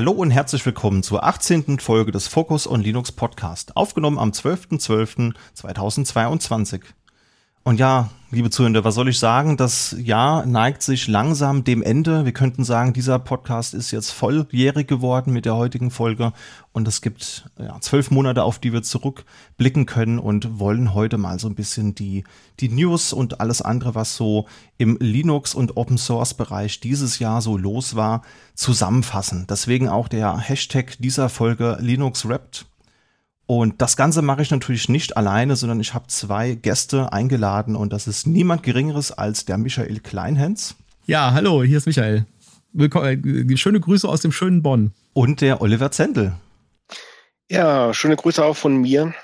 Hallo und herzlich willkommen zur 18. Folge des Focus on Linux Podcast, aufgenommen am 12.12.2022. Und ja, liebe Zuhörer, was soll ich sagen? Das Jahr neigt sich langsam dem Ende. Wir könnten sagen, dieser Podcast ist jetzt volljährig geworden mit der heutigen Folge. Und es gibt ja, zwölf Monate, auf die wir zurückblicken können und wollen heute mal so ein bisschen die, die News und alles andere, was so im Linux- und Open Source-Bereich dieses Jahr so los war, zusammenfassen. Deswegen auch der Hashtag dieser Folge Linux Wrapped und das Ganze mache ich natürlich nicht alleine, sondern ich habe zwei Gäste eingeladen und das ist niemand Geringeres als der Michael Kleinhens. Ja, hallo, hier ist Michael. Willkommen, äh, schöne Grüße aus dem schönen Bonn. Und der Oliver Zendel. Ja, schöne Grüße auch von mir.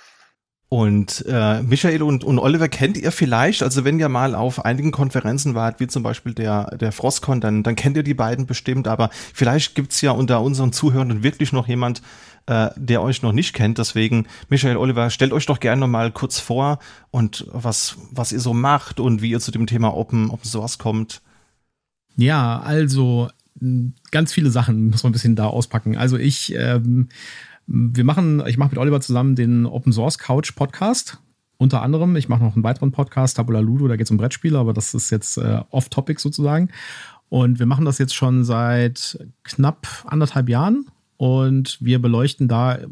Und äh, Michael und, und Oliver kennt ihr vielleicht, also wenn ihr mal auf einigen Konferenzen wart, wie zum Beispiel der, der Frostcon, dann, dann kennt ihr die beiden bestimmt, aber vielleicht gibt's ja unter unseren Zuhörern wirklich noch jemand, äh, der euch noch nicht kennt. Deswegen, Michael Oliver, stellt euch doch gerne mal kurz vor und was, was ihr so macht und wie ihr zu dem Thema Open, Open Source kommt. Ja, also ganz viele Sachen muss man ein bisschen da auspacken. Also ich, ähm, wir machen, ich mache mit Oliver zusammen den Open Source Couch Podcast. Unter anderem, ich mache noch einen weiteren Podcast, Tabula Ludo, da geht es um Brettspiele, aber das ist jetzt äh, off-topic sozusagen. Und wir machen das jetzt schon seit knapp anderthalb Jahren und wir beleuchten da äh,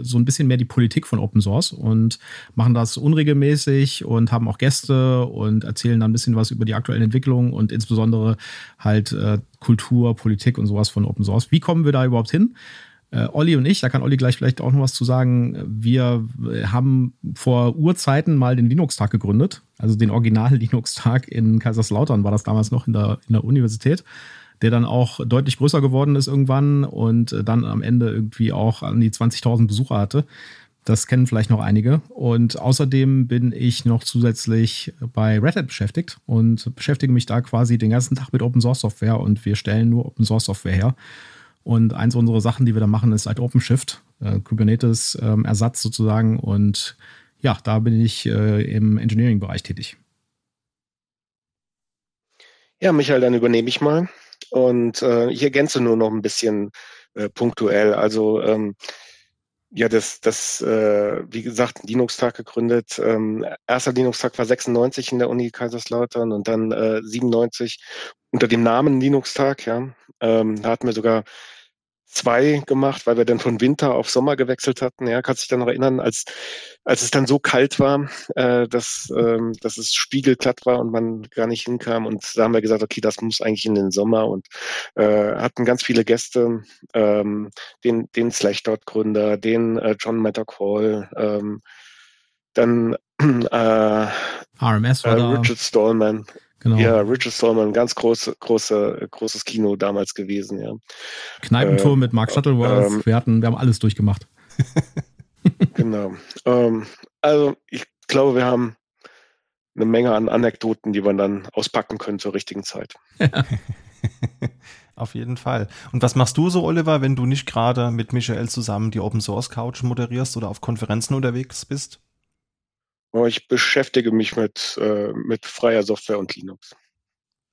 so ein bisschen mehr die Politik von Open Source und machen das unregelmäßig und haben auch Gäste und erzählen dann ein bisschen was über die aktuellen Entwicklungen und insbesondere halt äh, Kultur, Politik und sowas von Open Source. Wie kommen wir da überhaupt hin? Äh, Olli und ich, da kann Olli gleich vielleicht auch noch was zu sagen. Wir haben vor Urzeiten mal den Linux-Tag gegründet, also den Original Linux-Tag in Kaiserslautern war das damals noch in der, in der Universität der dann auch deutlich größer geworden ist irgendwann und äh, dann am Ende irgendwie auch an die 20.000 Besucher hatte. Das kennen vielleicht noch einige. Und außerdem bin ich noch zusätzlich bei Red Hat beschäftigt und beschäftige mich da quasi den ganzen Tag mit Open Source Software und wir stellen nur Open Source Software her. Und eins unserer Sachen, die wir da machen, ist halt OpenShift, äh, Kubernetes ähm, Ersatz sozusagen. Und ja, da bin ich äh, im Engineering-Bereich tätig. Ja, Michael, dann übernehme ich mal. Und äh, ich ergänze nur noch ein bisschen äh, punktuell. Also ähm, ja, das, das äh, wie gesagt, Linux-Tag gegründet. Ähm, erster Linux-Tag war 96 in der Uni Kaiserslautern und dann äh, 97 unter dem Namen Linux-Tag. Ja, ähm, da hatten wir sogar zwei gemacht, weil wir dann von Winter auf Sommer gewechselt hatten. Ja, kannst dich dann noch erinnern, als, als es dann so kalt war, äh, dass, ähm, dass es spiegelglatt war und man gar nicht hinkam. Und da haben wir gesagt, okay, das muss eigentlich in den Sommer und äh, hatten ganz viele Gäste, ähm, den, den Slashdot-Gründer, den äh, John Mattercall, ähm, dann äh, RMS äh, Richard Stallman, Genau. Ja, Richard Stallman, ganz große, große, großes Kino damals gewesen, ja. Kneipentour äh, mit Mark Shuttleworth, ähm, wir hatten, wir haben alles durchgemacht. genau. Ähm, also ich glaube, wir haben eine Menge an Anekdoten, die man dann auspacken können zur richtigen Zeit. Auf jeden Fall. Und was machst du so, Oliver, wenn du nicht gerade mit Michael zusammen die Open Source Couch moderierst oder auf Konferenzen unterwegs bist? Ich beschäftige mich mit, äh, mit freier Software und Linux.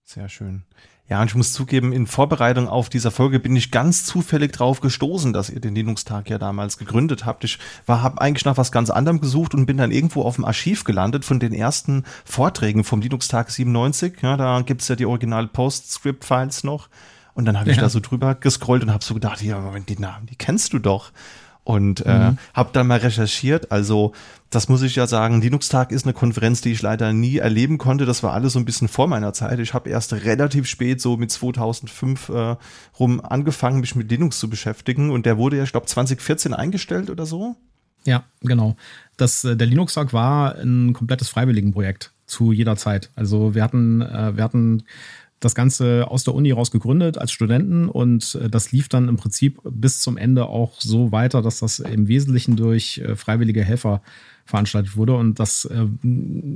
Sehr schön. Ja, und ich muss zugeben, in Vorbereitung auf dieser Folge bin ich ganz zufällig drauf gestoßen, dass ihr den Linux-Tag ja damals gegründet habt. Ich war, habe eigentlich nach was ganz anderem gesucht und bin dann irgendwo auf dem Archiv gelandet von den ersten Vorträgen vom Linux-Tag 97. Ja, da gibt's ja die original Postscript-Files noch. Und dann habe ich ja. da so drüber gescrollt und habe so gedacht, ja, Moment, die Namen, die kennst du doch und äh, mhm. habe dann mal recherchiert. Also das muss ich ja sagen, Linux-Tag ist eine Konferenz, die ich leider nie erleben konnte. Das war alles so ein bisschen vor meiner Zeit. Ich habe erst relativ spät, so mit 2005 äh, rum, angefangen, mich mit Linux zu beschäftigen. Und der wurde ja, ich glaube, 2014 eingestellt oder so. Ja, genau. Das, äh, der Linux-Tag war ein komplettes Freiwilligenprojekt zu jeder Zeit. Also wir hatten, äh, wir hatten das Ganze aus der Uni raus gegründet als Studenten und äh, das lief dann im Prinzip bis zum Ende auch so weiter, dass das im Wesentlichen durch äh, freiwillige Helfer veranstaltet wurde. Und das äh,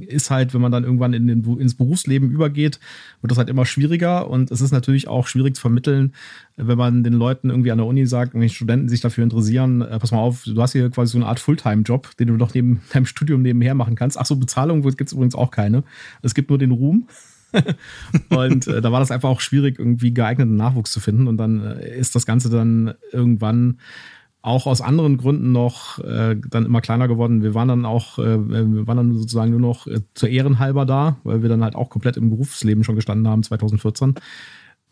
ist halt, wenn man dann irgendwann in den, ins Berufsleben übergeht, wird das halt immer schwieriger. Und es ist natürlich auch schwierig zu vermitteln, wenn man den Leuten irgendwie an der Uni sagt, wenn Studenten sich dafür interessieren, pass mal auf, du hast hier quasi so eine Art Fulltime-Job, den du doch neben deinem Studium nebenher machen kannst. Ach so, Bezahlung gibt es übrigens auch keine. Es gibt nur den Ruhm. und äh, da war das einfach auch schwierig, irgendwie geeigneten Nachwuchs zu finden. Und dann äh, ist das Ganze dann irgendwann auch aus anderen Gründen noch äh, dann immer kleiner geworden. Wir waren dann auch, äh, wir waren dann sozusagen nur noch äh, zur Ehrenhalber da, weil wir dann halt auch komplett im Berufsleben schon gestanden haben, 2014.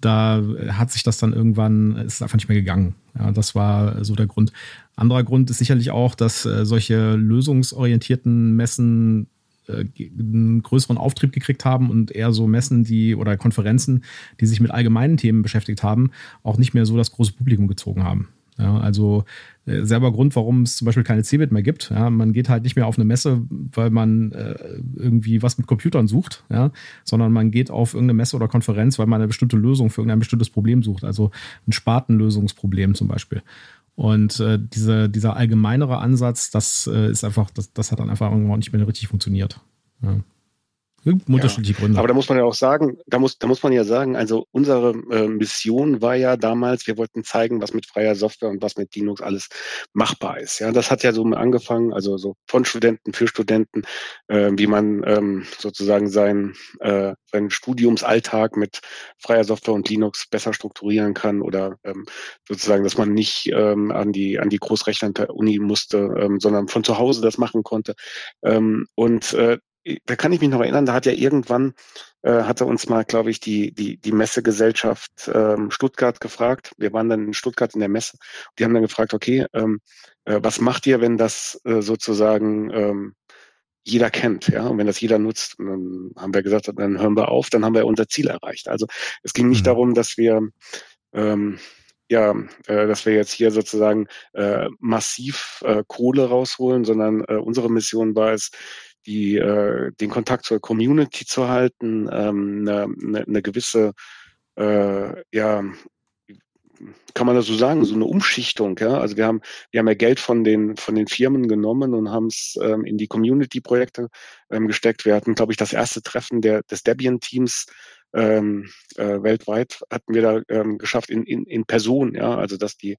Da hat sich das dann irgendwann, ist einfach nicht mehr gegangen. Ja, das war so der Grund. Anderer Grund ist sicherlich auch, dass solche lösungsorientierten Messen einen größeren Auftrieb gekriegt haben und eher so Messen, die oder Konferenzen, die sich mit allgemeinen Themen beschäftigt haben, auch nicht mehr so das große Publikum gezogen haben. Ja, also äh, selber Grund, warum es zum Beispiel keine CeBIT mehr gibt. Ja, man geht halt nicht mehr auf eine Messe, weil man äh, irgendwie was mit Computern sucht, ja, sondern man geht auf irgendeine Messe oder Konferenz, weil man eine bestimmte Lösung für irgendein bestimmtes Problem sucht. Also ein Spartenlösungsproblem zum Beispiel. Und äh, diese, dieser allgemeinere Ansatz, das äh, ist einfach, das, das hat dann einfach irgendwann nicht mehr richtig funktioniert. Ja. Unterschiedliche ja, Gründe. Aber da muss man ja auch sagen, da muss, da muss man ja sagen, also unsere äh, Mission war ja damals, wir wollten zeigen, was mit freier Software und was mit Linux alles machbar ist. Ja, das hat ja so angefangen, also so von Studenten für Studenten, äh, wie man ähm, sozusagen sein, äh, seinen Studiumsalltag mit freier Software und Linux besser strukturieren kann oder ähm, sozusagen, dass man nicht ähm, an die an die Großrechner der Uni musste, ähm, sondern von zu Hause das machen konnte. Ähm, und äh, da kann ich mich noch erinnern, da hat ja irgendwann, äh, hatte uns mal, glaube ich, die, die, die Messegesellschaft ähm, Stuttgart gefragt. Wir waren dann in Stuttgart in der Messe. Die haben dann gefragt, okay, ähm, äh, was macht ihr, wenn das äh, sozusagen ähm, jeder kennt, ja, und wenn das jeder nutzt, dann haben wir gesagt, dann hören wir auf, dann haben wir unser Ziel erreicht. Also es ging nicht mhm. darum, dass wir ähm, ja, äh, dass wir jetzt hier sozusagen äh, massiv äh, Kohle rausholen, sondern äh, unsere Mission war es, die, äh, den Kontakt zur Community zu halten, ähm, eine, eine, eine gewisse, äh, ja, kann man das so sagen, so eine Umschichtung, ja. Also wir haben, wir haben ja Geld von den, von den Firmen genommen und haben es ähm, in die Community-Projekte ähm, gesteckt. Wir hatten, glaube ich, das erste Treffen der, des Debian-Teams ähm, äh, weltweit hatten wir da ähm, geschafft in, in, in Person, ja. Also dass die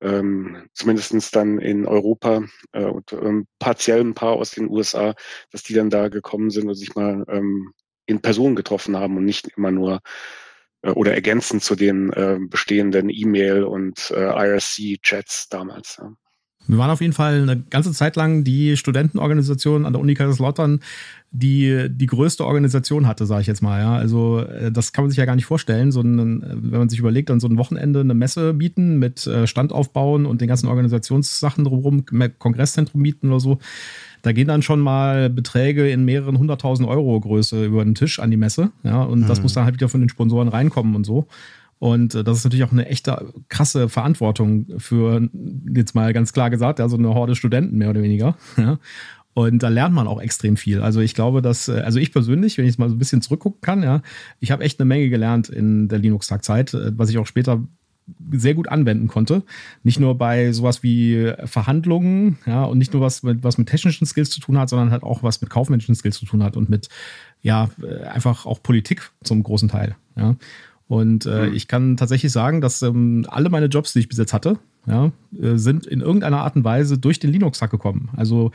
ähm, zumindest dann in Europa äh, und ähm, partiell ein paar aus den USA, dass die dann da gekommen sind und sich mal ähm, in Person getroffen haben und nicht immer nur äh, oder ergänzend zu den äh, bestehenden E-Mail- und äh, IRC-Chats damals. Ja. Wir waren auf jeden Fall eine ganze Zeit lang die Studentenorganisation an der Uni Kaiserslautern, die die größte Organisation hatte, sage ich jetzt mal. Ja, also äh, das kann man sich ja gar nicht vorstellen. So ein, wenn man sich überlegt, dann so ein Wochenende eine Messe bieten mit äh, Stand aufbauen und den ganzen Organisationssachen drumherum, Kongresszentrum mieten oder so. Da gehen dann schon mal Beträge in mehreren hunderttausend Euro Größe über den Tisch an die Messe. Ja, und das mhm. muss dann halt wieder von den Sponsoren reinkommen und so. Und äh, das ist natürlich auch eine echte krasse Verantwortung für, jetzt mal ganz klar gesagt, ja, so eine Horde Studenten mehr oder weniger. Ja. Und da lernt man auch extrem viel. Also ich glaube, dass, äh, also ich persönlich, wenn ich jetzt mal so ein bisschen zurückgucken kann, ja, ich habe echt eine Menge gelernt in der Linux-Tag-Zeit, äh, was ich auch später sehr gut anwenden konnte. Nicht nur bei sowas wie Verhandlungen, ja, und nicht nur was mit, was mit technischen Skills zu tun hat, sondern halt auch was mit kaufmännischen Skills zu tun hat und mit, ja, einfach auch Politik zum großen Teil, ja. Und äh, mhm. ich kann tatsächlich sagen, dass ähm, alle meine Jobs, die ich bis jetzt hatte, ja, äh, sind in irgendeiner Art und Weise durch den Linux-Hack gekommen. Also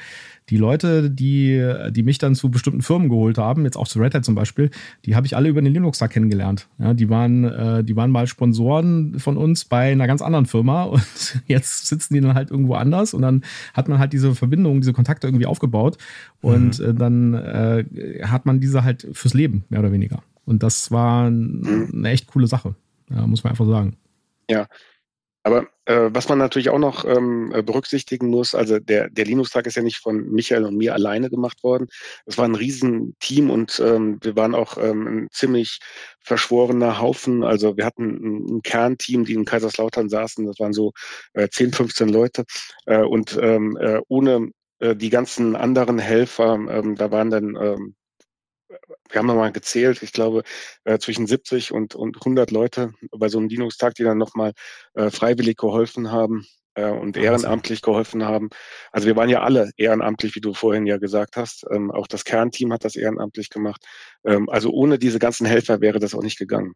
die Leute, die, die mich dann zu bestimmten Firmen geholt haben, jetzt auch zu Red Hat zum Beispiel, die habe ich alle über den Linux-Hack kennengelernt. Ja, die, waren, äh, die waren mal Sponsoren von uns bei einer ganz anderen Firma und jetzt sitzen die dann halt irgendwo anders und dann hat man halt diese Verbindung, diese Kontakte irgendwie aufgebaut und mhm. äh, dann äh, hat man diese halt fürs Leben, mehr oder weniger. Und das war mhm. eine echt coole Sache, muss man einfach sagen. Ja, aber äh, was man natürlich auch noch ähm, äh, berücksichtigen muss, also der, der Linux-Tag ist ja nicht von Michael und mir alleine gemacht worden. Es war ein Riesenteam und ähm, wir waren auch ähm, ein ziemlich verschworener Haufen. Also wir hatten ein, ein Kernteam, die in Kaiserslautern saßen. Das waren so äh, 10, 15 Leute. Äh, und ähm, äh, ohne äh, die ganzen anderen Helfer, ähm, da waren dann ähm, wir haben nochmal gezählt, ich glaube, äh, zwischen 70 und, und 100 Leute bei so einem Linux-Tag, die dann nochmal äh, freiwillig geholfen haben äh, und ehrenamtlich geholfen haben. Also wir waren ja alle ehrenamtlich, wie du vorhin ja gesagt hast. Ähm, auch das Kernteam hat das ehrenamtlich gemacht. Ähm, also ohne diese ganzen Helfer wäre das auch nicht gegangen.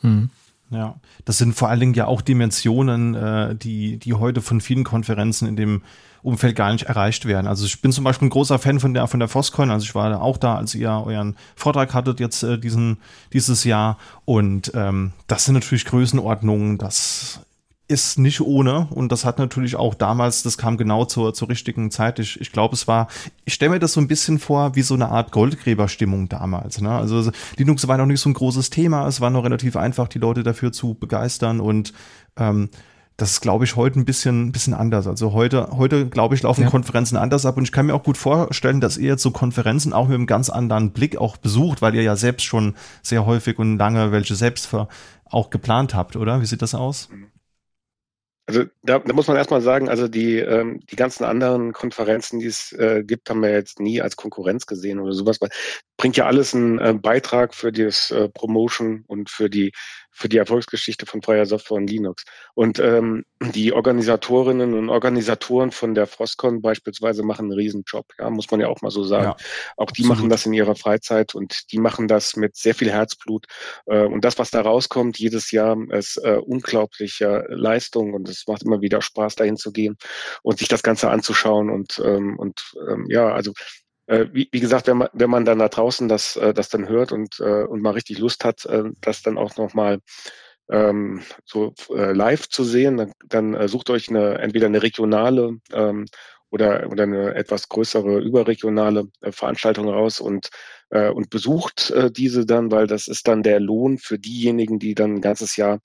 Hm. Ja, das sind vor allen Dingen ja auch Dimensionen, äh, die, die heute von vielen Konferenzen in dem Umfeld gar nicht erreicht werden. Also ich bin zum Beispiel ein großer Fan von der von der Foscoin. Also ich war auch da, als ihr euren Vortrag hattet jetzt äh, diesen dieses Jahr. Und ähm, das sind natürlich Größenordnungen. Das ist nicht ohne und das hat natürlich auch damals, das kam genau zur, zur richtigen Zeit. Ich, ich glaube, es war, ich stelle mir das so ein bisschen vor wie so eine Art Goldgräberstimmung damals. Ne? Also Linux war noch nicht so ein großes Thema, es war noch relativ einfach, die Leute dafür zu begeistern und ähm, das ist, glaube ich, heute ein bisschen, bisschen anders. Also heute, heute, glaube ich, laufen ja. Konferenzen anders ab und ich kann mir auch gut vorstellen, dass ihr jetzt so Konferenzen auch mit einem ganz anderen Blick auch besucht, weil ihr ja selbst schon sehr häufig und lange welche selbst für, auch geplant habt, oder? Wie sieht das aus? Also da, da muss man erstmal sagen, also die, ähm, die ganzen anderen Konferenzen, die es äh, gibt, haben wir jetzt nie als Konkurrenz gesehen oder sowas, weil bringt ja alles einen äh, Beitrag für das äh, Promotion und für die für die Erfolgsgeschichte von freier Software und Linux. Und ähm, die Organisatorinnen und Organisatoren von der Frostcon beispielsweise machen einen Riesenjob, ja, muss man ja auch mal so sagen. Ja, auch die absolut. machen das in ihrer Freizeit und die machen das mit sehr viel Herzblut. Äh, und das, was da rauskommt jedes Jahr, ist äh, unglaubliche Leistung und es macht immer wieder Spaß, dahin zu gehen und sich das Ganze anzuschauen. Und, ähm, und ähm, ja, also wie, wie, gesagt, wenn man, wenn man dann da draußen das, äh, das dann hört und, äh, und mal richtig Lust hat, äh, das dann auch nochmal ähm, so äh, live zu sehen, dann, dann äh, sucht euch eine, entweder eine regionale ähm, oder, oder eine etwas größere überregionale äh, Veranstaltung raus und, äh, und besucht äh, diese dann, weil das ist dann der Lohn für diejenigen, die dann ein ganzes Jahr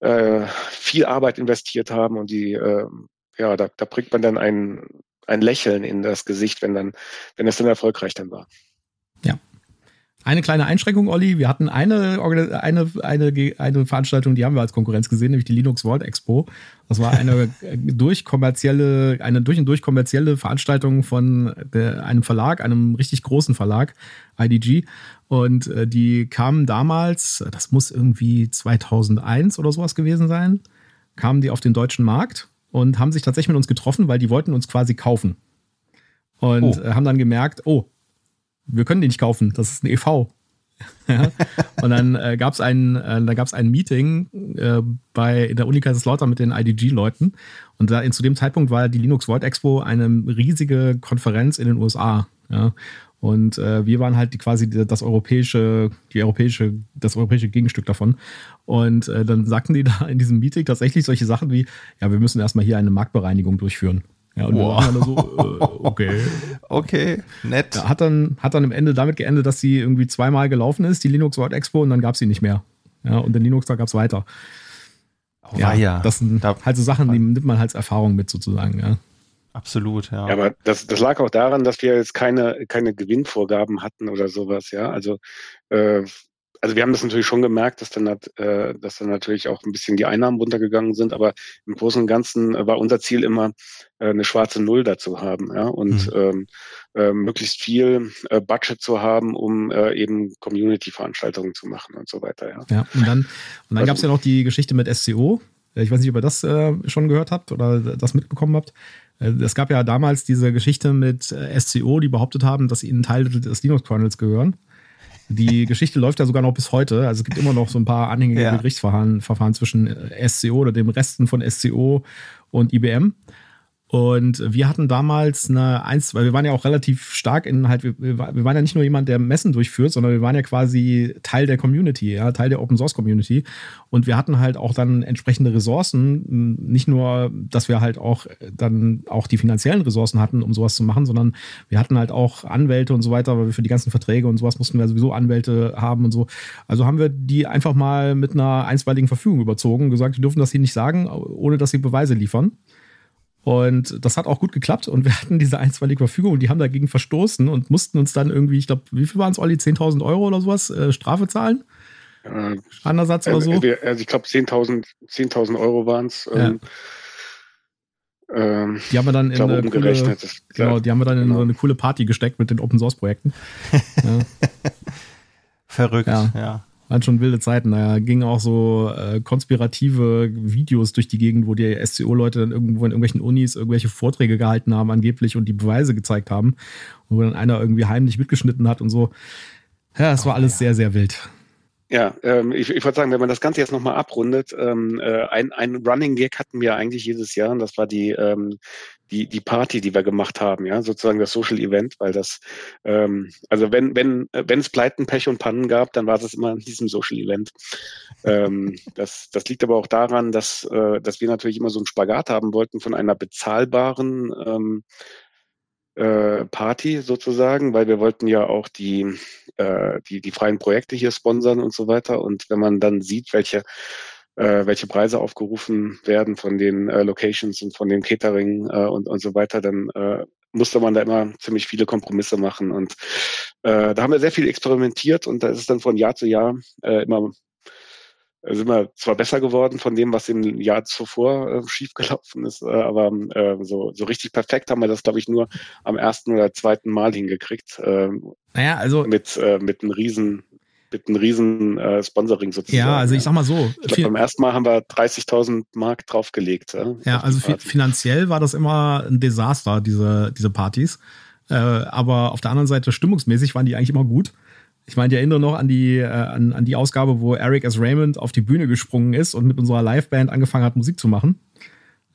äh, viel Arbeit investiert haben und die, äh, ja, da, da bringt man dann einen, ein Lächeln in das Gesicht, wenn dann, wenn es dann erfolgreich dann war. Ja. Eine kleine Einschränkung, Olli. Wir hatten eine, eine, eine, eine Veranstaltung, die haben wir als Konkurrenz gesehen, nämlich die Linux World Expo. Das war eine durch kommerzielle, eine durch und durch kommerzielle Veranstaltung von einem Verlag, einem richtig großen Verlag, IDG. Und äh, die kamen damals, das muss irgendwie 2001 oder sowas gewesen sein, kamen die auf den deutschen Markt und haben sich tatsächlich mit uns getroffen, weil die wollten uns quasi kaufen. Und oh. Äh, haben dann gemerkt, oh, wir können die nicht kaufen, das ist ein EV. ja. Und dann äh, gab es ein, äh, da gab's ein Meeting äh, bei in der Uni Kaiserslautern mit den IDG-Leuten. Und da, in, zu dem Zeitpunkt war die Linux World Expo eine riesige Konferenz in den USA. Ja. Und äh, wir waren halt die, quasi das europäische, die europäische, das europäische Gegenstück davon. Und äh, dann sagten die da in diesem Meeting tatsächlich solche Sachen wie, ja, wir müssen erstmal hier eine Marktbereinigung durchführen. Ja, und wow. wir waren so, äh, okay. Okay, nett. Ja, hat, dann, hat dann am Ende damit geendet, dass sie irgendwie zweimal gelaufen ist, die Linux World Expo, und dann gab es sie nicht mehr. Ja, und den Linux-Tag gab es weiter. Oh, ja, ja, das sind da, halt so Sachen, die nimmt man halt als Erfahrung mit sozusagen, ja. Absolut, ja. ja aber das, das lag auch daran, dass wir jetzt keine, keine Gewinnvorgaben hatten oder sowas, ja. Also, äh, also wir haben das natürlich schon gemerkt, dass dann, äh, dass dann natürlich auch ein bisschen die Einnahmen runtergegangen sind, aber im Großen und Ganzen war unser Ziel immer, äh, eine schwarze Null dazu haben, ja, und mhm. ähm, äh, möglichst viel äh, Budget zu haben, um äh, eben Community-Veranstaltungen zu machen und so weiter, ja. Ja, und dann, und dann also, gab es ja noch die Geschichte mit SCO. Ich weiß nicht, ob ihr das äh, schon gehört habt oder das mitbekommen habt. Äh, es gab ja damals diese Geschichte mit äh, SCO, die behauptet haben, dass ihnen Teile des Linux-Kernels gehören. Die Geschichte läuft ja sogar noch bis heute. Also es gibt immer noch so ein paar anhängige ja. Gerichtsverfahren Verfahren zwischen äh, SCO oder dem Resten von SCO und IBM. Und wir hatten damals eine Eins, weil wir waren ja auch relativ stark in halt, wir, wir waren ja nicht nur jemand, der Messen durchführt, sondern wir waren ja quasi Teil der Community, ja, Teil der Open Source Community. Und wir hatten halt auch dann entsprechende Ressourcen, nicht nur, dass wir halt auch dann auch die finanziellen Ressourcen hatten, um sowas zu machen, sondern wir hatten halt auch Anwälte und so weiter, weil wir für die ganzen Verträge und sowas mussten wir sowieso Anwälte haben und so. Also haben wir die einfach mal mit einer einstweiligen Verfügung überzogen gesagt, wir dürfen das hier nicht sagen, ohne dass sie Beweise liefern. Und das hat auch gut geklappt und wir hatten diese einstweilige Verfügung und die haben dagegen verstoßen und mussten uns dann irgendwie, ich glaube, wie viel waren es, Olli? 10.000 Euro oder sowas äh, Strafe zahlen? Äh, Andersatz oder so? Also, also ich glaube, 10.000 10 Euro waren es. Ähm, ähm, die haben wir dann in eine coole, genau, die haben wir dann in genau. so eine coole Party gesteckt mit den Open Source Projekten. ja. Verrückt, ja. ja. Waren schon wilde Zeiten. Da gingen auch so äh, konspirative Videos durch die Gegend, wo die SCO-Leute dann irgendwo in irgendwelchen Unis irgendwelche Vorträge gehalten haben, angeblich, und die Beweise gezeigt haben. Und wo dann einer irgendwie heimlich mitgeschnitten hat und so. Ja, es war alles ja. sehr, sehr wild. Ja, ähm, ich, ich würde sagen, wenn man das Ganze jetzt nochmal abrundet, ähm, äh, ein, ein Running Gag hatten wir eigentlich jedes Jahr und das war die, ähm, die, die Party, die wir gemacht haben, ja, sozusagen das Social Event, weil das, ähm, also wenn, wenn, wenn es Pleiten, Pech und Pannen gab, dann war das immer in diesem Social Event. ähm, das, das liegt aber auch daran, dass, äh, dass wir natürlich immer so einen Spagat haben wollten von einer bezahlbaren ähm, äh, Party sozusagen, weil wir wollten ja auch die, äh, die, die freien Projekte hier sponsern und so weiter. Und wenn man dann sieht, welche, äh, welche Preise aufgerufen werden von den äh, Locations und von dem Catering äh, und, und so weiter, dann äh, musste man da immer ziemlich viele Kompromisse machen. Und äh, da haben wir sehr viel experimentiert und da ist es dann von Jahr zu Jahr äh, immer sind wir zwar besser geworden von dem, was im Jahr zuvor äh, schiefgelaufen ist, äh, aber äh, so, so richtig perfekt haben wir das, glaube ich, nur am ersten oder zweiten Mal hingekriegt. Äh, naja, also mit, äh, mit einem riesen mit einem riesen äh, Sponsoring sozusagen. Ja, also ich sag mal so. Ich glaub, beim ersten Mal haben wir 30.000 Mark draufgelegt. Ja, ja also finanziell war das immer ein Desaster, diese, diese Partys. Äh, aber auf der anderen Seite stimmungsmäßig waren die eigentlich immer gut. Ich meine, ich erinnere noch an die, äh, an, an die Ausgabe, wo Eric S. Raymond auf die Bühne gesprungen ist und mit unserer Liveband angefangen hat, Musik zu machen.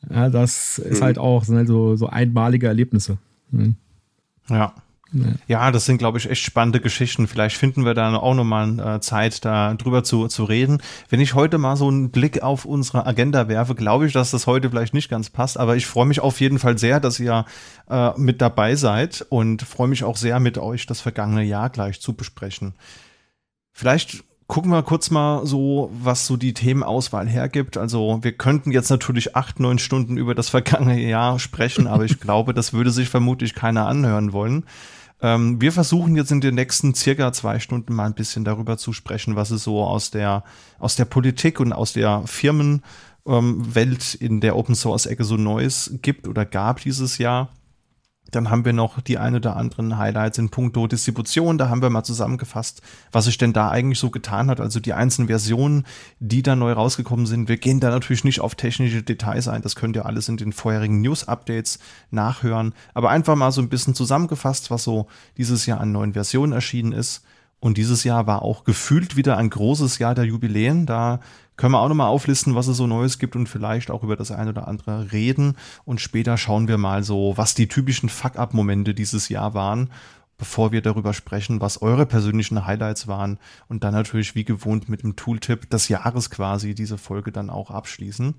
Ja, das ist mhm. halt auch, sind halt so, so einmalige Erlebnisse. Mhm. Ja. Ja, das sind, glaube ich, echt spannende Geschichten. Vielleicht finden wir da auch nochmal äh, Zeit, da drüber zu, zu reden. Wenn ich heute mal so einen Blick auf unsere Agenda werfe, glaube ich, dass das heute vielleicht nicht ganz passt. Aber ich freue mich auf jeden Fall sehr, dass ihr äh, mit dabei seid und freue mich auch sehr, mit euch das vergangene Jahr gleich zu besprechen. Vielleicht gucken wir kurz mal so, was so die Themenauswahl hergibt. Also wir könnten jetzt natürlich acht, neun Stunden über das vergangene Jahr sprechen, aber ich glaube, das würde sich vermutlich keiner anhören wollen. Ähm, wir versuchen jetzt in den nächsten circa zwei Stunden mal ein bisschen darüber zu sprechen, was es so aus der, aus der Politik und aus der Firmenwelt ähm, in der Open Source Ecke so Neues gibt oder gab dieses Jahr. Dann haben wir noch die ein oder anderen Highlights in puncto Distribution. Da haben wir mal zusammengefasst, was sich denn da eigentlich so getan hat. Also die einzelnen Versionen, die da neu rausgekommen sind. Wir gehen da natürlich nicht auf technische Details ein. Das könnt ihr alles in den vorherigen News-Updates nachhören. Aber einfach mal so ein bisschen zusammengefasst, was so dieses Jahr an neuen Versionen erschienen ist. Und dieses Jahr war auch gefühlt wieder ein großes Jahr der Jubiläen. Da können wir auch nochmal auflisten, was es so Neues gibt und vielleicht auch über das eine oder andere reden. Und später schauen wir mal so, was die typischen Fuck-up-Momente dieses Jahr waren, bevor wir darüber sprechen, was eure persönlichen Highlights waren. Und dann natürlich wie gewohnt mit dem Tooltip des Jahres quasi diese Folge dann auch abschließen.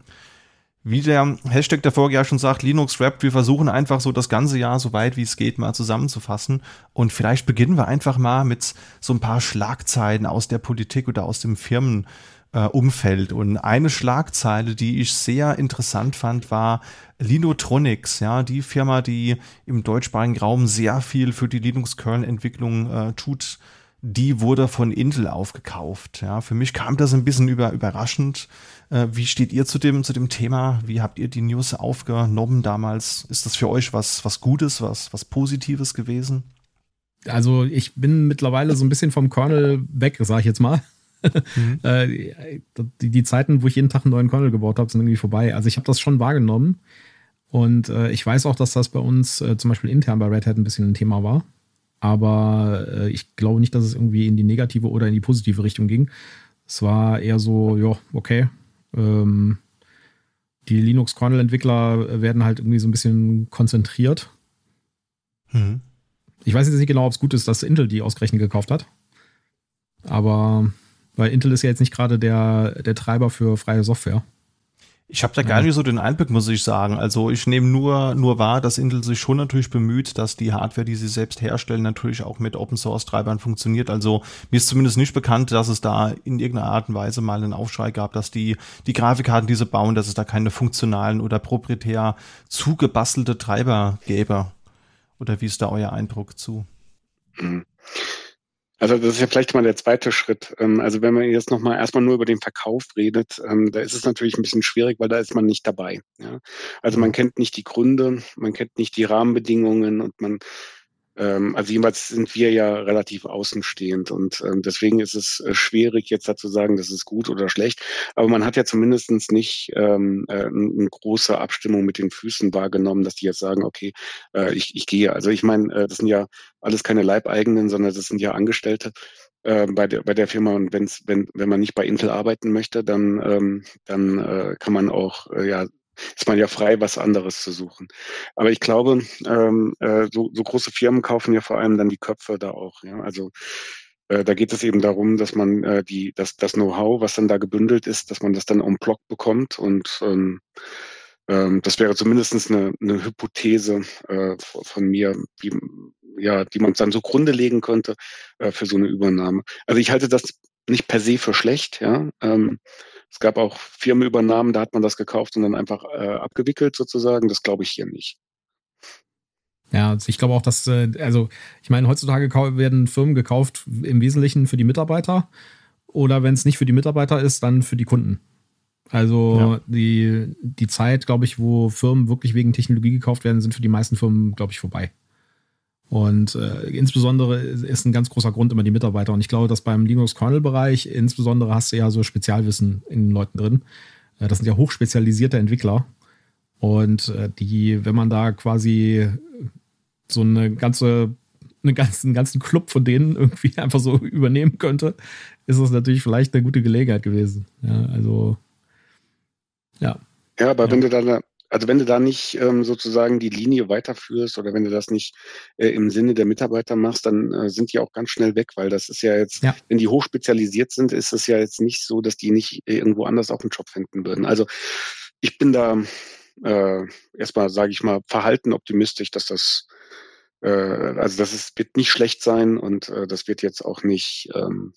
Wie der Hashtag der Folge ja schon sagt, Linux Wrapped, wir versuchen einfach so das ganze Jahr so weit wie es geht mal zusammenzufassen. Und vielleicht beginnen wir einfach mal mit so ein paar Schlagzeilen aus der Politik oder aus dem Firmen äh. Und eine Schlagzeile, die ich sehr interessant fand, war Linotronics, ja, die Firma, die im deutschsprachigen Raum sehr viel für die Linux-Kernel-Entwicklung äh, tut, die wurde von Intel aufgekauft. Ja, für mich kam das ein bisschen über, überraschend. Äh, wie steht ihr zu dem, zu dem Thema? Wie habt ihr die News aufgenommen damals? Ist das für euch was, was Gutes, was, was Positives gewesen? Also ich bin mittlerweile so ein bisschen vom Kernel weg, sage ich jetzt mal. Mhm. Äh, die, die, Zeiten, wo ich jeden Tag einen neuen Kernel gebaut habe, sind irgendwie vorbei. Also ich habe das schon wahrgenommen. Und äh, ich weiß auch, dass das bei uns äh, zum Beispiel intern bei Red Hat ein bisschen ein Thema war. Aber äh, ich glaube nicht, dass es irgendwie in die negative oder in die positive Richtung ging. Es war eher so, ja, okay. Ähm, die Linux-Kernel-Entwickler werden halt irgendwie so ein bisschen konzentriert. Mhm. Ich weiß jetzt nicht genau, ob es gut ist, dass Intel die ausgerechnet gekauft hat. Aber weil Intel ist ja jetzt nicht gerade der, der Treiber für freie Software. Ich habe da gar nicht so den Einblick, muss ich sagen. Also ich nehme nur, nur wahr, dass Intel sich schon natürlich bemüht, dass die Hardware, die sie selbst herstellen, natürlich auch mit Open Source Treibern funktioniert. Also mir ist zumindest nicht bekannt, dass es da in irgendeiner Art und Weise mal einen Aufschrei gab, dass die, die Grafikkarten, die sie bauen, dass es da keine funktionalen oder proprietär zugebastelte Treiber gäbe. Oder wie ist da euer Eindruck zu? Also das ist ja vielleicht mal der zweite Schritt. Ähm, also wenn man jetzt nochmal erstmal nur über den Verkauf redet, ähm, da ist es natürlich ein bisschen schwierig, weil da ist man nicht dabei. Also man mhm. kennt nicht die Gründe, man kennt nicht die Rahmenbedingungen und man ähm, also jedenfalls sind wir ja relativ außenstehend und ähm, deswegen ist es äh, schwierig jetzt dazu sagen, das ist gut oder schlecht. Aber man hat ja zumindestens nicht ähm, äh, eine große Abstimmung mit den Füßen wahrgenommen, dass die jetzt sagen, okay, äh, ich, ich gehe. Also ich meine, äh, das sind ja alles keine Leibeigenen, sondern das sind ja Angestellte. äh, bei, der, bei der Firma und wenn's, wenn, wenn man nicht bei Intel arbeiten möchte, dann, ähm, dann äh, kann man auch, äh, ja, ist man ja frei, was anderes zu suchen. Aber ich glaube, ähm, äh, so, so große Firmen kaufen ja vor allem dann die Köpfe da auch. Ja? Also äh, da geht es eben darum, dass man äh, die, das, das Know-how, was dann da gebündelt ist, dass man das dann en bloc bekommt und ähm, ähm, das wäre zumindest eine, eine Hypothese äh, von mir, die, ja, die man dann so Grunde legen könnte äh, für so eine Übernahme. Also ich halte das nicht per se für schlecht. Ja. Ähm, es gab auch Firmenübernahmen, da hat man das gekauft und dann einfach äh, abgewickelt sozusagen. Das glaube ich hier nicht. Ja, also ich glaube auch, dass, äh, also ich meine, heutzutage werden Firmen gekauft im Wesentlichen für die Mitarbeiter oder wenn es nicht für die Mitarbeiter ist, dann für die Kunden. Also ja. die, die Zeit, glaube ich, wo Firmen wirklich wegen Technologie gekauft werden, sind für die meisten Firmen, glaube ich, vorbei. Und äh, insbesondere ist ein ganz großer Grund immer die Mitarbeiter. Und ich glaube, dass beim Linux-Kernel-Bereich insbesondere hast du ja so Spezialwissen in den Leuten drin. Äh, das sind ja hochspezialisierte Entwickler. Und äh, die, wenn man da quasi so eine ganze, eine ganzen, einen ganzen Club von denen irgendwie einfach so übernehmen könnte, ist das natürlich vielleicht eine gute Gelegenheit gewesen. Ja, also ja. Ja, aber ja. wenn du da, also wenn du da nicht ähm, sozusagen die Linie weiterführst oder wenn du das nicht äh, im Sinne der Mitarbeiter machst, dann äh, sind die auch ganz schnell weg, weil das ist ja jetzt, ja. wenn die hochspezialisiert sind, ist es ja jetzt nicht so, dass die nicht irgendwo anders auch einen Job finden würden. Also ich bin da äh, erstmal, sage ich mal, verhalten optimistisch, dass das äh, also das ist, wird nicht schlecht sein und äh, das wird jetzt auch nicht ähm,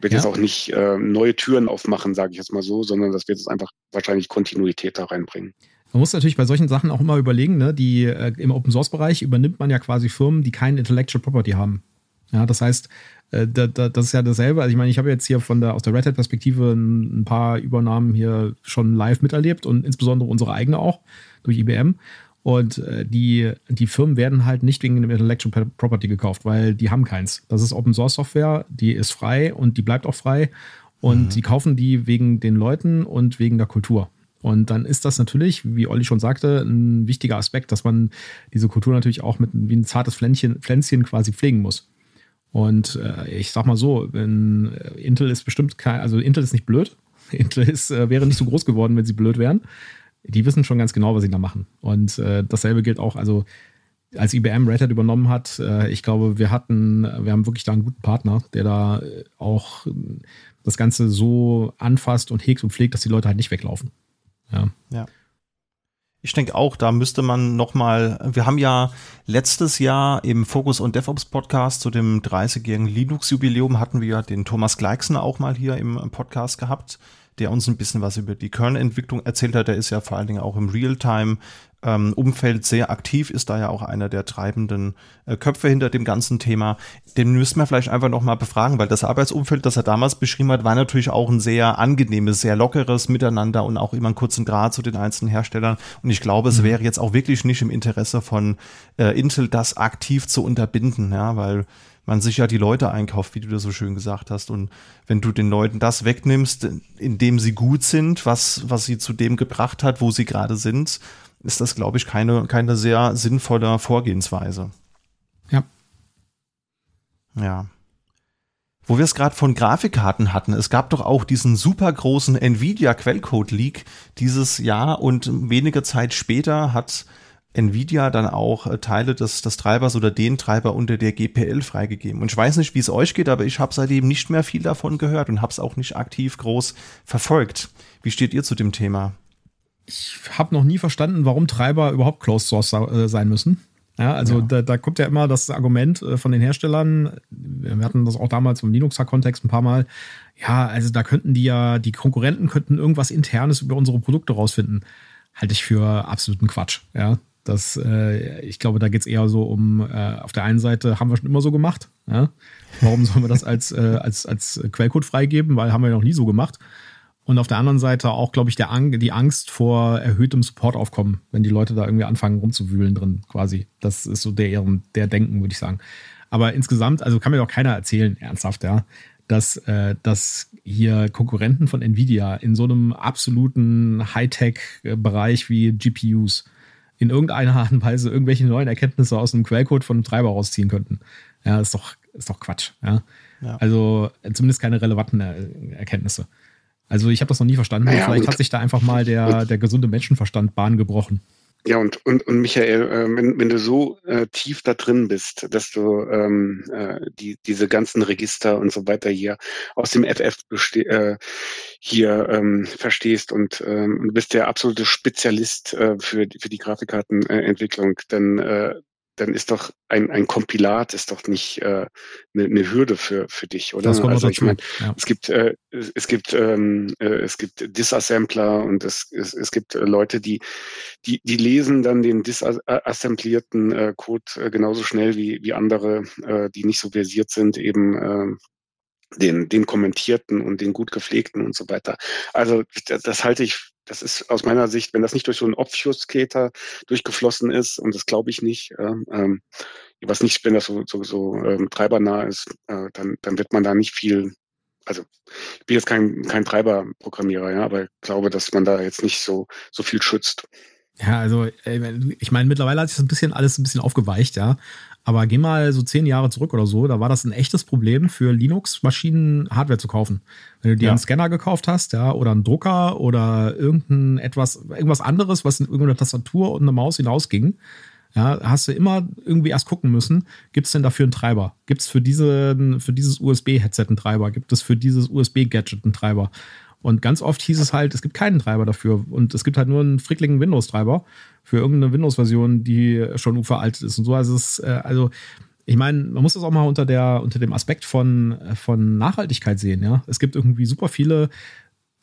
wird ja. jetzt auch nicht äh, neue Türen aufmachen, sage ich jetzt mal so, sondern das wird jetzt einfach wahrscheinlich Kontinuität da reinbringen. Man muss natürlich bei solchen Sachen auch immer überlegen, ne, die äh, im Open Source Bereich übernimmt man ja quasi Firmen, die kein Intellectual Property haben. Ja, das heißt, äh, da, da, das ist ja dasselbe. Also ich meine, ich habe jetzt hier von der aus der Red Hat Perspektive ein, ein, paar Übernahmen hier schon live miterlebt und insbesondere unsere eigene auch durch IBM. Und äh, die, die Firmen werden halt nicht wegen dem Intellectual Property gekauft, weil die haben keins. Das ist Open Source Software, die ist frei und die bleibt auch frei. Und mhm. die kaufen die wegen den Leuten und wegen der Kultur. Und dann ist das natürlich, wie Olli schon sagte, ein wichtiger Aspekt, dass man diese Kultur natürlich auch mit wie ein zartes Pflänzchen, Pflänzchen quasi pflegen muss. Und äh, ich sag mal so, wenn äh, Intel ist bestimmt kein, also Intel ist nicht blöd. Intel ist, äh, wäre nicht so groß geworden, wenn sie blöd wären die wissen schon ganz genau, was sie da machen. Und äh, dasselbe gilt auch, also als IBM Red Hat übernommen hat, äh, ich glaube, wir hatten, wir haben wirklich da einen guten Partner, der da äh, auch das Ganze so anfasst und hegt und pflegt, dass die Leute halt nicht weglaufen. Ja. ja. Ich denke auch, da müsste man noch mal, wir haben ja letztes Jahr im Focus und DevOps Podcast zu dem 30-jährigen Linux-Jubiläum hatten wir den Thomas Gleixen auch mal hier im Podcast gehabt der uns ein bisschen was über die Kernentwicklung erzählt hat. Der ist ja vor allen Dingen auch im Realtime ähm, Umfeld sehr aktiv, ist da ja auch einer der treibenden äh, Köpfe hinter dem ganzen Thema. Den müssen wir vielleicht einfach noch mal befragen, weil das Arbeitsumfeld, das er damals beschrieben hat, war natürlich auch ein sehr angenehmes, sehr lockeres Miteinander und auch immer einen kurzen Draht zu den einzelnen Herstellern. Und ich glaube, es mhm. wäre jetzt auch wirklich nicht im Interesse von äh, Intel, das aktiv zu unterbinden, ja, weil man sich ja die Leute einkauft, wie du das so schön gesagt hast. Und wenn du den Leuten das wegnimmst, indem sie gut sind, was, was sie zu dem gebracht hat, wo sie gerade sind, ist das, glaube ich, keine, keine sehr sinnvolle Vorgehensweise. Ja. Ja. Wo wir es gerade von Grafikkarten hatten, es gab doch auch diesen super großen Nvidia Quellcode Leak dieses Jahr und wenige Zeit später hat Nvidia dann auch äh, Teile des, des Treibers oder den Treiber unter der GPL freigegeben. Und ich weiß nicht, wie es euch geht, aber ich habe seitdem nicht mehr viel davon gehört und habe es auch nicht aktiv groß verfolgt. Wie steht ihr zu dem Thema? Ich habe noch nie verstanden, warum Treiber überhaupt Closed Source äh, sein müssen. Ja, also ja. Da, da, kommt ja immer das Argument äh, von den Herstellern, wir hatten das auch damals im Linux-Kontext ein paar Mal, ja, also da könnten die ja, die Konkurrenten könnten irgendwas Internes über unsere Produkte rausfinden. Halte ich für absoluten Quatsch. Ja, das, äh, ich glaube, da geht es eher so um, äh, auf der einen Seite haben wir schon immer so gemacht. Ja? Warum sollen wir das als, äh, als, als Quellcode freigeben? Weil haben wir noch nie so gemacht. Und auf der anderen Seite auch, glaube ich, der Ang die Angst vor erhöhtem Supportaufkommen, wenn die Leute da irgendwie anfangen rumzuwühlen drin, quasi. Das ist so der, der Denken, würde ich sagen. Aber insgesamt, also kann mir doch keiner erzählen, ernsthaft, ja, dass, äh, dass hier Konkurrenten von Nvidia in so einem absoluten Hightech-Bereich wie GPUs in irgendeiner Art und Weise irgendwelche neuen Erkenntnisse aus einem Quellcode von einem Treiber rausziehen könnten. Ja, ist doch ist doch Quatsch. Ja? ja. Also zumindest keine relevanten Erkenntnisse. Also ich habe das noch nie verstanden. Naja, Vielleicht hat sich da einfach mal der, der gesunde Menschenverstand Bahn gebrochen. Ja, und, und, und Michael, äh, wenn, wenn du so äh, tief da drin bist, dass du ähm, äh, die, diese ganzen Register und so weiter hier aus dem FF äh, hier ähm, verstehst und ähm, du bist der absolute Spezialist äh, für, für die Grafikkartenentwicklung, dann äh, dann ist doch ein, ein Kompilat ist doch nicht äh, eine, eine Hürde für, für dich, oder? Das also ich meine, ja. es gibt äh, es gibt ähm, äh, es gibt Disassembler und es, es, es gibt äh, Leute, die die die lesen dann den disassemblierten äh, Code äh, genauso schnell wie wie andere, äh, die nicht so versiert sind, eben äh, den, den kommentierten und den gut gepflegten und so weiter. Also das, das halte ich das ist aus meiner Sicht, wenn das nicht durch so einen Obfuscator durchgeflossen ist, und das glaube ich nicht, äh, ähm, was nicht, wenn das so, so, so ähm, treibernah ist, äh, dann, dann wird man da nicht viel, also ich bin jetzt kein, kein Treiberprogrammierer, ja, aber ich glaube, dass man da jetzt nicht so, so viel schützt. Ja, also ich meine, mittlerweile hat sich das ein bisschen alles ein bisschen aufgeweicht, ja. Aber geh mal so zehn Jahre zurück oder so, da war das ein echtes Problem für Linux-Maschinen Hardware zu kaufen. Wenn du dir ja. einen Scanner gekauft hast, ja, oder einen Drucker oder irgendein etwas, irgendwas anderes, was in irgendeine Tastatur und eine Maus hinausging, ja, hast du immer irgendwie erst gucken müssen, gibt es denn dafür einen Treiber? Gibt es für, diese, für dieses USB-Headset einen Treiber? Gibt es für dieses USB-Gadget einen Treiber? Und ganz oft hieß es halt, es gibt keinen Treiber dafür. Und es gibt halt nur einen frickligen Windows-Treiber für irgendeine Windows-Version, die schon veraltet ist und so. Also, es, äh, also ich meine, man muss das auch mal unter, der, unter dem Aspekt von, von Nachhaltigkeit sehen. Ja? Es gibt irgendwie super viele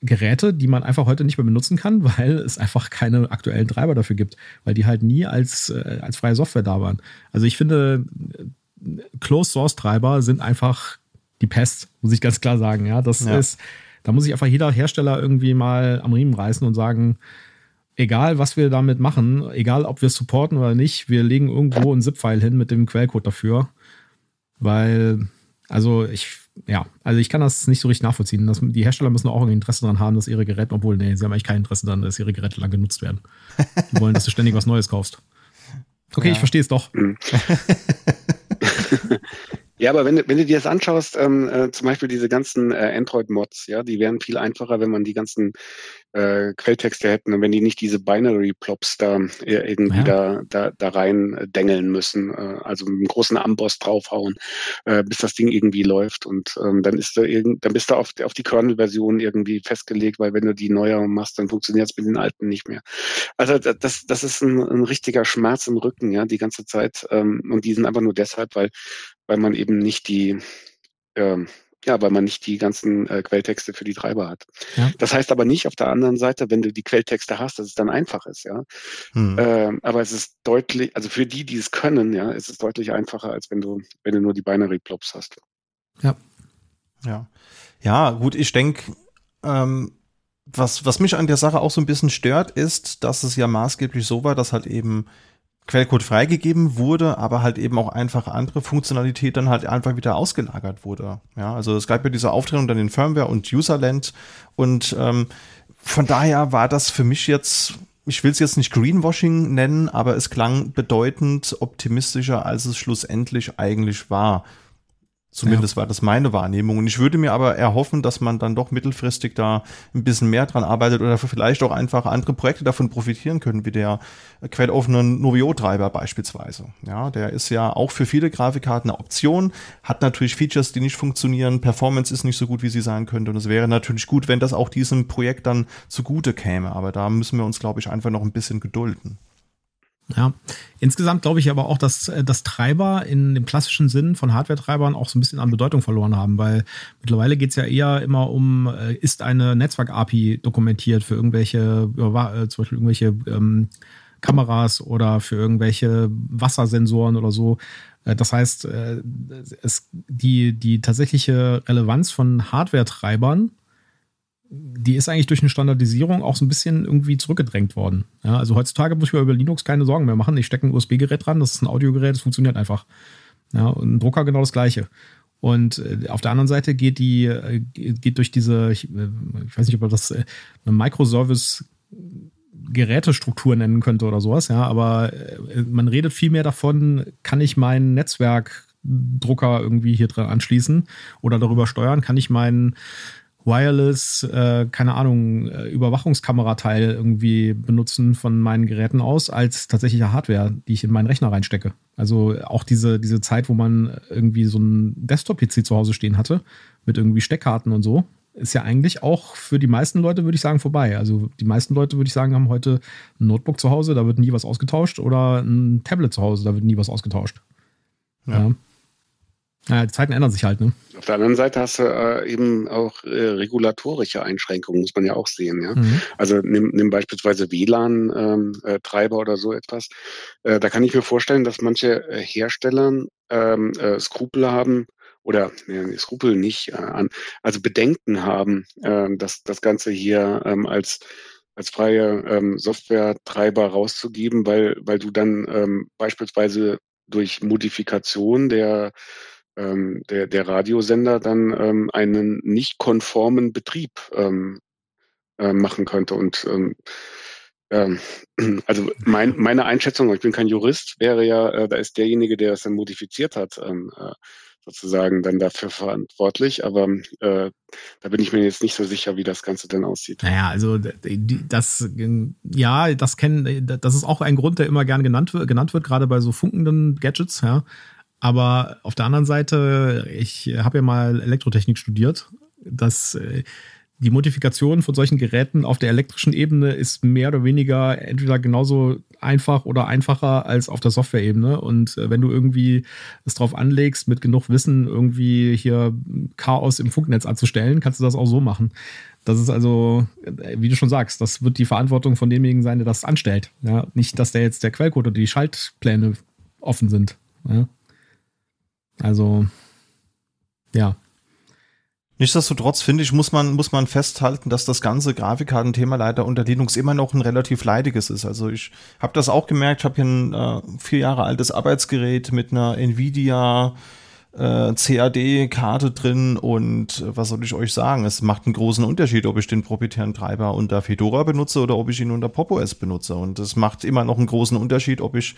Geräte, die man einfach heute nicht mehr benutzen kann, weil es einfach keine aktuellen Treiber dafür gibt, weil die halt nie als, äh, als freie Software da waren. Also ich finde, Closed-Source-Treiber sind einfach die Pest, muss ich ganz klar sagen. Ja, das ja. ist da muss sich einfach jeder Hersteller irgendwie mal am Riemen reißen und sagen, egal was wir damit machen, egal ob wir es supporten oder nicht, wir legen irgendwo einen ZIP-File hin mit dem Quellcode dafür. Weil, also ich, ja, also ich kann das nicht so richtig nachvollziehen. Das, die Hersteller müssen auch ein Interesse daran haben, dass ihre Geräte, obwohl, nee, sie haben eigentlich kein Interesse daran, dass ihre Geräte lang genutzt werden. Die wollen, dass du ständig was Neues kaufst. Okay, ja. ich verstehe es doch. Ja, aber wenn, wenn du dir das anschaust, ähm, äh, zum Beispiel diese ganzen äh, Android-Mods, ja, die wären viel einfacher, wenn man die ganzen äh, Quelltexte hätten und wenn die nicht diese Binary-Plops da äh, irgendwie ja. da, da, da rein äh, dengeln müssen, äh, also mit einem großen Amboss draufhauen, äh, bis das Ding irgendwie läuft und ähm, dann ist da irgend, dann bist du auf, auf die Kernel-Version irgendwie festgelegt, weil wenn du die neuer machst, dann funktioniert es mit den alten nicht mehr. Also das, das ist ein, ein richtiger Schmerz im Rücken, ja, die ganze Zeit ähm, und die sind einfach nur deshalb, weil weil man eben nicht die, ähm, ja, weil man nicht die ganzen äh, Quelltexte für die Treiber hat. Ja. Das heißt aber nicht auf der anderen Seite, wenn du die Quelltexte hast, dass es dann einfach ist, ja. Hm. Ähm, aber es ist deutlich, also für die, die es können, ja, ist es deutlich einfacher, als wenn du, wenn du nur die Binary Plops hast. Ja. Ja. Ja, gut, ich denke, ähm, was, was mich an der Sache auch so ein bisschen stört, ist, dass es ja maßgeblich so war, dass halt eben Quellcode freigegeben wurde, aber halt eben auch einfach andere Funktionalität dann halt einfach wieder ausgelagert wurde. Ja, also es gab ja diese Auftrennung dann in Firmware und Userland und ähm, von daher war das für mich jetzt, ich will es jetzt nicht Greenwashing nennen, aber es klang bedeutend optimistischer, als es schlussendlich eigentlich war. Zumindest ja. war das meine Wahrnehmung. Und ich würde mir aber erhoffen, dass man dann doch mittelfristig da ein bisschen mehr dran arbeitet oder vielleicht auch einfach andere Projekte davon profitieren können, wie der quelloffene Novio-Treiber beispielsweise. Ja, der ist ja auch für viele Grafikkarten eine Option, hat natürlich Features, die nicht funktionieren, Performance ist nicht so gut, wie sie sein könnte. Und es wäre natürlich gut, wenn das auch diesem Projekt dann zugute käme. Aber da müssen wir uns, glaube ich, einfach noch ein bisschen gedulden. Ja, insgesamt glaube ich aber auch, dass, äh, dass Treiber in dem klassischen Sinn von Hardware-Treibern auch so ein bisschen an Bedeutung verloren haben, weil mittlerweile geht es ja eher immer um, äh, ist eine Netzwerk-API dokumentiert für irgendwelche, äh, zum Beispiel irgendwelche ähm, Kameras oder für irgendwelche Wassersensoren oder so. Das heißt, es, die, die tatsächliche Relevanz von Hardware-Treibern die ist eigentlich durch eine Standardisierung auch so ein bisschen irgendwie zurückgedrängt worden. Ja, also heutzutage muss ich mir über Linux keine Sorgen mehr machen. Ich stecke ein USB-Gerät dran, das ist ein Audiogerät, das funktioniert einfach. Ja, und ein Drucker genau das gleiche. Und äh, auf der anderen Seite geht die, äh, geht durch diese, ich, äh, ich weiß nicht, ob man das eine Microservice Gerätestruktur nennen könnte oder sowas, ja, aber man redet viel mehr davon, kann ich mein Netzwerk Drucker irgendwie hier dran anschließen oder darüber steuern, kann ich meinen Wireless, äh, keine Ahnung, äh, Überwachungskamerateil irgendwie benutzen von meinen Geräten aus als tatsächliche Hardware, die ich in meinen Rechner reinstecke. Also auch diese, diese Zeit, wo man irgendwie so einen Desktop-PC zu Hause stehen hatte, mit irgendwie Steckkarten und so, ist ja eigentlich auch für die meisten Leute, würde ich sagen, vorbei. Also die meisten Leute, würde ich sagen, haben heute ein Notebook zu Hause, da wird nie was ausgetauscht, oder ein Tablet zu Hause, da wird nie was ausgetauscht. Ja. ja. Ja, die Zeiten ändern sich halt, ne? Auf der anderen Seite hast du äh, eben auch äh, regulatorische Einschränkungen, muss man ja auch sehen, ja. Mhm. Also nimm, nimm beispielsweise WLAN-Treiber ähm, äh, oder so etwas. Äh, da kann ich mir vorstellen, dass manche äh, Hersteller ähm, äh, Skrupel haben, oder nee, Skrupel nicht an, also Bedenken haben, äh, dass das Ganze hier ähm, als als freie ähm, Software-Treiber rauszugeben, weil weil du dann ähm, beispielsweise durch Modifikation der ähm, der, der Radiosender dann ähm, einen nicht konformen Betrieb ähm, äh, machen könnte. Und ähm, ähm, also mein, meine Einschätzung, ich bin kein Jurist, wäre ja, äh, da ist derjenige, der es dann modifiziert hat, ähm, äh, sozusagen dann dafür verantwortlich. Aber äh, da bin ich mir jetzt nicht so sicher, wie das Ganze denn aussieht. Naja, also das, ja, das kennen, das ist auch ein Grund, der immer gern genannt, genannt wird, gerade bei so funkenden Gadgets, ja. Aber auf der anderen Seite, ich habe ja mal Elektrotechnik studiert. Das, äh, die Modifikation von solchen Geräten auf der elektrischen Ebene ist mehr oder weniger entweder genauso einfach oder einfacher als auf der Software-Ebene. Und äh, wenn du irgendwie es drauf anlegst, mit genug Wissen irgendwie hier Chaos im Funknetz anzustellen, kannst du das auch so machen. Das ist also, äh, wie du schon sagst, das wird die Verantwortung von demjenigen sein, der das anstellt. Ja, nicht, dass der jetzt der Quellcode oder die Schaltpläne offen sind. Ja. Also, ja. Nichtsdestotrotz finde ich, muss man, muss man festhalten, dass das ganze Grafikkartenthema leider unter Linux immer noch ein relativ leidiges ist. Also ich habe das auch gemerkt, ich habe hier ein äh, vier Jahre altes Arbeitsgerät mit einer Nvidia äh, CAD-Karte drin und äh, was soll ich euch sagen? Es macht einen großen Unterschied, ob ich den proprietären Treiber unter Fedora benutze oder ob ich ihn unter Pop OS benutze. Und es macht immer noch einen großen Unterschied, ob ich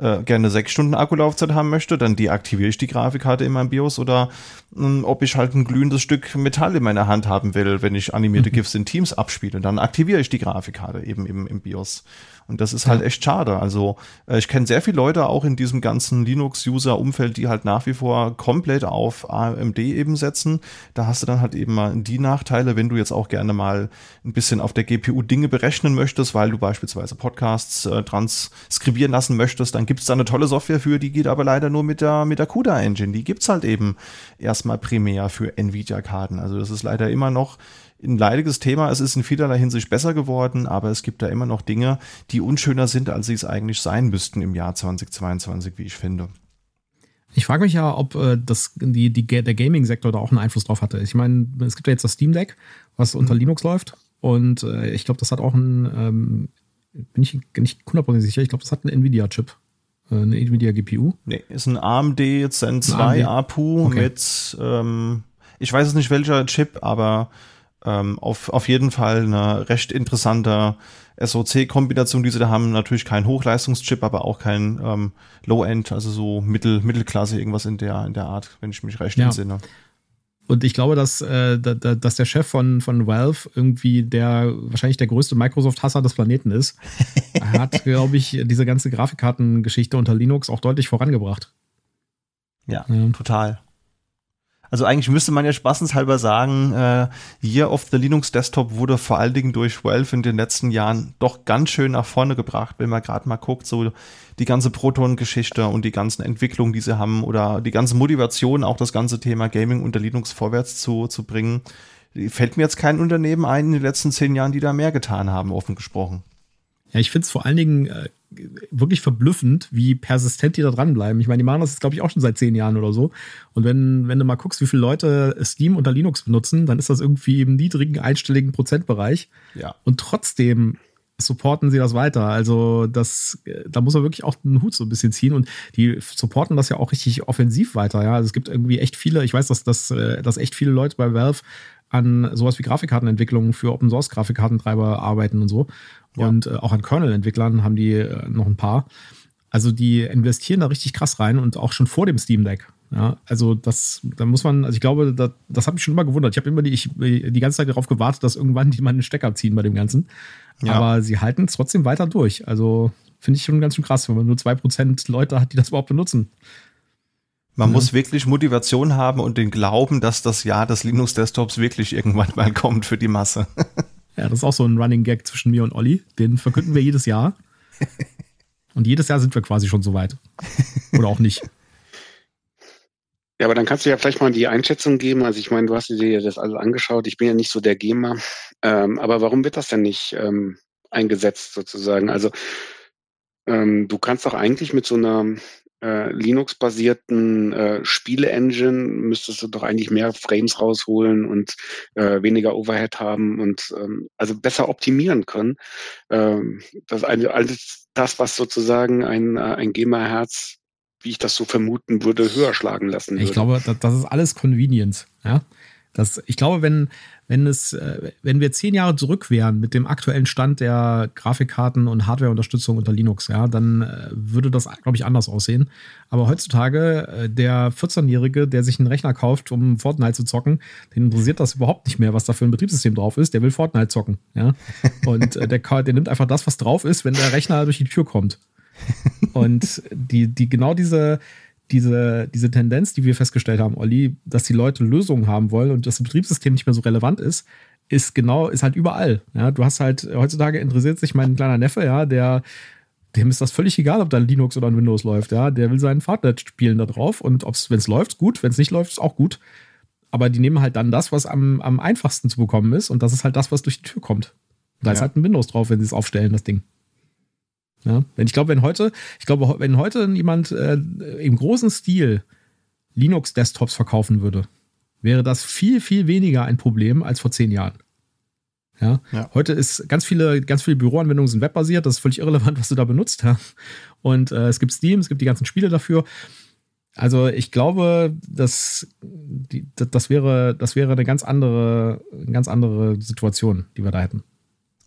äh, gerne sechs Stunden Akkulaufzeit haben möchte, dann deaktiviere ich die Grafikkarte in meinem BIOS oder mh, hm, ob ich halt ein glühendes Stück Metall in meiner Hand haben will, wenn ich animierte mhm. GIFs in Teams abspiele, dann aktiviere ich die Grafikkarte eben im, im BIOS. Und das ist halt echt schade. Also äh, ich kenne sehr viele Leute auch in diesem ganzen Linux-User-Umfeld, die halt nach wie vor komplett auf AMD eben setzen. Da hast du dann halt eben mal die Nachteile, wenn du jetzt auch gerne mal ein bisschen auf der GPU Dinge berechnen möchtest, weil du beispielsweise Podcasts äh, transkribieren lassen möchtest, dann gibt es da eine tolle Software für, die geht aber leider nur mit der, mit der CUDA Engine. Die gibt's halt eben erstmal primär für Nvidia-Karten. Also das ist leider immer noch ein leidiges Thema. Es ist in vielerlei Hinsicht besser geworden, aber es gibt da immer noch Dinge, die unschöner sind, als sie es eigentlich sein müssten im Jahr 2022, wie ich finde. Ich frage mich ja, ob äh, das, die, die, der Gaming-Sektor da auch einen Einfluss drauf hatte. Ich meine, es gibt ja jetzt das Steam Deck, was unter mhm. Linux läuft. Und äh, ich glaube, das hat auch einen, ähm, bin ich nicht hundertprozentig sicher, ich glaube, das hat einen Nvidia-Chip. Äh, eine Nvidia GPU. Nee, ist ein AMD Zen 2 APU okay. mit, ähm, ich weiß es nicht welcher Chip, aber ähm, auf, auf jeden Fall eine recht interessante SoC-Kombination, die sie da haben. Natürlich kein Hochleistungschip, aber auch kein ähm, Low-End, also so Mittel, Mittelklasse, irgendwas in der, in der Art, wenn ich mich recht ja. entsinne. Und ich glaube, dass, äh, dass der Chef von, von Valve irgendwie der wahrscheinlich der größte Microsoft-Hasser des Planeten ist. er hat, glaube ich, diese ganze Grafikkartengeschichte unter Linux auch deutlich vorangebracht. Ja, ja. total. Also eigentlich müsste man ja spaßenshalber sagen, äh, Year of the Linux Desktop wurde vor allen Dingen durch Valve in den letzten Jahren doch ganz schön nach vorne gebracht, wenn man gerade mal guckt, so die ganze Proton-Geschichte und die ganzen Entwicklungen, die sie haben oder die ganze Motivation, auch das ganze Thema Gaming unter Linux vorwärts zu, zu bringen. Fällt mir jetzt kein Unternehmen ein in den letzten zehn Jahren, die da mehr getan haben, offen gesprochen. Ja, ich finde es vor allen Dingen äh, wirklich verblüffend, wie persistent die da dranbleiben. Ich meine, die machen das jetzt, glaube ich, auch schon seit zehn Jahren oder so. Und wenn, wenn du mal guckst, wie viele Leute Steam unter Linux benutzen, dann ist das irgendwie im niedrigen einstelligen Prozentbereich. Ja. Und trotzdem supporten sie das weiter. Also das, da muss man wirklich auch einen Hut so ein bisschen ziehen und die supporten das ja auch richtig offensiv weiter. Ja, also es gibt irgendwie echt viele. Ich weiß, dass, dass, äh, dass echt viele Leute bei Valve an sowas wie Grafikkartenentwicklung für Open Source Grafikkartentreiber arbeiten und so. Ja. Und äh, auch an Kernel-Entwicklern haben die äh, noch ein paar. Also die investieren da richtig krass rein und auch schon vor dem Steam Deck. Ja, also das, da muss man, also ich glaube, das, das hat mich schon immer gewundert. Ich habe immer die, ich, die ganze Zeit darauf gewartet, dass irgendwann die mal einen Stecker ziehen bei dem Ganzen. Ja. Aber sie halten es trotzdem weiter durch. Also finde ich schon ganz schön krass, wenn man nur zwei Prozent Leute hat, die das überhaupt benutzen. Man mhm. muss wirklich Motivation haben und den Glauben, dass das Jahr des Linux-Desktops wirklich irgendwann mal kommt für die Masse. Ja, das ist auch so ein Running Gag zwischen mir und Olli. Den verkünden wir jedes Jahr. Und jedes Jahr sind wir quasi schon so weit. Oder auch nicht. Ja, aber dann kannst du ja vielleicht mal die Einschätzung geben. Also ich meine, du hast dir das alles angeschaut. Ich bin ja nicht so der Gamer. Ähm, aber warum wird das denn nicht ähm, eingesetzt sozusagen? Also ähm, du kannst doch eigentlich mit so einer äh, Linux-basierten äh, Spiele-Engine müsstest du doch eigentlich mehr Frames rausholen und äh, weniger Overhead haben und ähm, also besser optimieren können. Ähm, das eine, alles das, was sozusagen ein, äh, ein GEMA-Herz, wie ich das so vermuten würde, höher schlagen lassen würde. Ich glaube, das, das ist alles Convenience. Ja? Das, ich glaube, wenn, wenn es, äh, wenn wir zehn Jahre zurück wären mit dem aktuellen Stand der Grafikkarten und Hardwareunterstützung unter Linux, ja, dann äh, würde das, glaube ich, anders aussehen. Aber heutzutage, äh, der 14-Jährige, der sich einen Rechner kauft, um Fortnite zu zocken, den interessiert das überhaupt nicht mehr, was da für ein Betriebssystem drauf ist. Der will Fortnite zocken, ja. Und der, der nimmt einfach das, was drauf ist, wenn der Rechner durch die Tür kommt. Und die, die, genau diese, diese, diese Tendenz, die wir festgestellt haben, Olli, dass die Leute Lösungen haben wollen und das Betriebssystem nicht mehr so relevant ist, ist genau, ist halt überall. Ja, du hast halt, heutzutage interessiert sich mein kleiner Neffe, ja, der, dem ist das völlig egal, ob da ein Linux oder ein Windows läuft, ja. Der will seinen Fartnet spielen da drauf und wenn es läuft, gut, wenn es nicht läuft, ist auch gut. Aber die nehmen halt dann das, was am, am einfachsten zu bekommen ist und das ist halt das, was durch die Tür kommt. Da ja. ist halt ein Windows drauf, wenn sie es aufstellen, das Ding. Ja, wenn ich glaube, wenn heute, ich glaube, wenn heute jemand äh, im großen Stil Linux-Desktops verkaufen würde, wäre das viel, viel weniger ein Problem als vor zehn Jahren. Ja? ja. Heute ist ganz viele, ganz viele Büroanwendungen sind webbasiert, das ist völlig irrelevant, was du da benutzt. Ja? Und äh, es gibt Steam, es gibt die ganzen Spiele dafür. Also ich glaube, dass die, das wäre, das wäre eine ganz andere, eine ganz andere Situation, die wir da hätten.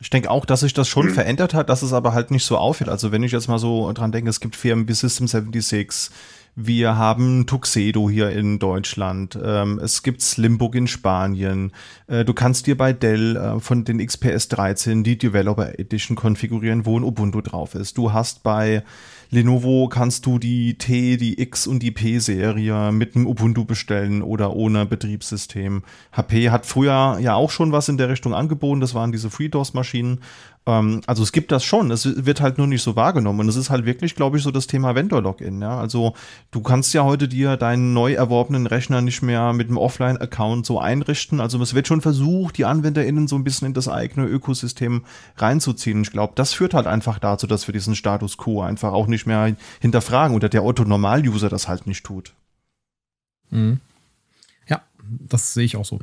Ich denke auch, dass sich das schon mhm. verändert hat, dass es aber halt nicht so auffällt. Also wenn ich jetzt mal so dran denke, es gibt Firmen wie System 76, wir haben Tuxedo hier in Deutschland. Ähm, es gibt Slimbook in Spanien. Äh, du kannst dir bei Dell äh, von den XPS 13 die Developer Edition konfigurieren, wo ein Ubuntu drauf ist. Du hast bei Lenovo kannst du die T, die X und die P-Serie mit einem Ubuntu bestellen oder ohne Betriebssystem. HP hat früher ja auch schon was in der Richtung angeboten, das waren diese FreeDOS-Maschinen. Ähm, also es gibt das schon, es wird halt nur nicht so wahrgenommen. Und es ist halt wirklich, glaube ich, so das Thema Vendor-Login. Ja? Also du kannst ja heute dir deinen neu erworbenen Rechner nicht mehr mit einem Offline-Account so einrichten. Also es wird schon versucht, die AnwenderInnen so ein bisschen in das eigene Ökosystem reinzuziehen. Ich glaube, das führt halt einfach dazu, dass wir diesen Status quo einfach auch nicht mehr hinterfragen oder der Otto-Normal-User das halt nicht tut. Mhm. Ja, das sehe ich auch so.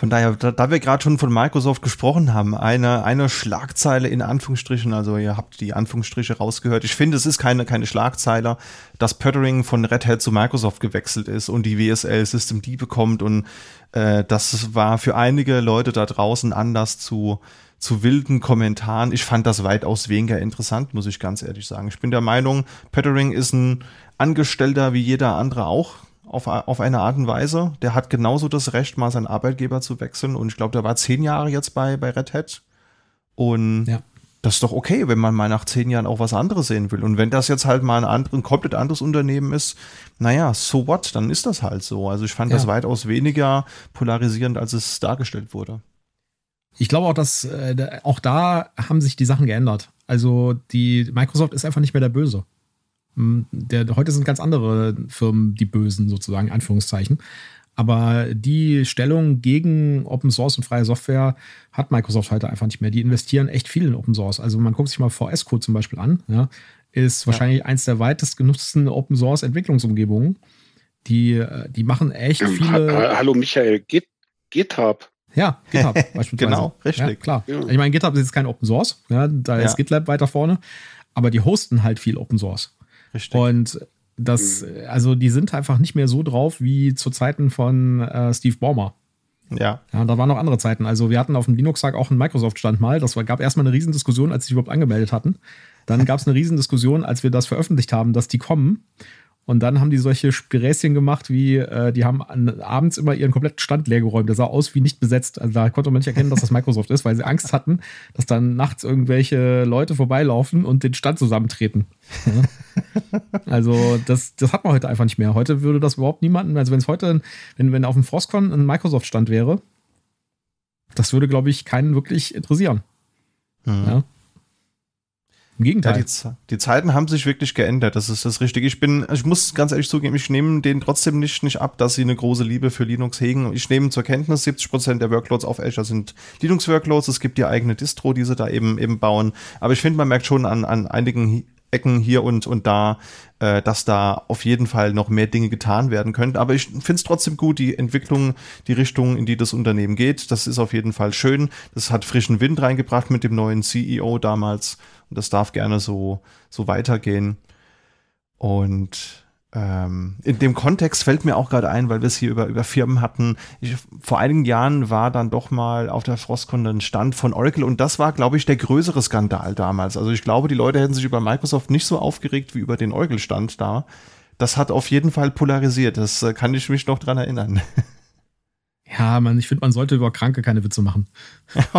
Von daher, da, da wir gerade schon von Microsoft gesprochen haben, eine, eine Schlagzeile in Anführungsstrichen, also ihr habt die Anführungsstriche rausgehört. Ich finde, es ist keine, keine Schlagzeile, dass Pöttering von Red Hat zu Microsoft gewechselt ist und die WSL System D bekommt und äh, das war für einige Leute da draußen Anlass zu, zu wilden Kommentaren. Ich fand das weitaus weniger interessant, muss ich ganz ehrlich sagen. Ich bin der Meinung, Pöttering ist ein Angestellter wie jeder andere auch auf, auf eine Art und Weise. Der hat genauso das Recht, mal seinen Arbeitgeber zu wechseln. Und ich glaube, der war zehn Jahre jetzt bei, bei Red Hat. Und ja. das ist doch okay, wenn man mal nach zehn Jahren auch was anderes sehen will. Und wenn das jetzt halt mal ein, andere, ein komplett anderes Unternehmen ist, naja, so what, dann ist das halt so. Also ich fand ja. das weitaus weniger polarisierend, als es dargestellt wurde. Ich glaube auch, dass äh, auch da haben sich die Sachen geändert. Also die Microsoft ist einfach nicht mehr der Böse. Hm, der, heute sind ganz andere Firmen die Bösen, sozusagen, in Anführungszeichen. Aber die Stellung gegen Open Source und freie Software hat Microsoft heute einfach nicht mehr. Die investieren echt viel in Open Source. Also man guckt sich mal VS Code zum Beispiel an. Ja, ist wahrscheinlich ja. eins der weitest genutzten Open Source Entwicklungsumgebungen. Die, äh, die machen echt viele. Hallo Michael, Git, GitHub. Ja, GitHub beispielsweise. genau, richtig. Ja, klar. Ja. Ich meine, GitHub ist jetzt kein Open Source. Ja, da ist GitLab weiter vorne. Aber die hosten halt viel Open Source. Richtig. Und das, also die sind einfach nicht mehr so drauf wie zu Zeiten von äh, Steve Ballmer. Ja. Ja, da waren noch andere Zeiten. Also wir hatten auf dem Linux-Tag auch einen Microsoft-Stand mal. Das war, gab erstmal eine Riesendiskussion, als sie überhaupt angemeldet hatten. Dann gab es eine Riesendiskussion, als wir das veröffentlicht haben, dass die kommen. Und dann haben die solche Geräßchen gemacht, wie äh, die haben an, abends immer ihren kompletten Stand leergeräumt. Der sah aus wie nicht besetzt. Also da konnte man nicht erkennen, dass das Microsoft ist, weil sie Angst hatten, dass dann nachts irgendwelche Leute vorbeilaufen und den Stand zusammentreten. Ja. also das, das hat man heute einfach nicht mehr. Heute würde das überhaupt niemanden, also wenn es heute, wenn, wenn auf dem Frostcon ein Microsoft-Stand wäre, das würde, glaube ich, keinen wirklich interessieren. Mhm. Ja. Im Gegenteil. Ja, die, die, Zeiten haben sich wirklich geändert. Das ist das Richtige. Ich bin, ich muss ganz ehrlich zugeben, ich nehme denen trotzdem nicht, nicht ab, dass sie eine große Liebe für Linux hegen. Ich nehme zur Kenntnis, 70 Prozent der Workloads auf Azure sind Linux-Workloads. Es gibt die eigene Distro, die sie da eben, eben bauen. Aber ich finde, man merkt schon an, an einigen Ecken hier und, und da, äh, dass da auf jeden Fall noch mehr Dinge getan werden können. Aber ich finde es trotzdem gut, die Entwicklung, die Richtung, in die das Unternehmen geht. Das ist auf jeden Fall schön. Das hat frischen Wind reingebracht mit dem neuen CEO damals. Und das darf gerne so, so weitergehen. Und ähm, in dem Kontext fällt mir auch gerade ein, weil wir es hier über, über Firmen hatten. Ich, vor einigen Jahren war dann doch mal auf der Frostcon ein Stand von Oracle und das war, glaube ich, der größere Skandal damals. Also ich glaube, die Leute hätten sich über Microsoft nicht so aufgeregt wie über den Oracle-Stand da. Das hat auf jeden Fall polarisiert. Das äh, kann ich mich noch dran erinnern. Ja, man, ich finde, man sollte über Kranke keine Witze machen.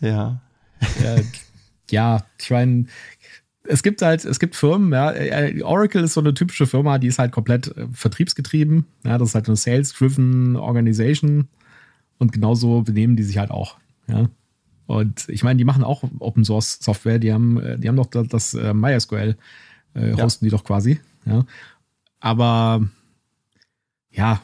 ja. ja. Ja, ich meine, es gibt halt, es gibt Firmen, ja, äh, Oracle ist so eine typische Firma, die ist halt komplett äh, vertriebsgetrieben. Ja, das ist halt eine Sales-driven Organization und genauso benehmen die sich halt auch. Ja. Und ich meine, die machen auch Open Source Software, die haben, äh, die haben doch das, das MySQL, äh, hosten ja. die doch quasi. Ja. Aber ja,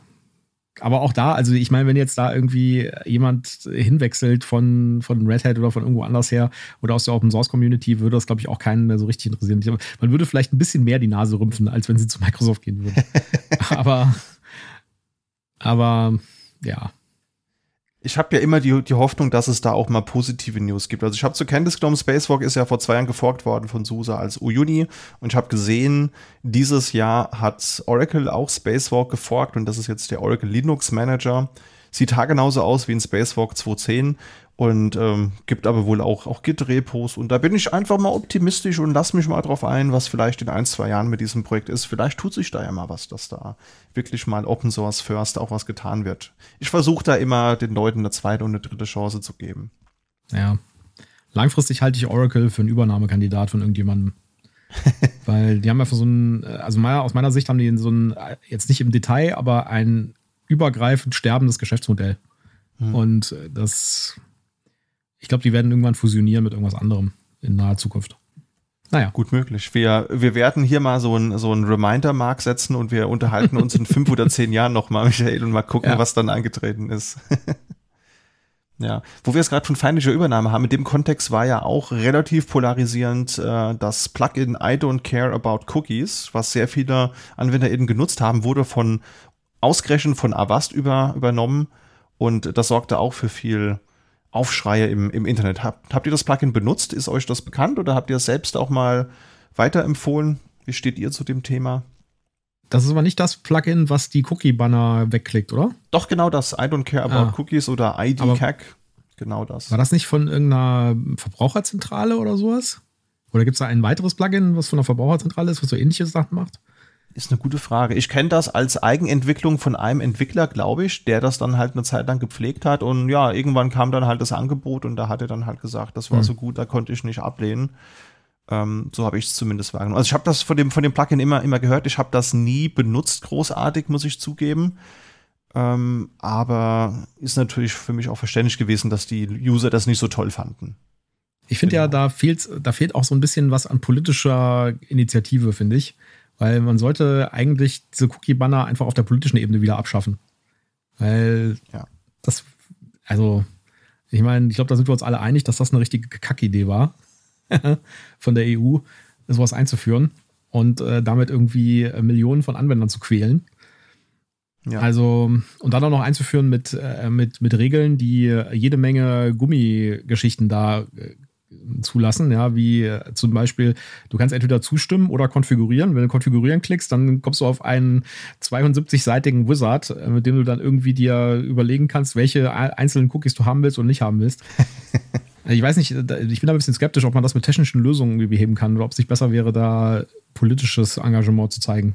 aber auch da, also ich meine, wenn jetzt da irgendwie jemand hinwechselt von, von Red Hat oder von irgendwo anders her oder aus der Open Source Community, würde das, glaube ich, auch keinen mehr so richtig interessieren. Man würde vielleicht ein bisschen mehr die Nase rümpfen, als wenn sie zu Microsoft gehen würden. aber, aber, ja ich habe ja immer die, die Hoffnung, dass es da auch mal positive News gibt. Also ich habe zur Kenntnis genommen, Spacewalk ist ja vor zwei Jahren geforkt worden von SUSE als Uyuni und ich habe gesehen, dieses Jahr hat Oracle auch Spacewalk geforkt und das ist jetzt der Oracle Linux Manager. Sieht haargenauso aus wie ein Spacewalk 2.10 und ähm, gibt aber wohl auch, auch Git-Repos. Und da bin ich einfach mal optimistisch und lass mich mal drauf ein, was vielleicht in ein, zwei Jahren mit diesem Projekt ist. Vielleicht tut sich da ja mal was, dass da wirklich mal Open Source First auch was getan wird. Ich versuche da immer den Leuten eine zweite und eine dritte Chance zu geben. Ja. Langfristig halte ich Oracle für einen Übernahmekandidat von irgendjemandem. Weil die haben einfach so ein, also meiner, aus meiner Sicht haben die so ein, jetzt nicht im Detail, aber ein übergreifend sterbendes Geschäftsmodell. Hm. Und das ich glaube, die werden irgendwann fusionieren mit irgendwas anderem in naher Zukunft. Naja. Gut möglich. Wir, wir werden hier mal so ein, so ein Reminder-Mark setzen und wir unterhalten uns in fünf oder zehn Jahren nochmal, Michael, und mal gucken, ja. was dann eingetreten ist. ja. Wo wir es gerade von feindlicher Übernahme haben, in dem Kontext war ja auch relativ polarisierend äh, das Plugin I Don't Care About Cookies, was sehr viele Anwender eben genutzt haben, wurde von ausgerechnet von Avast über, übernommen und das sorgte auch für viel Aufschreie im, im Internet. Habt, habt ihr das Plugin benutzt? Ist euch das bekannt oder habt ihr es selbst auch mal weiterempfohlen? Wie steht ihr zu dem Thema? Das ist aber nicht das Plugin, was die Cookie-Banner wegklickt, oder? Doch, genau das. I don't care about ah. cookies oder ID-CAC. Genau das. War das nicht von irgendeiner Verbraucherzentrale oder sowas? Oder gibt es da ein weiteres Plugin, was von der Verbraucherzentrale ist, was so ähnliche Sachen macht? Ist eine gute Frage. Ich kenne das als Eigenentwicklung von einem Entwickler, glaube ich, der das dann halt eine Zeit lang gepflegt hat. Und ja, irgendwann kam dann halt das Angebot und da hat er dann halt gesagt, das war mhm. so gut, da konnte ich nicht ablehnen. Ähm, so habe ich es zumindest wahrgenommen. Also ich habe das von dem, von dem Plugin immer, immer gehört. Ich habe das nie benutzt, großartig, muss ich zugeben. Ähm, aber ist natürlich für mich auch verständlich gewesen, dass die User das nicht so toll fanden. Ich finde genau. ja, da fehlt, da fehlt auch so ein bisschen was an politischer Initiative, finde ich. Weil man sollte eigentlich diese Cookie-Banner einfach auf der politischen Ebene wieder abschaffen. Weil ja. das, also, ich meine, ich glaube, da sind wir uns alle einig, dass das eine richtige Kackidee war, von der EU, sowas einzuführen und äh, damit irgendwie äh, Millionen von Anwendern zu quälen. Ja. Also, und dann auch noch einzuführen mit, äh, mit, mit Regeln, die jede Menge Gummigeschichten da äh, zulassen, ja, wie äh, zum Beispiel, du kannst entweder zustimmen oder konfigurieren. Wenn du konfigurieren klickst, dann kommst du auf einen 72-seitigen Wizard, äh, mit dem du dann irgendwie dir überlegen kannst, welche einzelnen Cookies du haben willst und nicht haben willst. Ich weiß nicht, ich bin da ein bisschen skeptisch, ob man das mit technischen Lösungen beheben kann oder ob es nicht besser wäre, da politisches Engagement zu zeigen.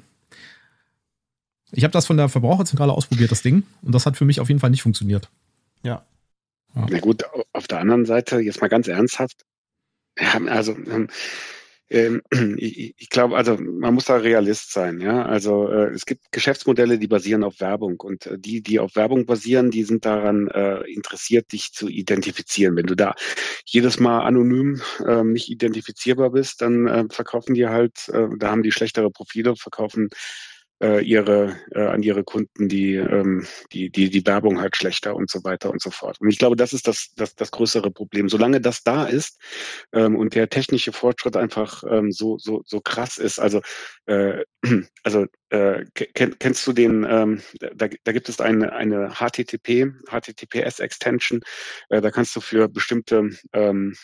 Ich habe das von der Verbraucherzentrale ausprobiert, das Ding, und das hat für mich auf jeden Fall nicht funktioniert. Ja. Ja. Na gut, auf der anderen Seite, jetzt mal ganz ernsthaft, also ähm, ähm, ich, ich glaube, also man muss da Realist sein, ja. Also äh, es gibt Geschäftsmodelle, die basieren auf Werbung und äh, die, die auf Werbung basieren, die sind daran äh, interessiert, dich zu identifizieren. Wenn du da jedes Mal anonym äh, nicht identifizierbar bist, dann äh, verkaufen die halt, äh, da haben die schlechtere Profile, verkaufen äh, ihre äh, an ihre Kunden die, ähm, die die die Werbung halt schlechter und so weiter und so fort. Und ich glaube, das ist das das, das größere Problem. Solange das da ist ähm, und der technische Fortschritt einfach ähm, so so so krass ist, also äh, also äh, kenn, kennst du den? Ähm, da, da gibt es eine eine HTTP HTTPS Extension. Äh, da kannst du für bestimmte ähm,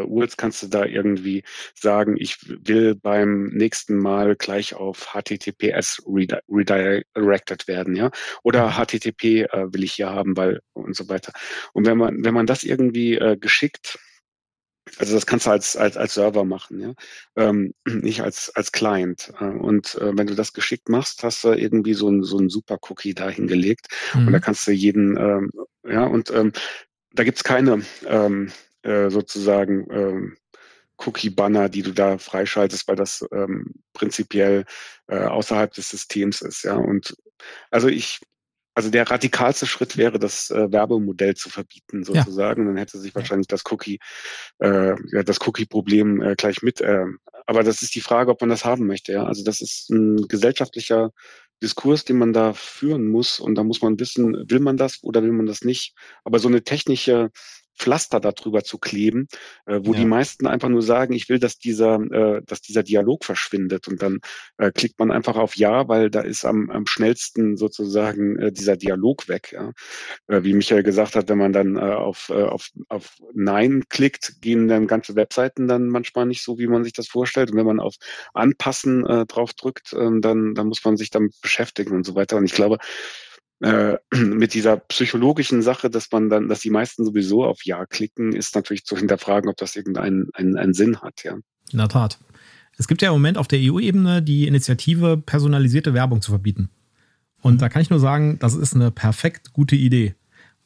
äh, URLs kannst du da irgendwie sagen, ich will beim nächsten Mal gleich auf HTTPS redirected werden, ja, oder HTTP äh, will ich hier haben, weil und so weiter. Und wenn man wenn man das irgendwie äh, geschickt also das kannst du als, als, als Server machen, ja. Ähm, nicht als, als Client. Äh, und äh, wenn du das geschickt machst, hast du irgendwie so ein, so ein super Cookie da hingelegt. Mhm. Und da kannst du jeden, ähm, ja, und ähm, da gibt's keine ähm, äh, sozusagen ähm, Cookie-Banner, die du da freischaltest, weil das ähm, prinzipiell äh, außerhalb des Systems ist. Ja, und also ich, also der radikalste Schritt wäre, das äh, Werbemodell zu verbieten, sozusagen. Ja. Dann hätte sich wahrscheinlich das Cookie, äh, ja, das Cookie-Problem äh, gleich mit. Äh, aber das ist die Frage, ob man das haben möchte. Ja, also das ist ein gesellschaftlicher Diskurs, den man da führen muss. Und da muss man wissen, will man das oder will man das nicht? Aber so eine technische Pflaster darüber zu kleben, äh, wo ja. die meisten einfach nur sagen, ich will, dass dieser, äh, dass dieser Dialog verschwindet und dann äh, klickt man einfach auf Ja, weil da ist am, am schnellsten sozusagen äh, dieser Dialog weg. Ja? Äh, wie Michael gesagt hat, wenn man dann äh, auf, äh, auf, auf Nein klickt, gehen dann ganze Webseiten dann manchmal nicht so, wie man sich das vorstellt. Und wenn man auf Anpassen äh, drauf drückt, äh, dann, dann muss man sich damit beschäftigen und so weiter. Und ich glaube, äh, mit dieser psychologischen Sache, dass man dann, dass die meisten sowieso auf Ja klicken, ist natürlich zu hinterfragen, ob das irgendeinen einen, einen Sinn hat, ja. In der Tat. Es gibt ja im Moment auf der EU-Ebene die Initiative, personalisierte Werbung zu verbieten. Und da kann ich nur sagen, das ist eine perfekt gute Idee.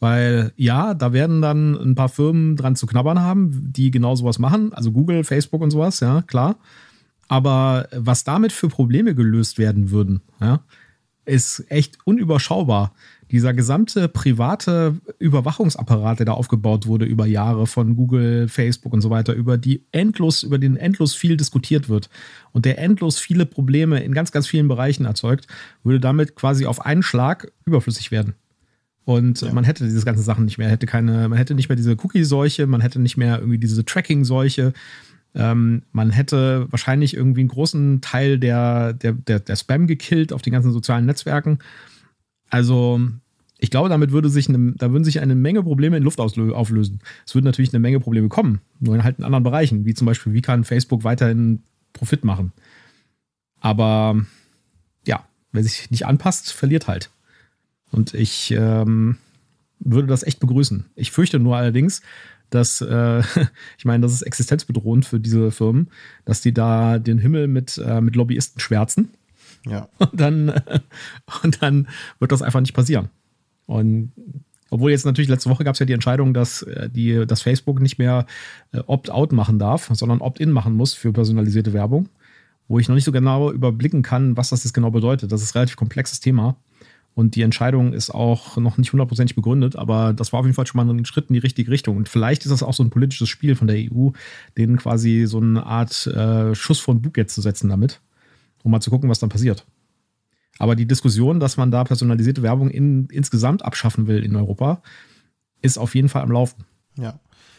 Weil ja, da werden dann ein paar Firmen dran zu knabbern haben, die genau sowas machen. Also Google, Facebook und sowas, ja, klar. Aber was damit für Probleme gelöst werden würden, ja, ist echt unüberschaubar. Dieser gesamte private Überwachungsapparat, der da aufgebaut wurde über Jahre von Google, Facebook und so weiter, über die endlos, über den endlos viel diskutiert wird und der endlos viele Probleme in ganz, ganz vielen Bereichen erzeugt, würde damit quasi auf einen Schlag überflüssig werden. Und ja. man hätte diese ganzen Sachen nicht mehr, hätte keine, man hätte nicht mehr diese Cookie-Seuche, man hätte nicht mehr irgendwie diese Tracking-Seuche, ähm, man hätte wahrscheinlich irgendwie einen großen Teil der, der, der, der Spam gekillt auf den ganzen sozialen Netzwerken. Also, ich glaube, damit würde sich eine, da würden sich eine Menge Probleme in Luft auflösen. Es würden natürlich eine Menge Probleme kommen, nur in halt in anderen Bereichen, wie zum Beispiel, wie kann Facebook weiterhin Profit machen. Aber ja, wer sich nicht anpasst, verliert halt. Und ich ähm, würde das echt begrüßen. Ich fürchte nur allerdings, dass, äh, ich meine, das ist existenzbedrohend für diese Firmen, dass die da den Himmel mit, äh, mit Lobbyisten schwärzen. Ja. Und dann, äh, und dann wird das einfach nicht passieren. Und obwohl jetzt natürlich letzte Woche gab es ja die Entscheidung, dass, äh, die, dass Facebook nicht mehr äh, Opt-out machen darf, sondern Opt-in machen muss für personalisierte Werbung, wo ich noch nicht so genau überblicken kann, was das jetzt genau bedeutet. Das ist ein relativ komplexes Thema. Und die Entscheidung ist auch noch nicht hundertprozentig begründet, aber das war auf jeden Fall schon mal ein Schritt in die richtige Richtung. Und vielleicht ist das auch so ein politisches Spiel von der EU, denen quasi so eine Art äh, Schuss von Bug jetzt zu setzen damit, um mal zu gucken, was dann passiert. Aber die Diskussion, dass man da personalisierte Werbung in, insgesamt abschaffen will in Europa, ist auf jeden Fall am Laufen. Ja.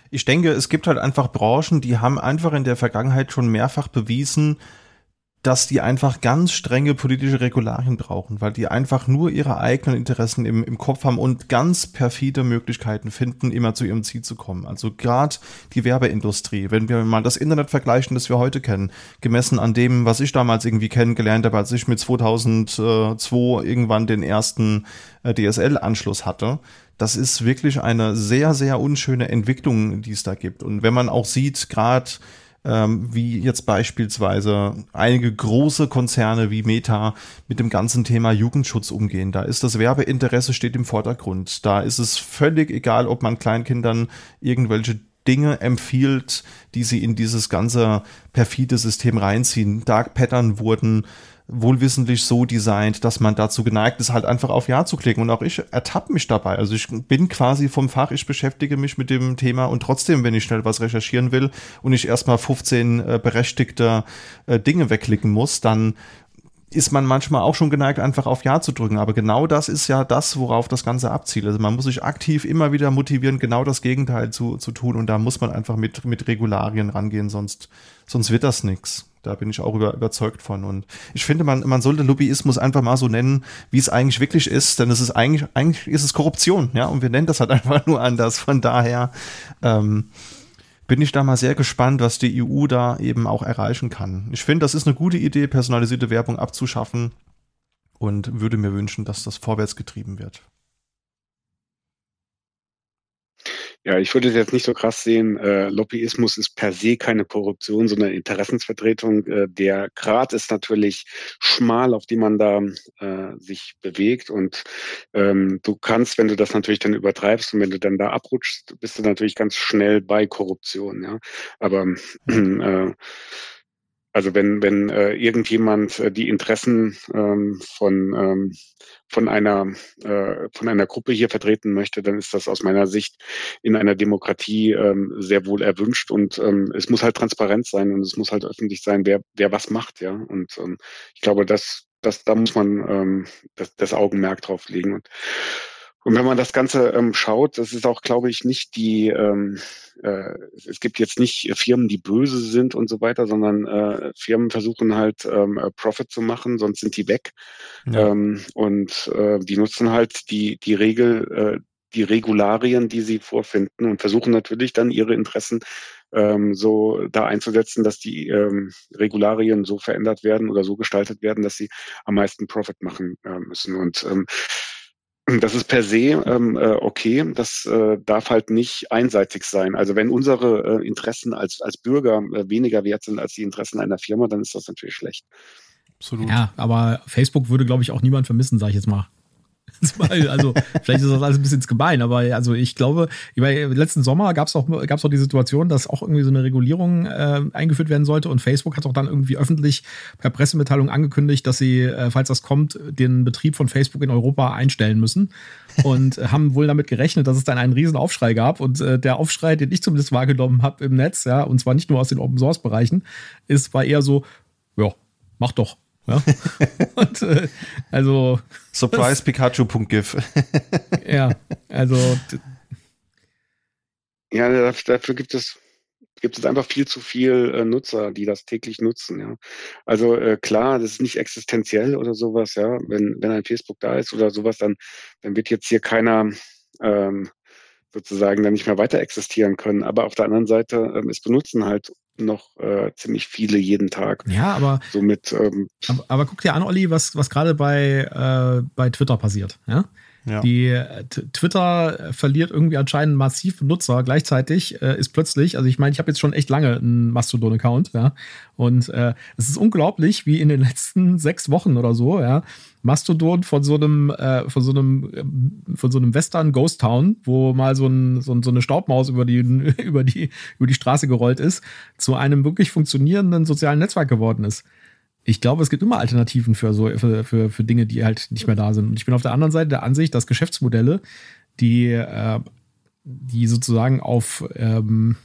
Ich denke, es gibt halt einfach Branchen, die haben einfach in der Vergangenheit schon mehrfach bewiesen, dass die einfach ganz strenge politische Regularien brauchen, weil die einfach nur ihre eigenen Interessen im, im Kopf haben und ganz perfide Möglichkeiten finden, immer zu ihrem Ziel zu kommen. Also gerade die Werbeindustrie, wenn wir mal das Internet vergleichen, das wir heute kennen, gemessen an dem, was ich damals irgendwie kennengelernt habe, als ich mit 2002 irgendwann den ersten äh, DSL-Anschluss hatte, das ist wirklich eine sehr, sehr unschöne Entwicklung, die es da gibt. Und wenn man auch sieht, gerade ähm, wie jetzt beispielsweise einige große Konzerne wie Meta mit dem ganzen Thema Jugendschutz umgehen. Da ist das Werbeinteresse steht im Vordergrund. Da ist es völlig egal, ob man Kleinkindern irgendwelche Dinge empfiehlt, die sie in dieses ganze perfide System reinziehen. Dark Pattern wurden wohlwissentlich so designt, dass man dazu geneigt ist, halt einfach auf Ja zu klicken. Und auch ich ertappe mich dabei. Also ich bin quasi vom Fach, ich beschäftige mich mit dem Thema und trotzdem, wenn ich schnell was recherchieren will und ich erstmal 15 äh, berechtigte äh, Dinge wegklicken muss, dann ist man manchmal auch schon geneigt, einfach auf Ja zu drücken. Aber genau das ist ja das, worauf das Ganze abzielt. Also man muss sich aktiv immer wieder motivieren, genau das Gegenteil zu, zu tun. Und da muss man einfach mit, mit Regularien rangehen, sonst, sonst wird das nichts. Da bin ich auch über, überzeugt von. Und ich finde, man, man sollte Lobbyismus einfach mal so nennen, wie es eigentlich wirklich ist. Denn es ist eigentlich, eigentlich ist es Korruption, ja. Und wir nennen das halt einfach nur anders. Von daher, ähm, bin ich da mal sehr gespannt, was die EU da eben auch erreichen kann. Ich finde, das ist eine gute Idee, personalisierte Werbung abzuschaffen und würde mir wünschen, dass das vorwärts getrieben wird. Ja, ich würde es jetzt nicht so krass sehen. Äh, Lobbyismus ist per se keine Korruption, sondern Interessensvertretung. Äh, der Grad ist natürlich schmal, auf dem man da äh, sich bewegt. Und ähm, du kannst, wenn du das natürlich dann übertreibst und wenn du dann da abrutschst, bist du natürlich ganz schnell bei Korruption. Ja, aber äh, also wenn, wenn äh, irgendjemand äh, die Interessen ähm, von, ähm, von, einer, äh, von einer Gruppe hier vertreten möchte, dann ist das aus meiner Sicht in einer Demokratie ähm, sehr wohl erwünscht und ähm, es muss halt transparent sein und es muss halt öffentlich sein, wer, wer was macht, ja. Und ähm, ich glaube, dass das, da muss man ähm, das, das Augenmerk drauf legen. Und und wenn man das Ganze ähm, schaut, das ist auch, glaube ich, nicht die, ähm, äh, es gibt jetzt nicht Firmen, die böse sind und so weiter, sondern äh, Firmen versuchen halt ähm, äh, Profit zu machen, sonst sind die weg. Ja. Ähm, und äh, die nutzen halt die, die Regel, äh, die Regularien, die sie vorfinden und versuchen natürlich dann ihre Interessen ähm, so da einzusetzen, dass die ähm, Regularien so verändert werden oder so gestaltet werden, dass sie am meisten Profit machen äh, müssen. Und ähm, das ist per se ähm, äh, okay. Das äh, darf halt nicht einseitig sein. Also wenn unsere äh, Interessen als, als Bürger äh, weniger wert sind als die Interessen einer Firma, dann ist das natürlich schlecht. Absolut. Ja, aber Facebook würde, glaube ich, auch niemand vermissen, sage ich jetzt mal. Also vielleicht ist das alles ein bisschen gemein, aber also ich glaube, letzten Sommer gab es auch, auch die Situation, dass auch irgendwie so eine Regulierung äh, eingeführt werden sollte und Facebook hat auch dann irgendwie öffentlich per Pressemitteilung angekündigt, dass sie, äh, falls das kommt, den Betrieb von Facebook in Europa einstellen müssen und haben wohl damit gerechnet, dass es dann einen riesen Aufschrei gab und äh, der Aufschrei, den ich zumindest wahrgenommen habe im Netz, ja, und zwar nicht nur aus den Open Source Bereichen, ist war eher so, ja, mach doch. Ja? Und, äh, also. Surprise Pikachu.gif. ja, also. Ja, dafür gibt es gibt es einfach viel zu viel äh, Nutzer, die das täglich nutzen. Ja. Also äh, klar, das ist nicht existenziell oder sowas. Ja, wenn wenn ein Facebook da ist oder sowas, dann dann wird jetzt hier keiner ähm, sozusagen dann nicht mehr weiter existieren können. Aber auf der anderen Seite, ähm, es benutzen halt noch äh, ziemlich viele jeden Tag. Ja, aber somit. Ähm, aber, aber guck dir an, Olli, was, was gerade bei, äh, bei Twitter passiert. Ja? Ja. Die äh, Twitter verliert irgendwie anscheinend massiv Nutzer. Gleichzeitig äh, ist plötzlich, also ich meine, ich habe jetzt schon echt lange einen Mastodon-Account, ja, und äh, es ist unglaublich, wie in den letzten sechs Wochen oder so, ja, Mastodon von so einem, äh, von so einem, äh, von so einem Western Ghost Town, wo mal so, ein, so, so eine Staubmaus über die, über die, über die Straße gerollt ist, zu einem wirklich funktionierenden sozialen Netzwerk geworden ist ich glaube, es gibt immer Alternativen für so für, für, für Dinge, die halt nicht mehr da sind. Und ich bin auf der anderen Seite der Ansicht, dass Geschäftsmodelle, die, äh, die sozusagen auf ähm,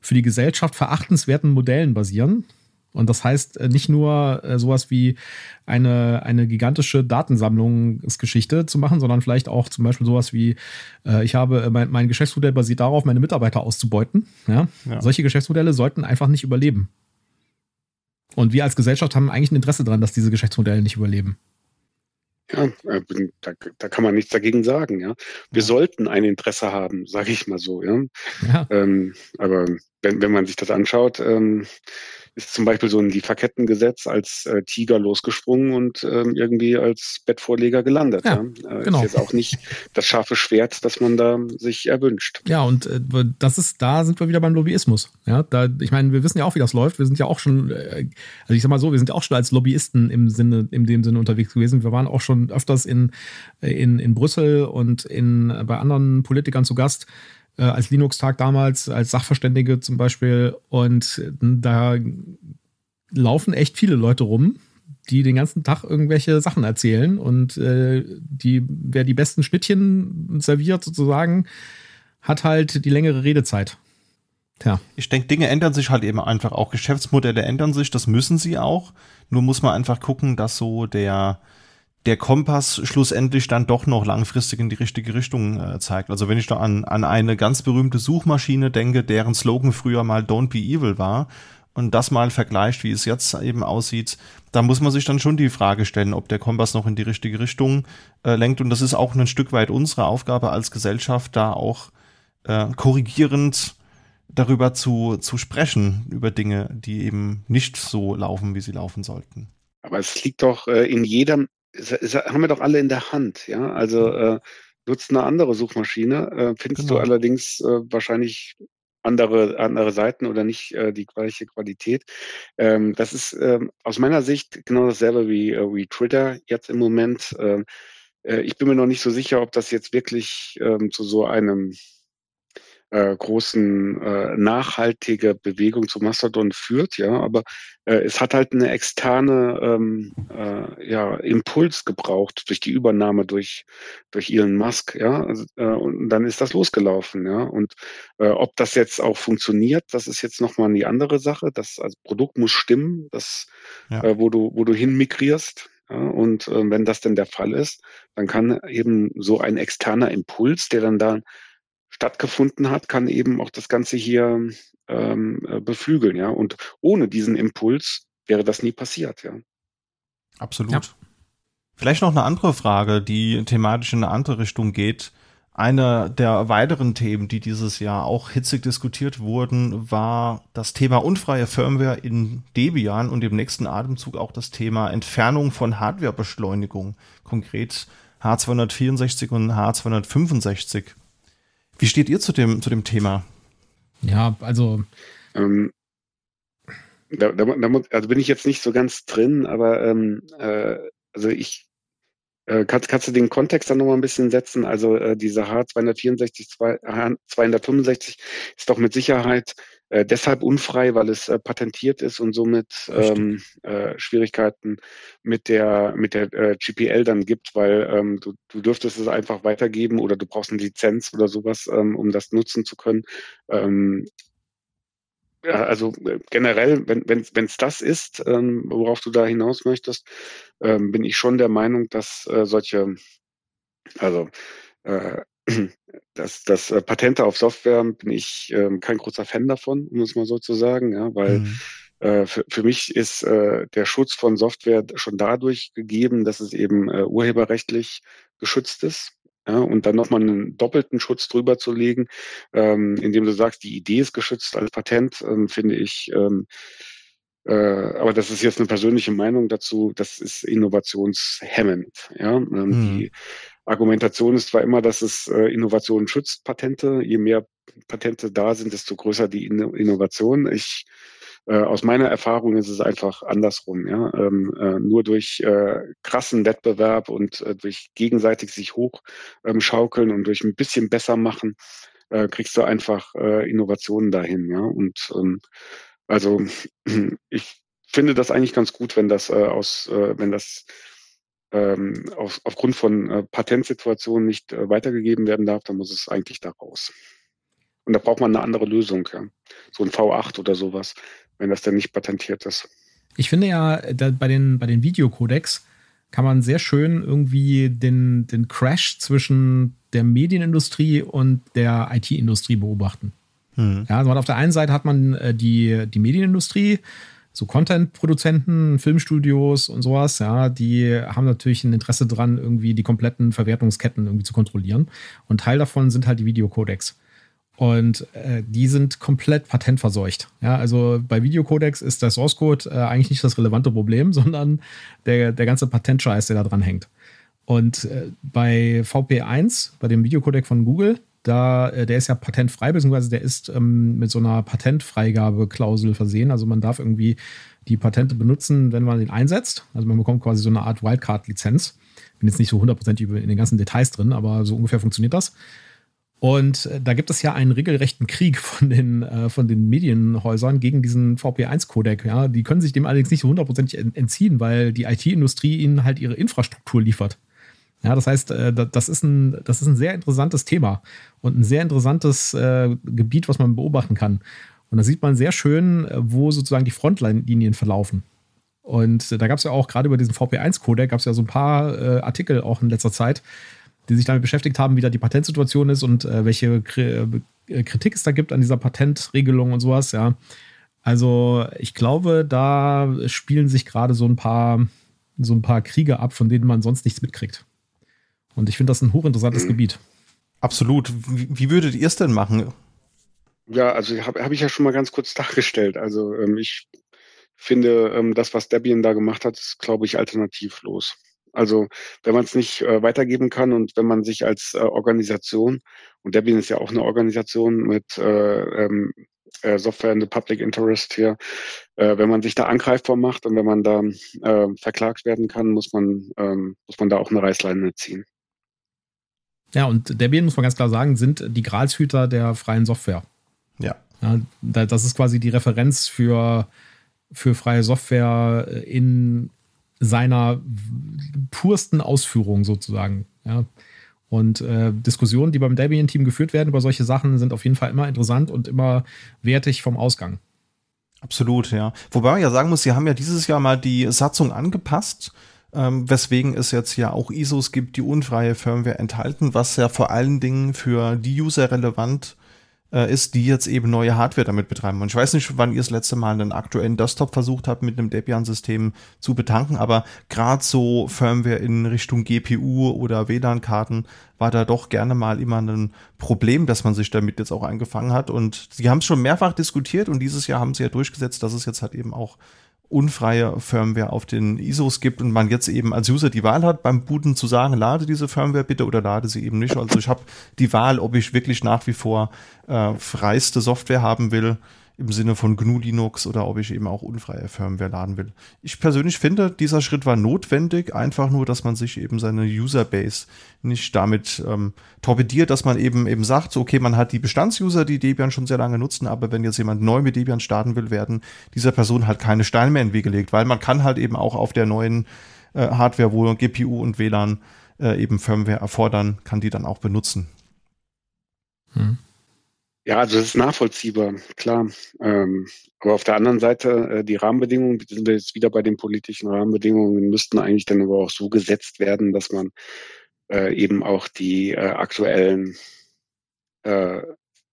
für die Gesellschaft verachtenswerten Modellen basieren. Und das heißt äh, nicht nur äh, sowas wie eine, eine gigantische Datensammlungsgeschichte zu machen, sondern vielleicht auch zum Beispiel sowas wie, äh, ich habe, äh, mein, mein Geschäftsmodell basiert darauf, meine Mitarbeiter auszubeuten. Ja? ja? Solche Geschäftsmodelle sollten einfach nicht überleben. Und wir als Gesellschaft haben eigentlich ein Interesse daran, dass diese Geschäftsmodelle nicht überleben. Ja, äh, da, da kann man nichts dagegen sagen, ja. Wir ja. sollten ein Interesse haben, sage ich mal so, ja. ja. Ähm, aber wenn, wenn man sich das anschaut, ähm, ist zum Beispiel so ein Lieferkettengesetz als äh, Tiger losgesprungen und ähm, irgendwie als Bettvorleger gelandet. Ja, ja. Äh, genau. Ist jetzt auch nicht das scharfe Schwert, das man da sich erwünscht. Ja, und äh, das ist, da sind wir wieder beim Lobbyismus. Ja, da, ich meine, wir wissen ja auch, wie das läuft. Wir sind ja auch schon, äh, also ich sag mal so, wir sind ja auch schon als Lobbyisten im Sinne, in dem Sinne unterwegs gewesen. Wir waren auch schon öfters in, in, in Brüssel und in, bei anderen Politikern zu Gast äh, als Linux-Tag damals, als Sachverständige zum Beispiel. Und da laufen echt viele Leute rum, die den ganzen Tag irgendwelche Sachen erzählen. Und äh, die, wer die besten Schnittchen serviert, sozusagen, hat halt die längere Redezeit. Tja. Ich denke, Dinge ändern sich halt eben einfach auch. Geschäftsmodelle ändern sich, das müssen sie auch. Nur muss man einfach gucken, dass so der, der Kompass schlussendlich dann doch noch langfristig in die richtige Richtung äh, zeigt. Also wenn ich da an, an eine ganz berühmte Suchmaschine denke, deren Slogan früher mal Don't be evil war und das mal vergleicht, wie es jetzt eben aussieht, da muss man sich dann schon die Frage stellen, ob der Kompass noch in die richtige Richtung äh, lenkt. Und das ist auch ein Stück weit unsere Aufgabe als Gesellschaft, da auch äh, korrigierend darüber zu, zu sprechen, über Dinge, die eben nicht so laufen, wie sie laufen sollten. Aber es liegt doch äh, in jedem haben wir doch alle in der Hand, ja. Also äh, nutzt eine andere Suchmaschine, äh, findest genau. du allerdings äh, wahrscheinlich andere, andere Seiten oder nicht äh, die gleiche Qualität. Ähm, das ist ähm, aus meiner Sicht genau dasselbe wie, äh, wie Twitter jetzt im Moment. Ähm, äh, ich bin mir noch nicht so sicher, ob das jetzt wirklich ähm, zu so einem äh, großen äh, nachhaltige Bewegung zu Mastodon führt, ja, aber äh, es hat halt eine externe ähm, äh, ja, Impuls gebraucht durch die Übernahme durch durch Elon Musk, ja, also, äh, und dann ist das losgelaufen, ja, und äh, ob das jetzt auch funktioniert, das ist jetzt nochmal eine andere Sache. Das also Produkt muss stimmen, das ja. äh, wo du wo du hin migrierst, ja, und äh, wenn das denn der Fall ist, dann kann eben so ein externer Impuls, der dann da stattgefunden hat, kann eben auch das Ganze hier ähm, äh, beflügeln, ja. Und ohne diesen Impuls wäre das nie passiert, ja. Absolut. Ja. Vielleicht noch eine andere Frage, die thematisch in eine andere Richtung geht. Eine der weiteren Themen, die dieses Jahr auch hitzig diskutiert wurden, war das Thema unfreie Firmware in Debian und im nächsten Atemzug auch das Thema Entfernung von Hardwarebeschleunigung, konkret H264 und H265. Wie steht ihr zu dem, zu dem Thema? Ja, also. Ähm, da, da, da, also bin ich jetzt nicht so ganz drin, aber ähm, äh, also ich äh, kannst, kannst du den Kontext dann nochmal ein bisschen setzen? Also äh, diese H264, H 265 ist doch mit Sicherheit äh, deshalb unfrei, weil es äh, patentiert ist und somit ähm, äh, Schwierigkeiten mit der mit der äh, GPL dann gibt, weil ähm, du, du dürftest es einfach weitergeben oder du brauchst eine Lizenz oder sowas, ähm, um das nutzen zu können. Ähm, ja, also äh, generell, wenn es wenn, das ist, ähm, worauf du da hinaus möchtest, ähm, bin ich schon der Meinung, dass äh, solche, also das, das äh, Patente auf Software bin ich ähm, kein großer Fan davon, um es mal so zu sagen, ja, weil mhm. äh, für, für mich ist äh, der Schutz von Software schon dadurch gegeben, dass es eben äh, urheberrechtlich geschützt ist. Ja, und dann nochmal einen doppelten Schutz drüber zu legen, ähm, indem du sagst, die Idee ist geschützt als Patent, ähm, finde ich, ähm, äh, aber das ist jetzt eine persönliche Meinung dazu, das ist innovationshemmend. Ja? Ähm, mhm. Die Argumentation ist zwar immer, dass es äh, Innovationen schützt, Patente. Je mehr Patente da sind, desto größer die In Innovation. Ich äh, aus meiner Erfahrung ist es einfach andersrum. Ja? Ähm, äh, nur durch äh, krassen Wettbewerb und äh, durch gegenseitig sich hochschaukeln ähm, und durch ein bisschen besser machen, äh, kriegst du einfach äh, Innovationen dahin. Ja? Und ähm, also ich finde das eigentlich ganz gut, wenn das äh, aus, äh, wenn das ähm, auf, aufgrund von äh, Patentsituationen nicht äh, weitergegeben werden darf, dann muss es eigentlich da raus. Und da braucht man eine andere Lösung, ja. So ein V8 oder sowas, wenn das denn nicht patentiert ist. Ich finde ja, bei den, bei den Videocodecs kann man sehr schön irgendwie den, den Crash zwischen der Medienindustrie und der IT-Industrie beobachten. Hm. Ja, also auf der einen Seite hat man äh, die, die Medienindustrie, so Content-Produzenten, Filmstudios und sowas, ja, die haben natürlich ein Interesse dran, irgendwie die kompletten Verwertungsketten irgendwie zu kontrollieren. Und Teil davon sind halt die Videocodecs. Und äh, die sind komplett patentverseucht. Ja, also bei Videocodex ist der Source Code äh, eigentlich nicht das relevante Problem, sondern der, der ganze Patentscheiß, der da dran hängt. Und äh, bei VP1, bei dem Videocodec von Google, da, äh, der ist ja patentfrei, beziehungsweise der ist ähm, mit so einer Patentfreigabeklausel versehen. Also man darf irgendwie die Patente benutzen, wenn man den einsetzt. Also man bekommt quasi so eine Art Wildcard-Lizenz. Bin jetzt nicht so hundertprozentig in den ganzen Details drin, aber so ungefähr funktioniert das. Und äh, da gibt es ja einen regelrechten Krieg von den, äh, von den Medienhäusern gegen diesen VP1-Codec. Ja? Die können sich dem allerdings nicht so hundertprozentig entziehen, weil die IT-Industrie ihnen halt ihre Infrastruktur liefert. Ja, das heißt, äh, das ist ein, das ist ein sehr interessantes Thema und ein sehr interessantes äh, Gebiet, was man beobachten kann. Und da sieht man sehr schön, äh, wo sozusagen die Frontlinien verlaufen. Und da gab es ja auch gerade über diesen VP1-Codec, gab es ja so ein paar Artikel auch in letzter Zeit, die sich damit beschäftigt haben, wie da die Patentsituation ist und welche Kritik es da gibt an dieser Patentregelung und sowas, ja. Also ich glaube, da spielen sich gerade so ein paar so ein paar Kriege ab, von denen man sonst nichts mitkriegt. Und ich finde das ein hochinteressantes mhm. Gebiet. Absolut. Wie, wie würdet ihr es denn machen? Ja, also habe hab ich ja schon mal ganz kurz dargestellt. Also ähm, ich finde, ähm, das, was Debian da gemacht hat, ist, glaube ich, alternativlos. Also wenn man es nicht äh, weitergeben kann und wenn man sich als äh, Organisation, und Debian ist ja auch eine Organisation mit äh, ähm, äh, Software in the Public Interest hier, äh, wenn man sich da angreifbar macht und wenn man da äh, verklagt werden kann, muss man, ähm, muss man da auch eine Reißleine ziehen. Ja, und Debian, muss man ganz klar sagen, sind die Gralshüter der freien Software. Ja. ja das ist quasi die Referenz für, für freie Software in seiner pursten Ausführung sozusagen. Ja. Und äh, Diskussionen, die beim Debian-Team geführt werden über solche Sachen, sind auf jeden Fall immer interessant und immer wertig vom Ausgang. Absolut, ja. Wobei man ja sagen muss, sie haben ja dieses Jahr mal die Satzung angepasst, ähm, weswegen es jetzt ja auch ISOs gibt, die unfreie Firmware enthalten, was ja vor allen Dingen für die User relevant äh, ist, die jetzt eben neue Hardware damit betreiben. Und ich weiß nicht, wann ihr das letzte Mal einen aktuellen Desktop versucht habt, mit einem Debian-System zu betanken, aber gerade so Firmware in Richtung GPU oder WLAN-Karten war da doch gerne mal immer ein Problem, dass man sich damit jetzt auch eingefangen hat. Und sie haben es schon mehrfach diskutiert und dieses Jahr haben sie ja durchgesetzt, dass es jetzt halt eben auch unfreie Firmware auf den ISOs gibt und man jetzt eben als User die Wahl hat, beim Booten zu sagen, lade diese Firmware bitte oder lade sie eben nicht. Also ich habe die Wahl, ob ich wirklich nach wie vor äh, freiste Software haben will im Sinne von GNU Linux oder ob ich eben auch unfreie Firmware laden will. Ich persönlich finde, dieser Schritt war notwendig, einfach nur, dass man sich eben seine Userbase nicht damit ähm, torpediert, dass man eben eben sagt, okay, man hat die Bestandsuser, die Debian schon sehr lange nutzen, aber wenn jetzt jemand neu mit Debian starten will, werden dieser Person halt keine Steine mehr in den Weg gelegt, weil man kann halt eben auch auf der neuen äh, Hardware, wo GPU und WLAN äh, eben Firmware erfordern, kann die dann auch benutzen. Hm. Ja, also das ist nachvollziehbar, klar. Ähm, aber auf der anderen Seite, äh, die Rahmenbedingungen, sind wir jetzt wieder bei den politischen Rahmenbedingungen, müssten eigentlich dann aber auch so gesetzt werden, dass man äh, eben auch die äh, aktuellen äh,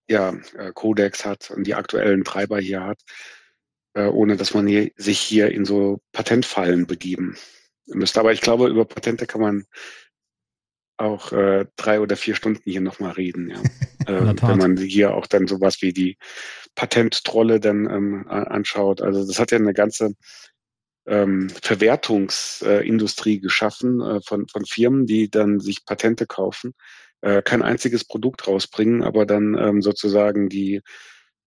ja, äh, Codex hat und die aktuellen Treiber hier hat, äh, ohne dass man hier, sich hier in so Patentfallen begeben müsste. Aber ich glaube, über Patente kann man auch äh, drei oder vier Stunden hier nochmal reden, ja. äh, wenn man hier auch dann sowas wie die Patentrolle dann ähm, anschaut. Also das hat ja eine ganze ähm, Verwertungsindustrie äh, geschaffen äh, von, von Firmen, die dann sich Patente kaufen, äh, kein einziges Produkt rausbringen, aber dann ähm, sozusagen die,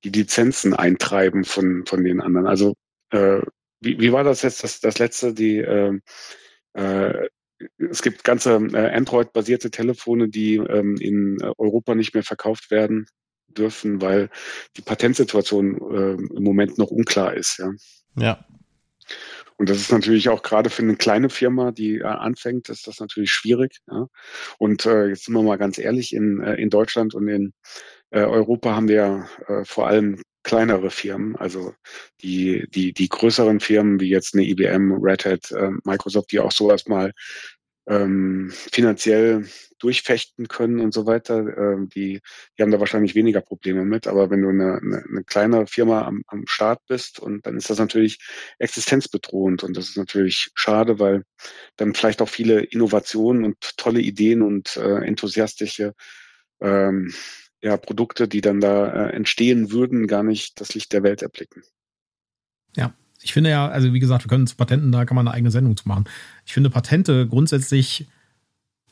die Lizenzen eintreiben von, von den anderen. Also äh, wie, wie war das jetzt das, das letzte, die äh, äh, es gibt ganze äh, Android-basierte Telefone, die ähm, in äh, Europa nicht mehr verkauft werden dürfen, weil die Patentsituation äh, im Moment noch unklar ist. Ja. ja. Und das ist natürlich auch gerade für eine kleine Firma, die äh, anfängt, ist das natürlich schwierig. Ja. Und jetzt sind wir mal ganz ehrlich, in, in Deutschland und in Europa haben wir vor allem kleinere Firmen, also die, die, die größeren Firmen wie jetzt eine IBM, Red Hat, äh, Microsoft, die auch sowas mal ähm, finanziell durchfechten können und so weiter, äh, die, die haben da wahrscheinlich weniger Probleme mit. Aber wenn du eine, eine, eine kleine Firma am, am Start bist und dann ist das natürlich existenzbedrohend und das ist natürlich schade, weil dann vielleicht auch viele Innovationen und tolle Ideen und äh, enthusiastische ähm, ja, Produkte, die dann da äh, entstehen würden, gar nicht das Licht der Welt erblicken. Ja, ich finde ja, also wie gesagt, wir können zu Patenten, da kann man eine eigene Sendung zu machen. Ich finde Patente grundsätzlich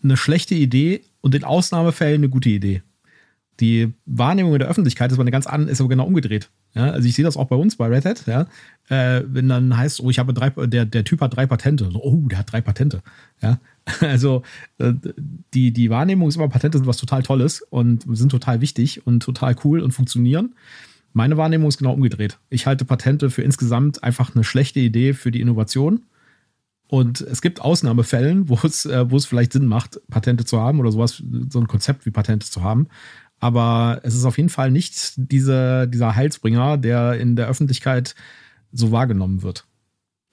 eine schlechte Idee und in Ausnahmefällen eine gute Idee. Die Wahrnehmung in der Öffentlichkeit ist aber eine ganz andere, ist aber genau umgedreht. Ja, also ich sehe das auch bei uns bei Red Hat, ja. Äh, wenn dann heißt, oh, ich habe drei, der, der Typ hat drei Patente. So, oh, der hat drei Patente. Ja. Also äh, die, die Wahrnehmung ist immer, Patente sind was total Tolles und sind total wichtig und total cool und funktionieren. Meine Wahrnehmung ist genau umgedreht. Ich halte Patente für insgesamt einfach eine schlechte Idee für die Innovation. Und es gibt Ausnahmefällen, wo es, äh, wo es vielleicht Sinn macht, Patente zu haben oder sowas, so ein Konzept wie Patente zu haben. Aber es ist auf jeden Fall nicht diese, dieser Heilsbringer, der in der Öffentlichkeit so wahrgenommen wird.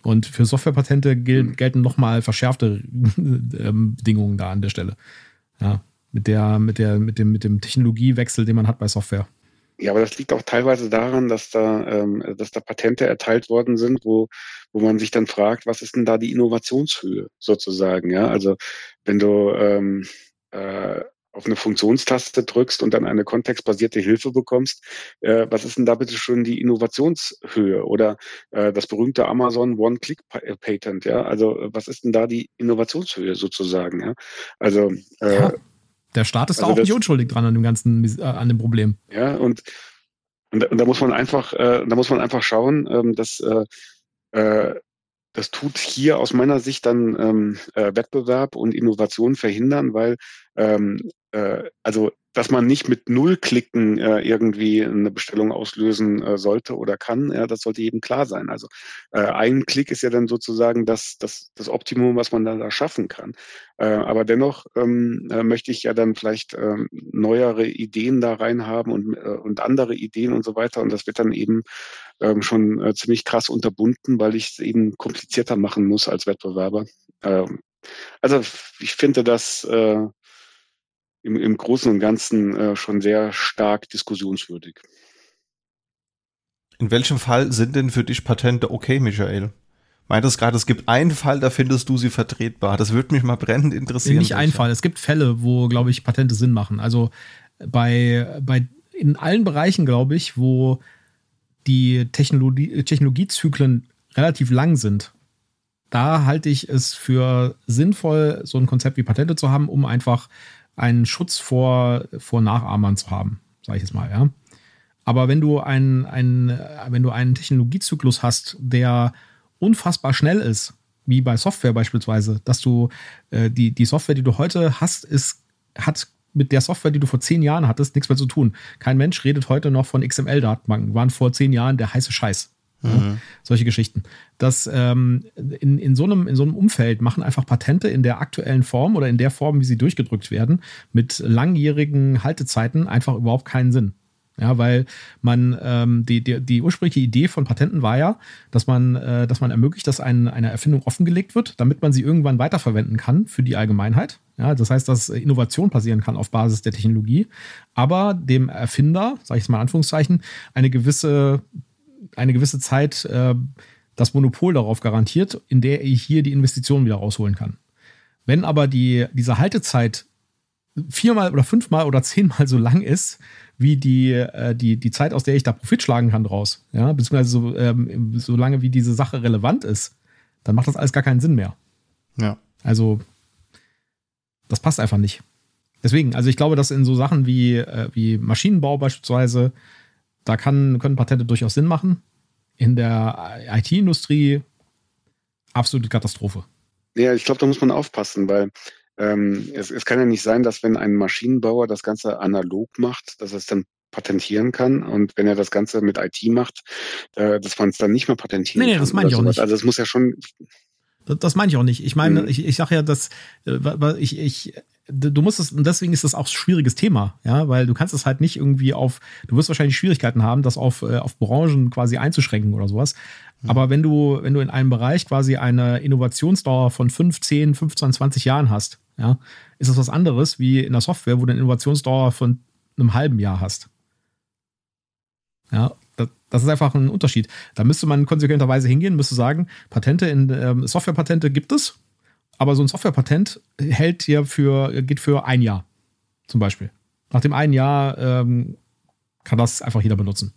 Und für Softwarepatente gel mhm. gelten nochmal verschärfte ähm, Bedingungen da an der Stelle. Ja, mit der, mit der, mit dem, mit dem Technologiewechsel, den man hat bei Software. Ja, aber das liegt auch teilweise daran, dass da, ähm, dass da Patente erteilt worden sind, wo, wo man sich dann fragt, was ist denn da die Innovationshöhe sozusagen? Ja, also wenn du ähm, äh, auf eine Funktionstaste drückst und dann eine kontextbasierte Hilfe bekommst, äh, was ist denn da bitte schon die Innovationshöhe oder äh, das berühmte Amazon One-Click-Patent, ja? Also was ist denn da die Innovationshöhe sozusagen, ja? Also äh, ja, der Staat ist also auch das, nicht unschuldig dran an dem ganzen äh, an dem Problem. Ja, und, und, und da muss man einfach, äh, da muss man einfach schauen, ähm, dass äh, äh, das tut hier aus meiner Sicht dann ähm, äh, Wettbewerb und Innovation verhindern, weil ähm, äh, also dass man nicht mit null Klicken äh, irgendwie eine Bestellung auslösen äh, sollte oder kann, ja, das sollte jedem klar sein. Also äh, ein Klick ist ja dann sozusagen das, das, das Optimum, was man dann da schaffen kann. Äh, aber dennoch ähm, äh, möchte ich ja dann vielleicht äh, neuere Ideen da rein haben und, äh, und andere Ideen und so weiter. Und das wird dann eben ähm, schon äh, ziemlich krass unterbunden, weil ich es eben komplizierter machen muss als Wettbewerber. Ähm, also ich finde das äh, im, im Großen und Ganzen äh, schon sehr stark diskussionswürdig. In welchem Fall sind denn für dich Patente okay, Michael? Meintest gerade, es gibt einen Fall, da findest du sie vertretbar. Das würde mich mal brennend interessieren. Nicht ein Fall. Es gibt Fälle, wo, glaube ich, Patente Sinn machen. Also bei, bei in allen Bereichen, glaube ich, wo die Technologie, Technologiezyklen relativ lang sind, da halte ich es für sinnvoll, so ein Konzept wie Patente zu haben, um einfach einen Schutz vor, vor Nachahmern zu haben, sage ich jetzt mal, ja. Aber wenn du einen, einen, wenn du einen Technologiezyklus hast, der unfassbar schnell ist, wie bei Software beispielsweise, dass du äh, die, die Software, die du heute hast, ist, hat mit der Software, die du vor zehn Jahren hattest, nichts mehr zu tun. Kein Mensch redet heute noch von XML-Datenbanken, waren vor zehn Jahren der heiße Scheiß. Mhm. Ja, solche Geschichten. Das ähm, in, in, so einem, in so einem Umfeld machen einfach Patente in der aktuellen Form oder in der Form, wie sie durchgedrückt werden, mit langjährigen Haltezeiten einfach überhaupt keinen Sinn. Ja, weil man ähm, die, die, die ursprüngliche Idee von Patenten war ja, dass man, äh, dass man ermöglicht, dass ein, eine Erfindung offengelegt wird, damit man sie irgendwann weiterverwenden kann für die Allgemeinheit. Ja, das heißt, dass Innovation passieren kann auf Basis der Technologie, aber dem Erfinder, sage ich es mal in Anführungszeichen, eine gewisse eine gewisse Zeit äh, das Monopol darauf garantiert, in der ich hier die Investitionen wieder rausholen kann. Wenn aber die, diese Haltezeit viermal oder fünfmal oder zehnmal so lang ist, wie die, äh, die, die Zeit, aus der ich da Profit schlagen kann draus, ja, beziehungsweise so, ähm, so lange wie diese Sache relevant ist, dann macht das alles gar keinen Sinn mehr. Ja. Also, das passt einfach nicht. Deswegen, also ich glaube, dass in so Sachen wie, äh, wie Maschinenbau beispielsweise da kann, können Patente durchaus Sinn machen. In der IT-Industrie absolute Katastrophe. Ja, ich glaube, da muss man aufpassen, weil ähm, es, es kann ja nicht sein, dass wenn ein Maschinenbauer das Ganze analog macht, dass es dann patentieren kann und wenn er das Ganze mit IT macht, äh, dass man es dann nicht mehr patentieren nee, nee, kann. das meine ich auch nicht. Also es muss ja schon das, meine ich auch nicht. Ich meine, mhm. ich, ich sage ja, dass äh, ich, ich du musst es, und deswegen ist das auch ein schwieriges Thema, ja, weil du kannst es halt nicht irgendwie auf, du wirst wahrscheinlich Schwierigkeiten haben, das auf, äh, auf Branchen quasi einzuschränken oder sowas. Mhm. Aber wenn du, wenn du in einem Bereich quasi eine Innovationsdauer von 5, 10, 15, 20 Jahren hast, ja, ist das was anderes wie in der Software, wo du eine Innovationsdauer von einem halben Jahr hast. Ja, das, ist einfach ein Unterschied. Da müsste man konsequenterweise hingehen, müsste sagen, Patente in ähm, Softwarepatente gibt es, aber so ein Softwarepatent hält ja für, geht für ein Jahr. Zum Beispiel. Nach dem einen Jahr ähm, kann das einfach jeder benutzen.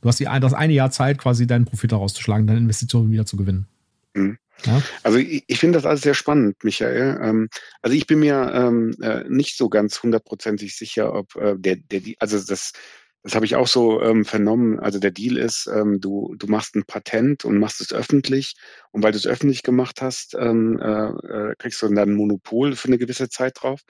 Du hast die, das eine Jahr Zeit, quasi deinen Profit daraus zu schlagen, deine Investitionen wieder zu gewinnen. Mhm. Ja? Also ich, ich finde das alles sehr spannend, Michael. Ähm, also ich bin mir ähm, äh, nicht so ganz hundertprozentig sicher, ob äh, der, der, also das, das habe ich auch so ähm, vernommen. Also der Deal ist, ähm, du, du machst ein Patent und machst es öffentlich. Und weil du es öffentlich gemacht hast, ähm, äh, äh kriegst du dann ein Monopol für eine gewisse Zeit drauf.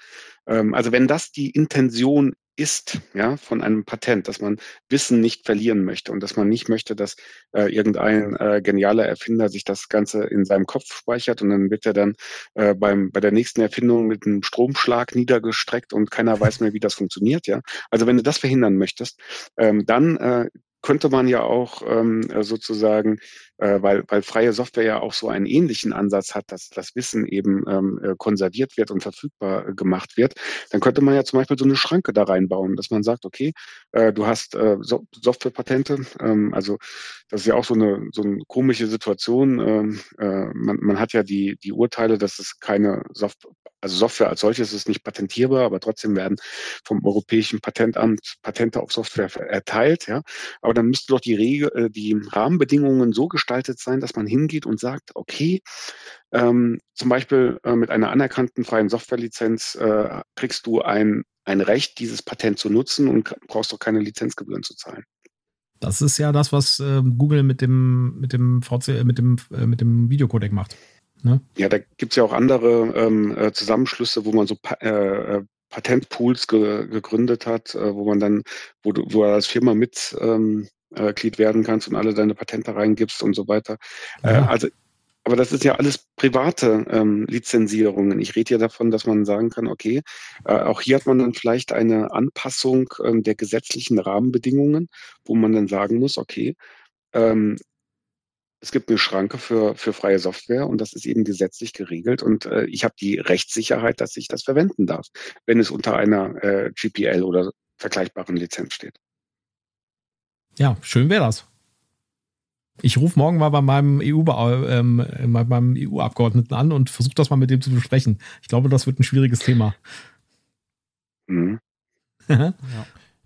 Ähm, also wenn das die Intention ist, ja, von einem Patent, dass man Wissen nicht verlieren möchte und dass man nicht möchte, dass äh, irgendein äh, genialer Erfinder sich das Ganze in seinem Kopf speichert und dann wird er dann äh, beim, bei der nächsten Erfindung mit einem Stromschlag niedergestreckt und keiner weiß mehr, wie das funktioniert, ja. Also wenn du das verhindern möchtest, ähm, dann äh, könnte man ja auch ähm, sozusagen, äh, weil, weil freie Software ja auch so einen ähnlichen Ansatz hat, dass das Wissen eben ähm, äh, konserviert wird und verfügbar gemacht wird, dann könnte man ja zum Beispiel so eine Schranke da reinbauen, dass man sagt, okay, äh, du hast äh, so Softwarepatente, ähm, also das ist ja auch so eine, so eine komische Situation. Ähm, äh, man, man hat ja die, die Urteile, dass es keine Software, also Software als solches ist nicht patentierbar, aber trotzdem werden vom Europäischen Patentamt Patente auf Software erteilt, ja. Aber dann müsste doch die Regel, äh, die Rahmenbedingungen so gestaltet sein, dass man hingeht und sagt, okay, ähm, zum Beispiel äh, mit einer anerkannten freien Softwarelizenz äh, kriegst du ein, ein Recht, dieses Patent zu nutzen und brauchst doch keine Lizenzgebühren zu zahlen. Das ist ja das, was äh, Google mit dem, mit dem VC, mit dem, äh, mit dem Videocodec macht. Ne? Ja, da gibt es ja auch andere ähm, äh, Zusammenschlüsse, wo man so pa äh, Patentpools ge gegründet hat, äh, wo man dann, wo du, wo du als Firma Mitglied ähm, äh, werden kannst und alle deine Patente reingibst und so weiter. Äh, ja. Äh, also, aber das ist ja alles private ähm, Lizenzierungen. Ich rede ja davon, dass man sagen kann, okay, äh, auch hier hat man dann vielleicht eine Anpassung ähm, der gesetzlichen Rahmenbedingungen, wo man dann sagen muss, okay, ähm, es gibt eine Schranke für, für freie Software und das ist eben gesetzlich geregelt und äh, ich habe die Rechtssicherheit, dass ich das verwenden darf, wenn es unter einer äh, GPL oder vergleichbaren Lizenz steht. Ja, schön wäre das. Ich rufe morgen mal bei meinem EU, ähm, meinem EU-Abgeordneten an und versuche das mal mit dem zu besprechen. Ich glaube, das wird ein schwieriges Thema. Mhm. ja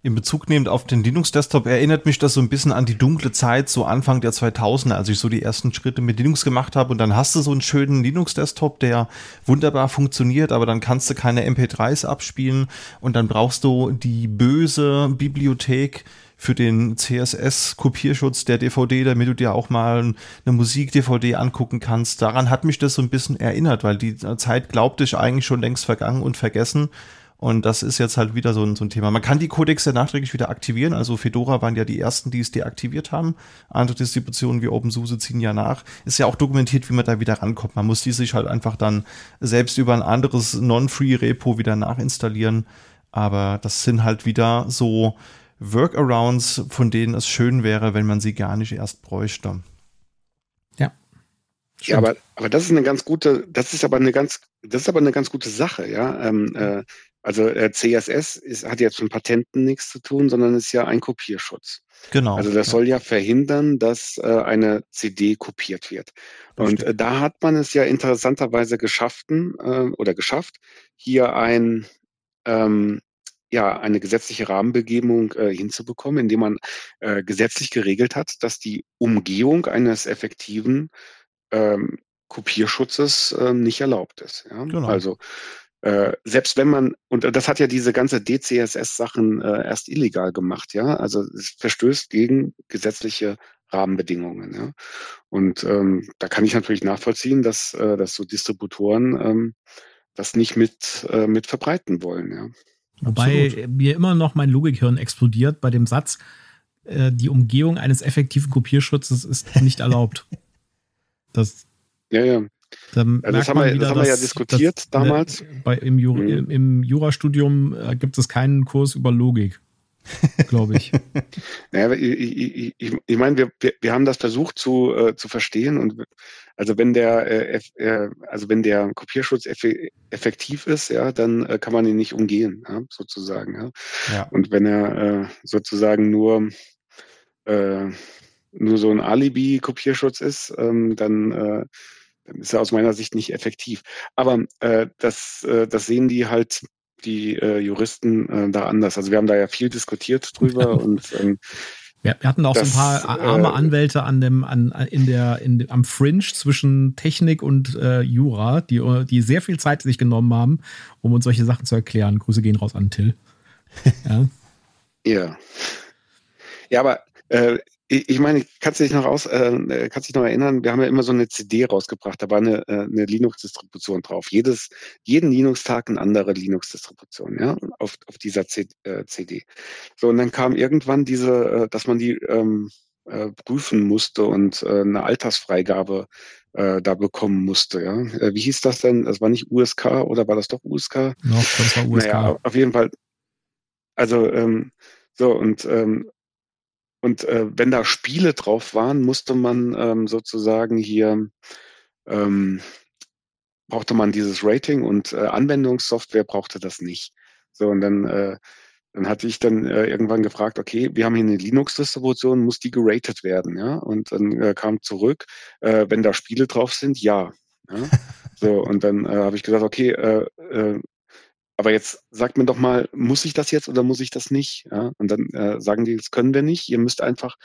in Bezug nehmend auf den Linux-Desktop erinnert mich das so ein bisschen an die dunkle Zeit, so Anfang der 2000er, als ich so die ersten Schritte mit Linux gemacht habe. Und dann hast du so einen schönen Linux-Desktop, der wunderbar funktioniert, aber dann kannst du keine MP3s abspielen und dann brauchst du die böse Bibliothek für den CSS-Kopierschutz der DVD, damit du dir auch mal eine Musik-DVD angucken kannst. Daran hat mich das so ein bisschen erinnert, weil die Zeit glaubte ich eigentlich schon längst vergangen und vergessen. Und das ist jetzt halt wieder so ein, so ein Thema. Man kann die Codecs ja nachträglich wieder aktivieren. Also Fedora waren ja die ersten, die es deaktiviert haben. Andere Distributionen wie OpenSUSE ziehen ja nach. Ist ja auch dokumentiert, wie man da wieder rankommt. Man muss die sich halt einfach dann selbst über ein anderes Non-Free-Repo wieder nachinstallieren. Aber das sind halt wieder so Workarounds, von denen es schön wäre, wenn man sie gar nicht erst bräuchte. Ja. Ja, aber, aber das ist eine ganz gute, das ist aber eine ganz, das ist aber eine ganz gute Sache, ja. Ähm, äh, also äh, CSS ist, hat jetzt mit Patenten nichts zu tun, sondern ist ja ein Kopierschutz. Genau. Also das soll ja verhindern, dass äh, eine CD kopiert wird. Und äh, da hat man es ja interessanterweise geschaffen äh, oder geschafft, hier ein ähm, ja eine gesetzliche Rahmenbegebung äh, hinzubekommen, indem man äh, gesetzlich geregelt hat, dass die Umgehung eines effektiven ähm, Kopierschutzes äh, nicht erlaubt ist. Ja? Genau. Also äh, selbst wenn man, und das hat ja diese ganze DCSS-Sachen äh, erst illegal gemacht, ja, also es verstößt gegen gesetzliche Rahmenbedingungen, ja. Und ähm, da kann ich natürlich nachvollziehen, dass, äh, dass so Distributoren ähm, das nicht mit, äh, mit verbreiten wollen, ja. Wobei Absolut. mir immer noch mein Logikhirn explodiert bei dem Satz, äh, die Umgehung eines effektiven Kopierschutzes ist nicht erlaubt. Das, ja, ja. Da das, haben wir, wieder, das haben wir ja diskutiert dass, damals. Bei, im, Jura, mhm. im Jurastudium äh, gibt es keinen Kurs über Logik, glaube ich. naja, ich, ich, ich meine, wir, wir, wir haben das versucht zu, äh, zu verstehen und also wenn der äh, also wenn der Kopierschutz effektiv ist, ja, dann äh, kann man ihn nicht umgehen, ja, sozusagen. Ja. ja. Und wenn er äh, sozusagen nur äh, nur so ein Alibi-Kopierschutz ist, ähm, dann äh, dann ist er aus meiner Sicht nicht effektiv. Aber äh, das, äh, das sehen die halt die äh, Juristen äh, da anders. Also wir haben da ja viel diskutiert drüber und ähm, wir, hatten auch das, so ein paar arme äh, Anwälte an dem, an, in der, in am Fringe zwischen Technik und äh, Jura, die, die sehr viel Zeit sich genommen haben, um uns solche Sachen zu erklären. Grüße gehen raus an Till. Ja. ja. Ja, aber äh, ich meine, kannst du dich noch aus, äh, kannst dich noch erinnern, wir haben ja immer so eine CD rausgebracht, da war eine, äh, eine Linux-Distribution drauf. Jedes, jeden Linux-Tag eine andere Linux-Distribution, ja, auf, auf dieser C, äh, CD. So, und dann kam irgendwann diese, äh, dass man die ähm, äh, prüfen musste und äh, eine Altersfreigabe äh, da bekommen musste, ja. Äh, wie hieß das denn? Das war nicht USK oder war das doch USK? Noch, das war USK. Naja, auf jeden Fall. Also, ähm, so, und ähm, und äh, wenn da Spiele drauf waren, musste man ähm, sozusagen hier, ähm, brauchte man dieses Rating und äh, Anwendungssoftware brauchte das nicht. So, und dann, äh, dann hatte ich dann äh, irgendwann gefragt, okay, wir haben hier eine Linux-Distribution, muss die geratet werden, ja? Und dann äh, kam zurück, äh, wenn da Spiele drauf sind, ja. ja? So, und dann äh, habe ich gesagt, okay, äh, äh, aber jetzt sagt mir doch mal, muss ich das jetzt oder muss ich das nicht? Ja, und dann äh, sagen die, das können wir nicht. Ihr müsst einfach,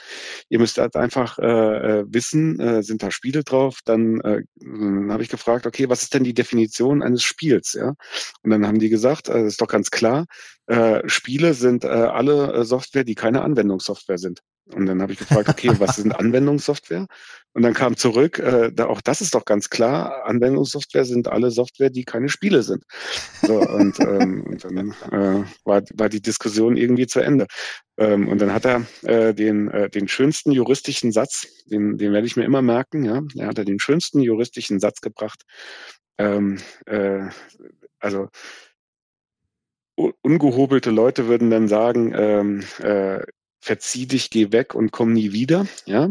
ihr müsst halt einfach äh, äh, wissen, äh, sind da Spiele drauf? Dann, äh, dann habe ich gefragt, okay, was ist denn die Definition eines Spiels? Ja, und dann haben die gesagt, äh, ist doch ganz klar, äh, Spiele sind äh, alle äh, Software, die keine Anwendungssoftware sind. Und dann habe ich gefragt, okay, was sind Anwendungssoftware? Und dann kam zurück, äh, da, auch das ist doch ganz klar, Anwendungssoftware sind alle Software, die keine Spiele sind. So, und, ähm, und dann äh, war, war die Diskussion irgendwie zu Ende. Ähm, und dann hat er äh, den, äh, den schönsten juristischen Satz, den, den werde ich mir immer merken, ja, er hat er den schönsten juristischen Satz gebracht. Ähm, äh, also ungehobelte Leute würden dann sagen, ähm, äh, verzieh dich, geh weg und komm nie wieder. Ja?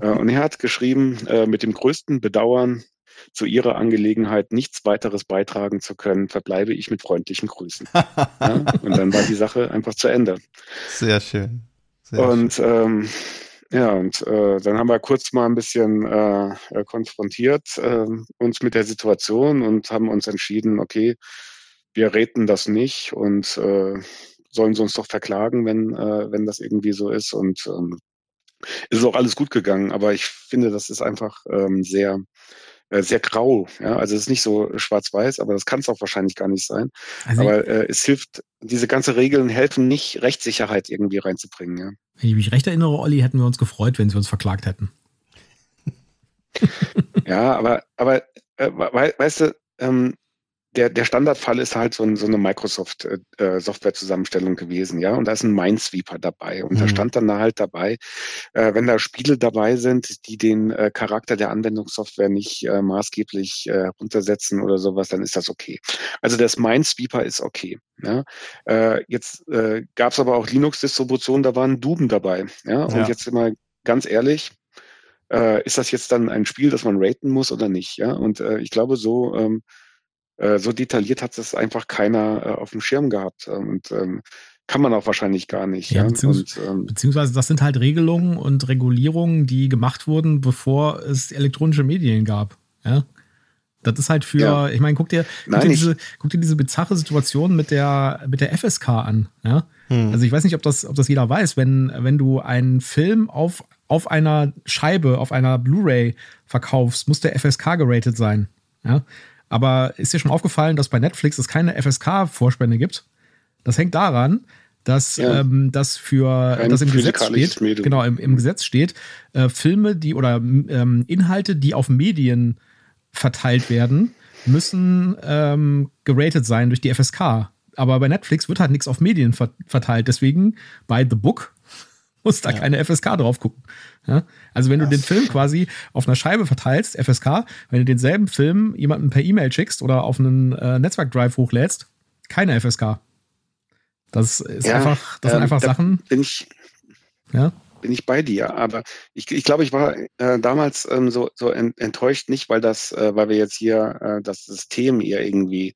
Äh, und er hat geschrieben, äh, mit dem größten Bedauern zu Ihrer Angelegenheit nichts weiteres beitragen zu können, verbleibe ich mit freundlichen Grüßen. ja? Und dann war die Sache einfach zu Ende. Sehr schön. Sehr und schön. Ähm, ja, und äh, dann haben wir kurz mal ein bisschen äh konfrontiert äh, uns mit der Situation und haben uns entschieden, okay, wir reden das nicht und äh, sollen sie uns doch verklagen, wenn, äh, wenn das irgendwie so ist. Und ähm, ist auch alles gut gegangen, aber ich finde, das ist einfach ähm, sehr, äh, sehr grau. Ja? Also es ist nicht so schwarz-weiß, aber das kann es auch wahrscheinlich gar nicht sein. Also aber äh, es hilft, diese ganze Regeln helfen nicht, Rechtssicherheit irgendwie reinzubringen. Ja? Wenn ich mich recht erinnere, Olli, hätten wir uns gefreut, wenn sie uns verklagt hätten. ja, aber, aber äh, weißt du, ähm, der, der Standardfall ist halt so, ein, so eine Microsoft-Software-Zusammenstellung äh, gewesen, ja. Und da ist ein Minesweeper dabei. Und mhm. da stand dann halt dabei, äh, wenn da Spiele dabei sind, die den äh, Charakter der Anwendungssoftware nicht äh, maßgeblich äh, runtersetzen oder sowas, dann ist das okay. Also das Minesweeper ist okay. Ja? Äh, jetzt äh, gab es aber auch Linux-Distributionen, da waren Duben dabei. Ja. Und ja. jetzt mal ganz ehrlich, äh, ist das jetzt dann ein Spiel, das man raten muss oder nicht? Ja. Und äh, ich glaube, so ähm, äh, so detailliert hat es einfach keiner äh, auf dem Schirm gehabt. Und ähm, kann man auch wahrscheinlich gar nicht. Ja, ja. Beziehungs und, ähm, beziehungsweise das sind halt Regelungen und Regulierungen, die gemacht wurden, bevor es elektronische Medien gab. Ja. Das ist halt für, ja. ich meine, guck dir, guck, Nein, dir diese, guck dir diese bizarre Situation mit der, mit der FSK an. Ja? Hm. Also ich weiß nicht, ob das, ob das jeder weiß, wenn, wenn du einen Film auf, auf einer Scheibe, auf einer Blu-ray verkaufst, muss der FSK geratet sein. Ja? Aber ist dir schon aufgefallen, dass bei Netflix es keine FSK-Vorspende gibt? Das hängt daran, dass ja. ähm, das für Kein das im Gesetz steht, Medium. genau im, im, Gesetz steht, äh, Filme, die oder ähm, Inhalte, die auf Medien verteilt werden, müssen ähm, geratet sein durch die FSK. Aber bei Netflix wird halt nichts auf Medien verteilt. Deswegen bei The Book muss da ja. keine FSK drauf gucken. Ja? Also wenn du den Film quasi auf einer Scheibe verteilst, FSK, wenn du denselben Film jemandem per E-Mail schickst oder auf einen äh, Netzwerkdrive hochlädst, keine FSK. Das ist ja, einfach, das ähm, sind einfach Sachen. Bin ich, ja? bin ich bei dir. Aber ich, ich glaube, ich war äh, damals ähm, so, so enttäuscht nicht, weil das, äh, weil wir jetzt hier äh, das System eher irgendwie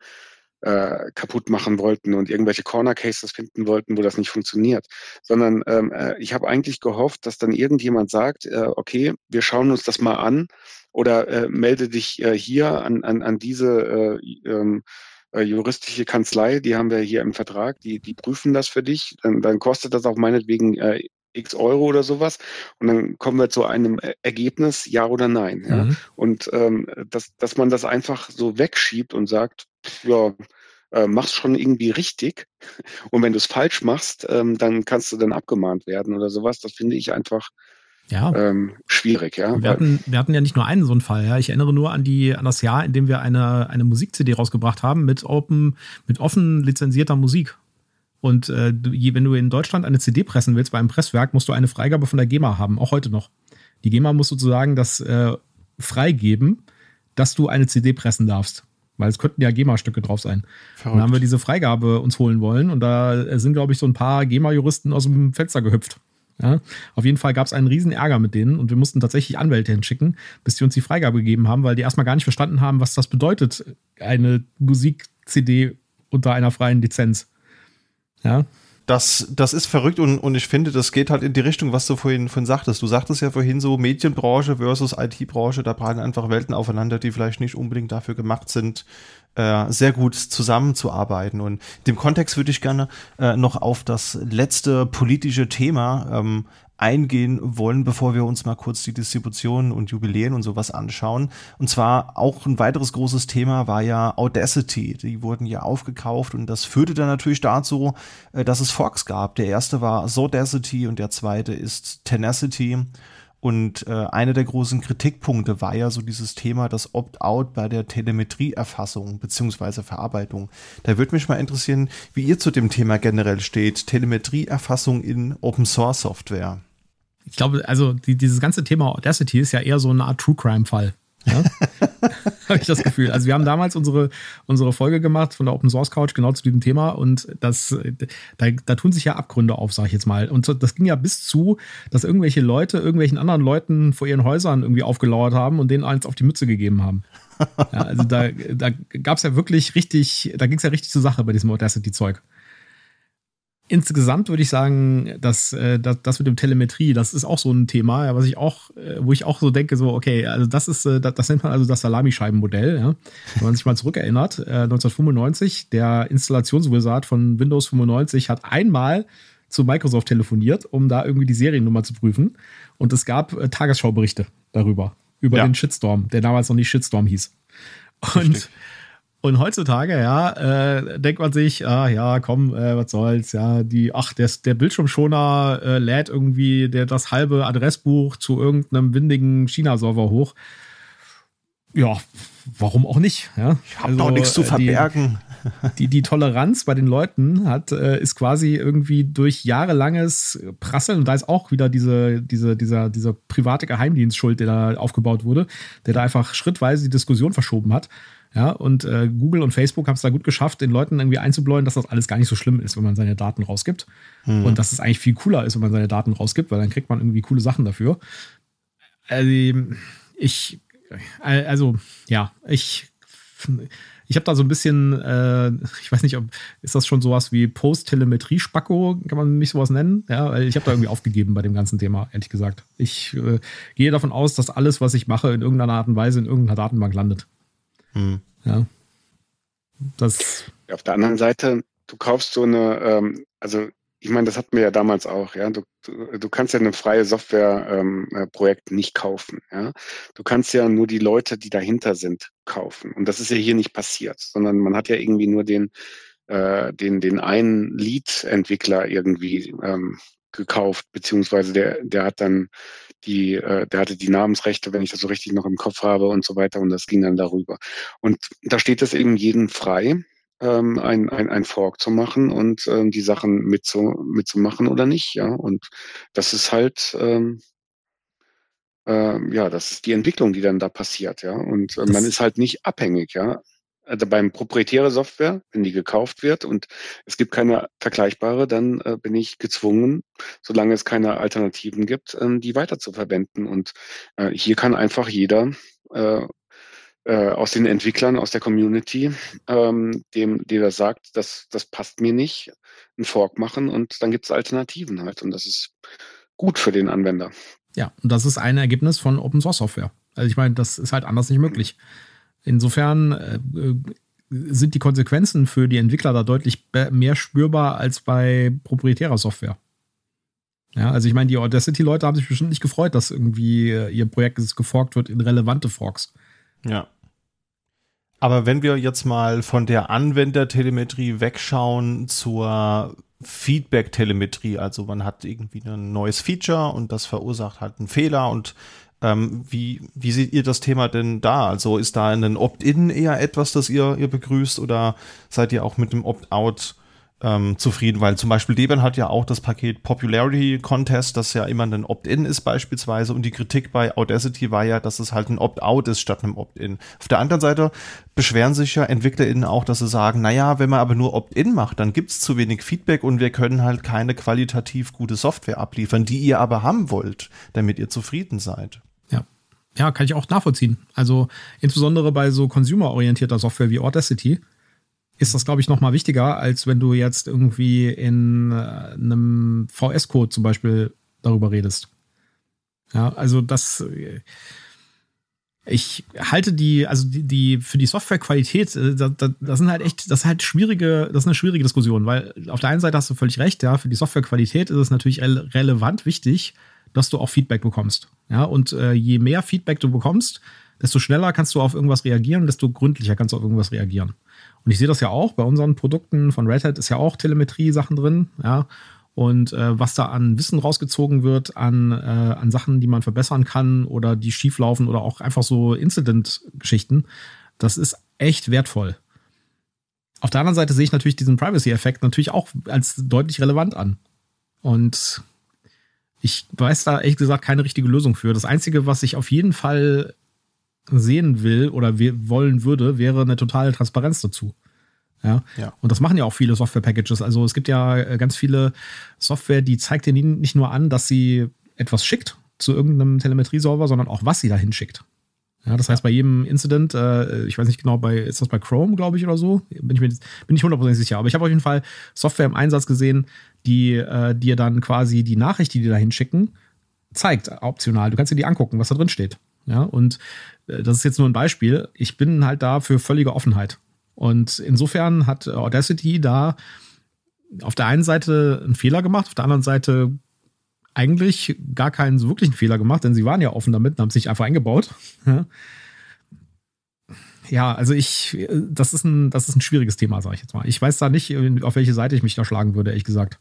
äh, kaputt machen wollten und irgendwelche Corner Cases finden wollten, wo das nicht funktioniert, sondern ähm, äh, ich habe eigentlich gehofft, dass dann irgendjemand sagt, äh, okay, wir schauen uns das mal an oder äh, melde dich äh, hier an, an, an diese äh, ähm, äh, juristische Kanzlei, die haben wir hier im Vertrag, die, die prüfen das für dich. Dann, dann kostet das auch meinetwegen äh, x Euro oder sowas. Und dann kommen wir zu einem Ergebnis, ja oder nein. Ja? Mhm. Und ähm, dass, dass man das einfach so wegschiebt und sagt, ja, äh, machst schon irgendwie richtig. Und wenn du es falsch machst, ähm, dann kannst du dann abgemahnt werden oder sowas. Das finde ich einfach ja. ähm, schwierig, ja. Wir hatten, wir hatten ja nicht nur einen so einen Fall, ja. Ich erinnere nur an die, an das Jahr, in dem wir eine, eine Musik-CD rausgebracht haben mit open, mit offen lizenzierter Musik. Und äh, wenn du in Deutschland eine CD pressen willst bei einem Presswerk, musst du eine Freigabe von der GEMA haben, auch heute noch. Die GEMA muss sozusagen das äh, freigeben, dass du eine CD pressen darfst. Weil es könnten ja GEMA-Stücke drauf sein. Verrückt. Dann haben wir diese Freigabe uns holen wollen und da sind, glaube ich, so ein paar GEMA-Juristen aus dem Fenster gehüpft. Ja, auf jeden Fall gab es einen riesen Ärger mit denen und wir mussten tatsächlich Anwälte hinschicken, bis die uns die Freigabe gegeben haben, weil die erstmal gar nicht verstanden haben, was das bedeutet, eine Musik-CD unter einer freien Lizenz. Ja. Das, das ist verrückt und, und ich finde, das geht halt in die Richtung, was du vorhin, vorhin sagtest. Du sagtest ja vorhin so Medienbranche versus IT-Branche, da prallen einfach Welten aufeinander, die vielleicht nicht unbedingt dafür gemacht sind, äh, sehr gut zusammenzuarbeiten. Und in dem Kontext würde ich gerne äh, noch auf das letzte politische Thema ähm, eingehen wollen, bevor wir uns mal kurz die Distribution und Jubiläen und sowas anschauen. Und zwar auch ein weiteres großes Thema war ja Audacity. Die wurden ja aufgekauft und das führte dann natürlich dazu, äh, dass es Forks gab. Der erste war Sodacity und der zweite ist Tenacity. Und äh, einer der großen Kritikpunkte war ja so dieses Thema, das Opt-out bei der Telemetrieerfassung beziehungsweise Verarbeitung. Da würde mich mal interessieren, wie ihr zu dem Thema generell steht. Telemetrieerfassung in Open Source Software. Ich glaube, also die, dieses ganze Thema Audacity ist ja eher so eine Art True Crime-Fall. Ja? Habe ich das Gefühl. Also wir haben damals unsere, unsere Folge gemacht von der Open Source Couch genau zu diesem Thema und das, da, da tun sich ja Abgründe auf, sage ich jetzt mal. Und das ging ja bis zu, dass irgendwelche Leute irgendwelchen anderen Leuten vor ihren Häusern irgendwie aufgelauert haben und denen eins auf die Mütze gegeben haben. Ja, also da, da gab es ja wirklich richtig, da ging es ja richtig zur Sache bei diesem Audacity-Zeug insgesamt würde ich sagen, dass äh, das, das mit dem Telemetrie, das ist auch so ein Thema, was ich auch, äh, wo ich auch so denke, so, okay, also das ist, äh, das, das nennt man also das Salamischeibenmodell, ja. Wenn man sich mal zurückerinnert, äh, 1995, der Installationswizard von Windows 95 hat einmal zu Microsoft telefoniert, um da irgendwie die Seriennummer zu prüfen. Und es gab Tagesschauberichte darüber, über ja. den Shitstorm, der damals noch nicht Shitstorm hieß. Und Richtig. Und heutzutage, ja, äh, denkt man sich, ah ja, komm, äh, was soll's, ja, die, ach, der, der Bildschirmschoner äh, lädt irgendwie der, das halbe Adressbuch zu irgendeinem windigen China-Server hoch. Ja, warum auch nicht? Ja? Ich habe also, doch nichts zu verbergen. Die, die, die, Toleranz bei den Leuten hat, äh, ist quasi irgendwie durch jahrelanges Prasseln, und da ist auch wieder diese, diese, dieser, dieser private Geheimdienst schuld, der da aufgebaut wurde, der da einfach schrittweise die Diskussion verschoben hat. Ja, und äh, Google und Facebook haben es da gut geschafft, den Leuten irgendwie einzubläuen, dass das alles gar nicht so schlimm ist, wenn man seine Daten rausgibt. Hm. Und dass es eigentlich viel cooler ist, wenn man seine Daten rausgibt, weil dann kriegt man irgendwie coole Sachen dafür. Also, ich, also, ja, ich, ich habe da so ein bisschen, äh, ich weiß nicht, ob ist das schon sowas wie Post-Telemetrie-Spacko, kann man mich sowas nennen? Ja, weil ich habe da irgendwie aufgegeben bei dem ganzen Thema, ehrlich gesagt. Ich äh, gehe davon aus, dass alles, was ich mache, in irgendeiner Art und Weise in irgendeiner Datenbank landet. Hm. Ja. Das. Auf der anderen Seite, du kaufst so eine, ähm, also ich meine, das hatten wir ja damals auch, ja. Du, du, du kannst ja eine freie Software-Projekt ähm, äh, nicht kaufen, ja. Du kannst ja nur die Leute, die dahinter sind, kaufen. Und das ist ja hier nicht passiert, sondern man hat ja irgendwie nur den, äh, den, den einen Lead-Entwickler irgendwie ähm, gekauft, beziehungsweise der, der hat dann die, äh, der hatte die Namensrechte, wenn ich das so richtig noch im Kopf habe und so weiter und das ging dann darüber. Und da steht es eben jedem frei, ähm, ein, ein, ein Fork zu machen und ähm, die Sachen mitzu, mitzumachen oder nicht, ja. Und das ist halt ähm, äh, ja, das ist die Entwicklung, die dann da passiert, ja. Und äh, man ist halt nicht abhängig, ja also beim proprietäre Software, wenn die gekauft wird und es gibt keine vergleichbare, dann äh, bin ich gezwungen, solange es keine Alternativen gibt, ähm, die weiter zu verwenden. Und äh, hier kann einfach jeder äh, äh, aus den Entwicklern, aus der Community, ähm, dem, der das sagt, das, das passt mir nicht, einen Fork machen und dann gibt es Alternativen halt. Und das ist gut für den Anwender. Ja, und das ist ein Ergebnis von Open Source Software. Also ich meine, das ist halt anders nicht möglich. Mhm. Insofern, äh, sind die Konsequenzen für die Entwickler da deutlich mehr spürbar als bei proprietärer Software. Ja, also ich meine, die Audacity-Leute haben sich bestimmt nicht gefreut, dass irgendwie äh, ihr Projekt geforkt wird in relevante Forks. Ja. Aber wenn wir jetzt mal von der Anwendertelemetrie wegschauen zur Feedback-Telemetrie, also man hat irgendwie ein neues Feature und das verursacht halt einen Fehler und ähm, wie, wie seht ihr das Thema denn da? Also ist da ein Opt-in eher etwas, das ihr, ihr begrüßt oder seid ihr auch mit dem Opt-out ähm, zufrieden, weil zum Beispiel Debian hat ja auch das Paket Popularity Contest, das ja immer ein Opt-in ist beispielsweise und die Kritik bei Audacity war ja, dass es halt ein Opt-out ist statt einem Opt-in. Auf der anderen Seite beschweren sich ja EntwicklerInnen auch, dass sie sagen, naja, wenn man aber nur Opt-in macht, dann gibt's zu wenig Feedback und wir können halt keine qualitativ gute Software abliefern, die ihr aber haben wollt, damit ihr zufrieden seid. Ja. Kann ich auch nachvollziehen. Also insbesondere bei so consumerorientierter Software wie Audacity ist das, glaube ich, noch mal wichtiger, als wenn du jetzt irgendwie in äh, einem VS-Code zum Beispiel darüber redest. Ja, also das, äh, ich halte die, also die, die für die Softwarequalität, äh, das, das sind halt echt, das ist halt schwierige, das ist eine schwierige Diskussion, weil auf der einen Seite hast du völlig recht, ja, für die Softwarequalität ist es natürlich relevant wichtig, dass du auch Feedback bekommst. Ja, und äh, je mehr Feedback du bekommst, desto schneller kannst du auf irgendwas reagieren, desto gründlicher kannst du auf irgendwas reagieren. Und ich sehe das ja auch bei unseren Produkten von Red Hat ist ja auch Telemetrie-Sachen drin, ja. Und äh, was da an Wissen rausgezogen wird, an, äh, an Sachen, die man verbessern kann oder die schieflaufen oder auch einfach so Incident-Geschichten, das ist echt wertvoll. Auf der anderen Seite sehe ich natürlich diesen Privacy-Effekt natürlich auch als deutlich relevant an. Und ich weiß da ehrlich gesagt keine richtige Lösung für. Das Einzige, was ich auf jeden Fall sehen will oder wollen würde, wäre eine totale Transparenz dazu. Ja? ja. Und das machen ja auch viele Software-Packages. Also es gibt ja äh, ganz viele Software, die zeigt dir nicht nur an, dass sie etwas schickt zu irgendeinem Telemetrie-Solver, sondern auch, was sie dahin schickt. Ja, das heißt, bei jedem Incident, äh, ich weiß nicht genau, bei, ist das bei Chrome, glaube ich, oder so? Bin ich mir bin ich hundertprozentig sicher. Aber ich habe auf jeden Fall Software im Einsatz gesehen, die äh, dir dann quasi die Nachricht, die die dahin schicken, zeigt, optional. Du kannst dir die angucken, was da drin steht. Ja, und äh, das ist jetzt nur ein Beispiel. Ich bin halt da für völlige Offenheit. Und insofern hat Audacity da auf der einen Seite einen Fehler gemacht, auf der anderen Seite eigentlich gar keinen wirklichen Fehler gemacht, denn sie waren ja offen damit und haben es nicht einfach eingebaut. Ja, also ich, das ist ein, das ist ein schwieriges Thema, sage ich jetzt mal. Ich weiß da nicht, auf welche Seite ich mich da schlagen würde, ehrlich gesagt.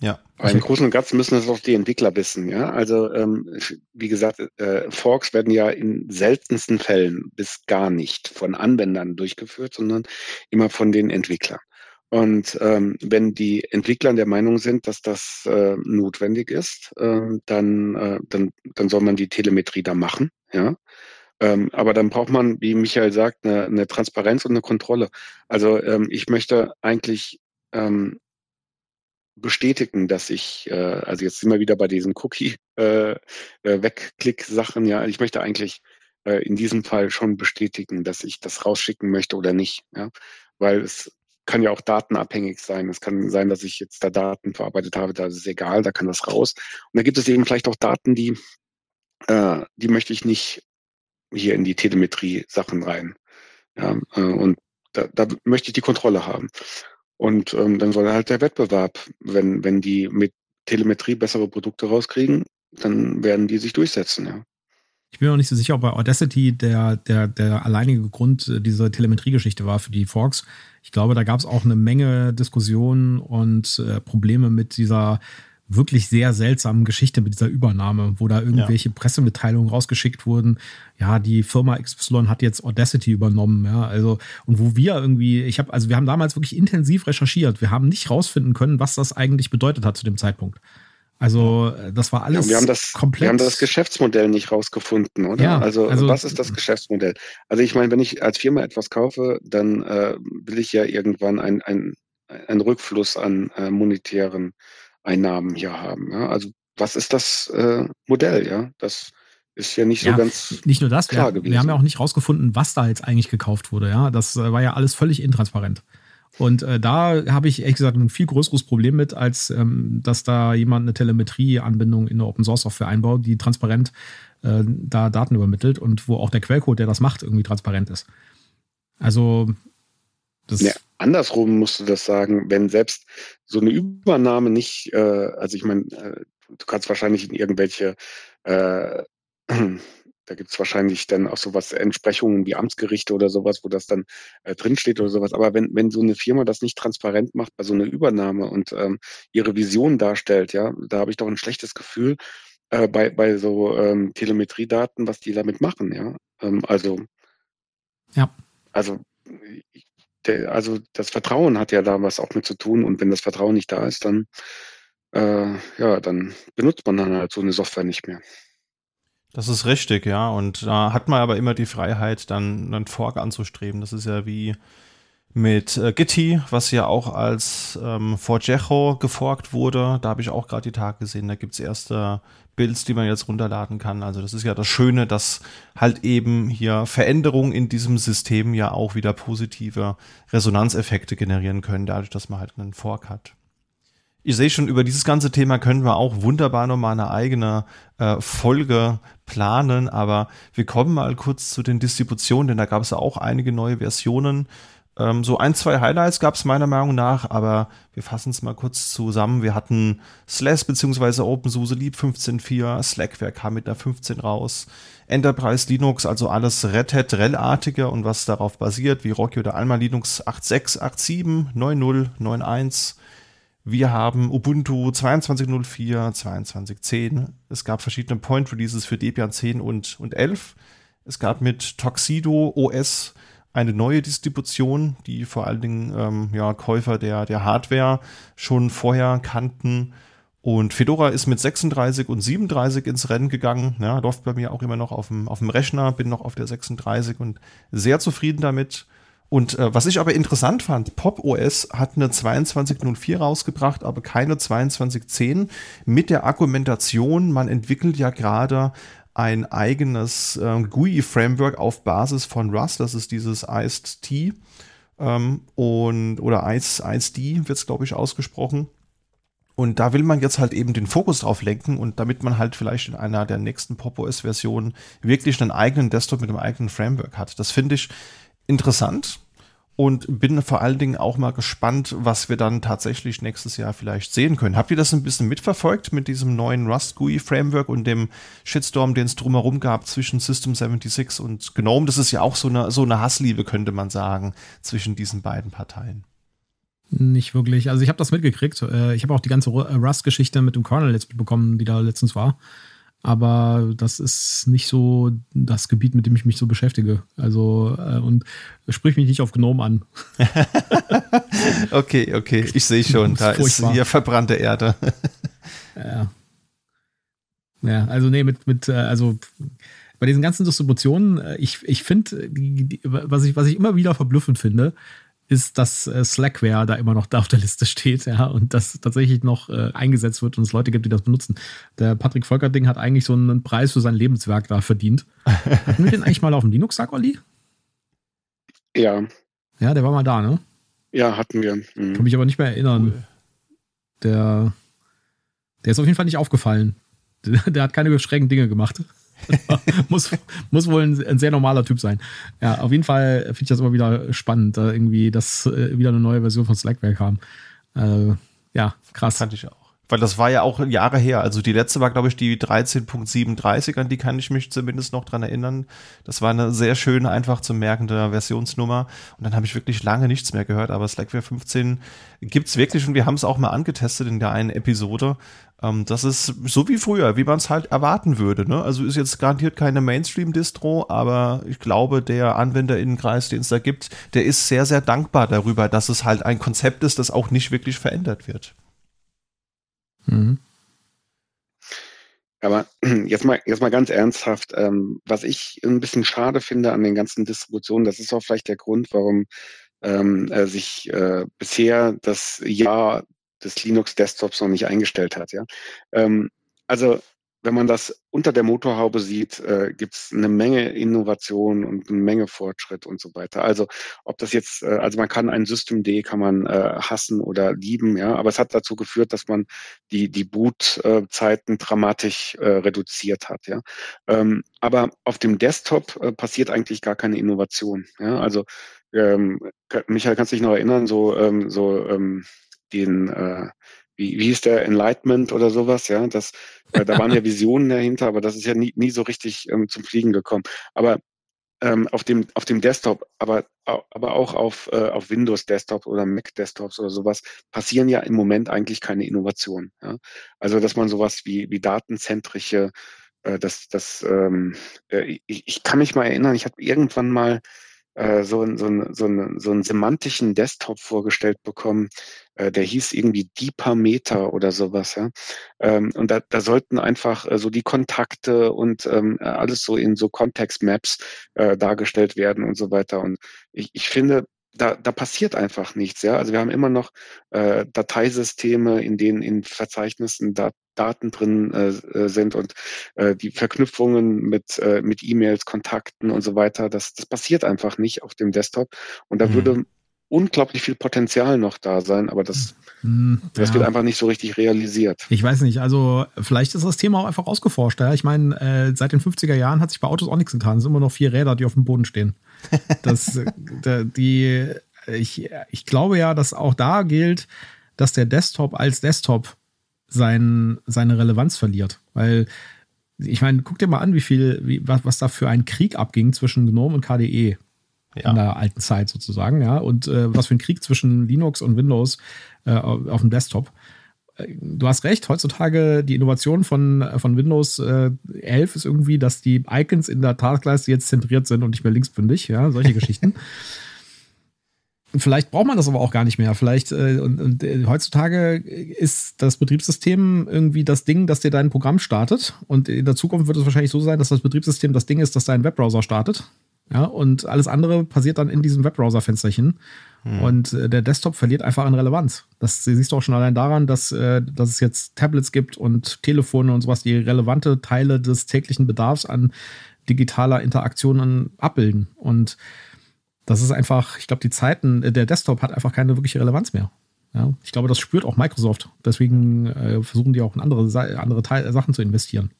Ja. Aber im Großen und Ganzen müssen das auch die Entwickler wissen, ja. Also ähm, wie gesagt, äh, Forks werden ja in seltensten Fällen bis gar nicht von Anwendern durchgeführt, sondern immer von den Entwicklern. Und ähm, wenn die Entwickler der Meinung sind, dass das äh, notwendig ist, äh, dann, äh, dann, dann soll man die Telemetrie da machen, ja. Ähm, aber dann braucht man, wie Michael sagt, eine, eine Transparenz und eine Kontrolle. Also ähm, ich möchte eigentlich ähm, bestätigen, dass ich, äh, also jetzt sind wir wieder bei diesen Cookie-Wegklick-Sachen, äh, äh ja, ich möchte eigentlich äh, in diesem Fall schon bestätigen, dass ich das rausschicken möchte oder nicht, ja, weil es kann ja auch datenabhängig sein. Es kann sein, dass ich jetzt da Daten verarbeitet habe, da ist es egal, da kann das raus. Und da gibt es eben vielleicht auch Daten, die, äh, die möchte ich nicht hier in die Telemetrie-Sachen rein. Ja, äh, und da, da möchte ich die Kontrolle haben. Und ähm, dann soll halt der Wettbewerb, wenn, wenn die mit Telemetrie bessere Produkte rauskriegen, dann werden die sich durchsetzen, ja. Ich bin mir auch nicht so sicher, ob bei Audacity der, der, der alleinige Grund äh, dieser Telemetriegeschichte war für die Forks. Ich glaube, da gab es auch eine Menge Diskussionen und äh, Probleme mit dieser wirklich sehr seltsamen Geschichte mit dieser Übernahme, wo da irgendwelche ja. Pressemitteilungen rausgeschickt wurden. Ja, die Firma XY hat jetzt Audacity übernommen, ja, also und wo wir irgendwie, ich habe, also wir haben damals wirklich intensiv recherchiert. Wir haben nicht rausfinden können, was das eigentlich bedeutet hat zu dem Zeitpunkt. Also das war alles ja, wir haben das, komplett. Wir haben das Geschäftsmodell nicht rausgefunden, oder? Ja, also, also was ist das Geschäftsmodell? Also ich meine, wenn ich als Firma etwas kaufe, dann äh, will ich ja irgendwann ein, ein, ein Rückfluss an äh, monetären Einnahmen hier haben. Ja? Also was ist das äh, Modell? Ja, das ist ja nicht so ja, ganz nicht nur das. Klar wir, gewesen. wir haben ja auch nicht rausgefunden, was da jetzt eigentlich gekauft wurde. Ja, das äh, war ja alles völlig intransparent. Und äh, da habe ich ehrlich gesagt ein viel größeres Problem mit, als ähm, dass da jemand eine Telemetrie-Anbindung in eine Open Source Software einbaut, die transparent äh, da Daten übermittelt und wo auch der Quellcode, der das macht, irgendwie transparent ist. Also das nee, andersrum musst du das sagen, wenn selbst so eine Übernahme nicht, äh, also ich meine, äh, du kannst wahrscheinlich in irgendwelche äh, Da gibt es wahrscheinlich dann auch sowas, Entsprechungen wie Amtsgerichte oder sowas, wo das dann äh, drinsteht oder sowas. Aber wenn, wenn so eine Firma das nicht transparent macht bei so einer Übernahme und ähm, ihre Vision darstellt, ja, da habe ich doch ein schlechtes Gefühl äh, bei, bei so ähm, Telemetriedaten, was die damit machen, ja. Ähm, also, ja. Also, der, also das Vertrauen hat ja da was auch mit zu tun und wenn das Vertrauen nicht da ist, dann äh, ja, dann benutzt man dann halt so eine Software nicht mehr. Das ist richtig, ja. Und da hat man aber immer die Freiheit, dann einen Fork anzustreben. Das ist ja wie mit äh, Gitti, was ja auch als ähm, Forgejo geforkt wurde. Da habe ich auch gerade die Tage gesehen. Da gibt es erste Builds, die man jetzt runterladen kann. Also das ist ja das Schöne, dass halt eben hier Veränderungen in diesem System ja auch wieder positive Resonanzeffekte generieren können, dadurch, dass man halt einen Fork hat. Ich sehe schon, über dieses ganze Thema können wir auch wunderbar nochmal eine eigene äh, Folge planen, aber wir kommen mal kurz zu den Distributionen, denn da gab es ja auch einige neue Versionen. Ähm, so ein, zwei Highlights gab es meiner Meinung nach, aber wir fassen es mal kurz zusammen. Wir hatten Slash bzw. OpenSUSE Leap 15.4, Slackware kam mit einer 15 raus, Enterprise Linux, also alles Red Hat RHEL-artige und was darauf basiert, wie Rocky oder Alma Linux 8.6, 8.7, 9.0, 9.1, wir haben Ubuntu 22.04, 22.10. Es gab verschiedene Point Releases für Debian 10 und, und 11. Es gab mit Tuxedo OS eine neue Distribution, die vor allen Dingen ähm, ja, Käufer der, der Hardware schon vorher kannten. Und Fedora ist mit 36 und 37 ins Rennen gegangen. Ja, läuft bei mir auch immer noch auf dem, auf dem Rechner, bin noch auf der 36 und sehr zufrieden damit. Und äh, was ich aber interessant fand, Pop OS hat eine 2204 rausgebracht, aber keine 2210 mit der Argumentation, man entwickelt ja gerade ein eigenes äh, GUI-Framework auf Basis von Rust, das ist dieses ICE-T ähm, und oder ICE-D wird es, glaube ich, ausgesprochen. Und da will man jetzt halt eben den Fokus drauf lenken und damit man halt vielleicht in einer der nächsten Pop OS-Versionen wirklich einen eigenen Desktop mit einem eigenen Framework hat. Das finde ich interessant und bin vor allen Dingen auch mal gespannt, was wir dann tatsächlich nächstes Jahr vielleicht sehen können. Habt ihr das ein bisschen mitverfolgt mit diesem neuen Rust GUI Framework und dem Shitstorm, den es drumherum gab zwischen System 76 und GNOME? Das ist ja auch so eine, so eine Hassliebe, könnte man sagen, zwischen diesen beiden Parteien. Nicht wirklich. Also ich habe das mitgekriegt. Äh, ich habe auch die ganze Rust-Geschichte mit dem Kernel jetzt mitbekommen, die da letztens war aber das ist nicht so das Gebiet, mit dem ich mich so beschäftige. Also, äh, und sprich mich nicht auf Gnome an. okay, okay, ich sehe schon, da ist hier verbrannte Erde. ja. Ja, also nee, mit, mit, äh, also bei diesen ganzen Distributionen, äh, ich, ich finde, was ich, was ich immer wieder verblüffend finde, ist, dass äh, Slackware da immer noch da auf der Liste steht, ja, und das tatsächlich noch äh, eingesetzt wird und es Leute gibt, die das benutzen. Der Patrick Volkerding hat eigentlich so einen Preis für sein Lebenswerk da verdient. Hatten wir den eigentlich mal auf dem Linux-Sack, Olli? Ja. Ja, der war mal da, ne? Ja, hatten wir. Mhm. Kann mich aber nicht mehr erinnern. Cool. Der, der ist auf jeden Fall nicht aufgefallen. Der, der hat keine schrägen Dinge gemacht. muss, muss wohl ein, ein, sehr normaler Typ sein. Ja, auf jeden Fall finde ich das immer wieder spannend, da irgendwie, dass äh, wieder eine neue Version von Slackware kam. Äh, ja, krass. Fand ich auch. Weil das war ja auch Jahre her. Also die letzte war, glaube ich, die 13.37, an die kann ich mich zumindest noch dran erinnern. Das war eine sehr schöne, einfach zu merkende Versionsnummer. Und dann habe ich wirklich lange nichts mehr gehört. Aber Slackware 15 gibt's wirklich und wir haben es auch mal angetestet in der einen Episode. Ähm, das ist so wie früher, wie man es halt erwarten würde. Ne? Also ist jetzt garantiert keine Mainstream-Distro, aber ich glaube, der Anwenderinnenkreis, den es da gibt, der ist sehr, sehr dankbar darüber, dass es halt ein Konzept ist, das auch nicht wirklich verändert wird. Mhm. Aber jetzt mal, jetzt mal ganz ernsthaft, ähm, was ich ein bisschen schade finde an den ganzen Distributionen, das ist auch vielleicht der Grund, warum ähm, äh, sich äh, bisher das Jahr des Linux Desktops noch nicht eingestellt hat. Ja, ähm, also wenn man das unter der Motorhaube sieht, äh, gibt es eine Menge Innovation und eine Menge Fortschritt und so weiter. Also ob das jetzt, äh, also man kann ein System D kann man äh, hassen oder lieben, ja, aber es hat dazu geführt, dass man die die Bootzeiten dramatisch äh, reduziert hat, ja. Ähm, aber auf dem Desktop äh, passiert eigentlich gar keine Innovation. Ja, also ähm, Michael, kannst du dich noch erinnern, so, ähm, so ähm, den, äh, wie, wie hieß der Enlightenment oder sowas, ja, das, äh, da waren ja Visionen dahinter, aber das ist ja nie, nie so richtig ähm, zum Fliegen gekommen. Aber ähm, auf dem auf dem Desktop, aber aber auch auf äh, auf Windows Desktop oder Mac Desktops oder sowas passieren ja im Moment eigentlich keine Innovationen. Ja? Also dass man sowas wie wie datenzentrische, äh, das das ähm, äh, ich, ich kann mich mal erinnern, ich habe irgendwann mal äh, so, so, so, so einen semantischen Desktop vorgestellt bekommen, äh, der hieß irgendwie Deeper oder sowas. Ja? Ähm, und da, da sollten einfach äh, so die Kontakte und ähm, alles so in so Context-Maps äh, dargestellt werden und so weiter. Und ich, ich finde, da, da passiert einfach nichts. Ja? Also wir haben immer noch äh, Dateisysteme, in denen in Verzeichnissen Dat Daten drin äh, äh, sind und äh, die Verknüpfungen mit, äh, mit E-Mails, Kontakten und so weiter, das, das passiert einfach nicht auf dem Desktop. Und da mhm. würde unglaublich viel Potenzial noch da sein, aber das, mhm, das ja. wird einfach nicht so richtig realisiert. Ich weiß nicht, also vielleicht ist das Thema auch einfach ausgeforscht. Ja? Ich meine, äh, seit den 50er Jahren hat sich bei Autos auch nichts getan. Es sind immer noch vier Räder, die auf dem Boden stehen. Das, die, ich, ich glaube ja, dass auch da gilt, dass der Desktop als Desktop sein, seine Relevanz verliert. Weil, ich meine, guck dir mal an, wie viel, wie, was, was da für ein Krieg abging zwischen GNOME und KDE. Ja. In der alten Zeit sozusagen, ja. Und äh, was für ein Krieg zwischen Linux und Windows äh, auf dem Desktop. Äh, du hast recht, heutzutage die Innovation von, von Windows äh, 11 ist irgendwie, dass die Icons in der Taskleiste jetzt zentriert sind und nicht mehr linksbündig, ja, solche Geschichten. Vielleicht braucht man das aber auch gar nicht mehr. Vielleicht äh, und, und äh, heutzutage ist das Betriebssystem irgendwie das Ding, das dir dein Programm startet. Und in der Zukunft wird es wahrscheinlich so sein, dass das Betriebssystem das Ding ist, das dein Webbrowser startet. Ja, und alles andere passiert dann in diesem Webbrowser-Fensterchen. Hm. Und äh, der Desktop verliert einfach an Relevanz. Das siehst du auch schon allein daran, dass, äh, dass es jetzt Tablets gibt und Telefone und sowas, die relevante Teile des täglichen Bedarfs an digitaler Interaktionen abbilden. Und das ist einfach, ich glaube, die Zeiten, äh, der Desktop hat einfach keine wirkliche Relevanz mehr. Ja, ich glaube, das spürt auch Microsoft. Deswegen äh, versuchen die auch in andere, andere Teil, Sachen zu investieren.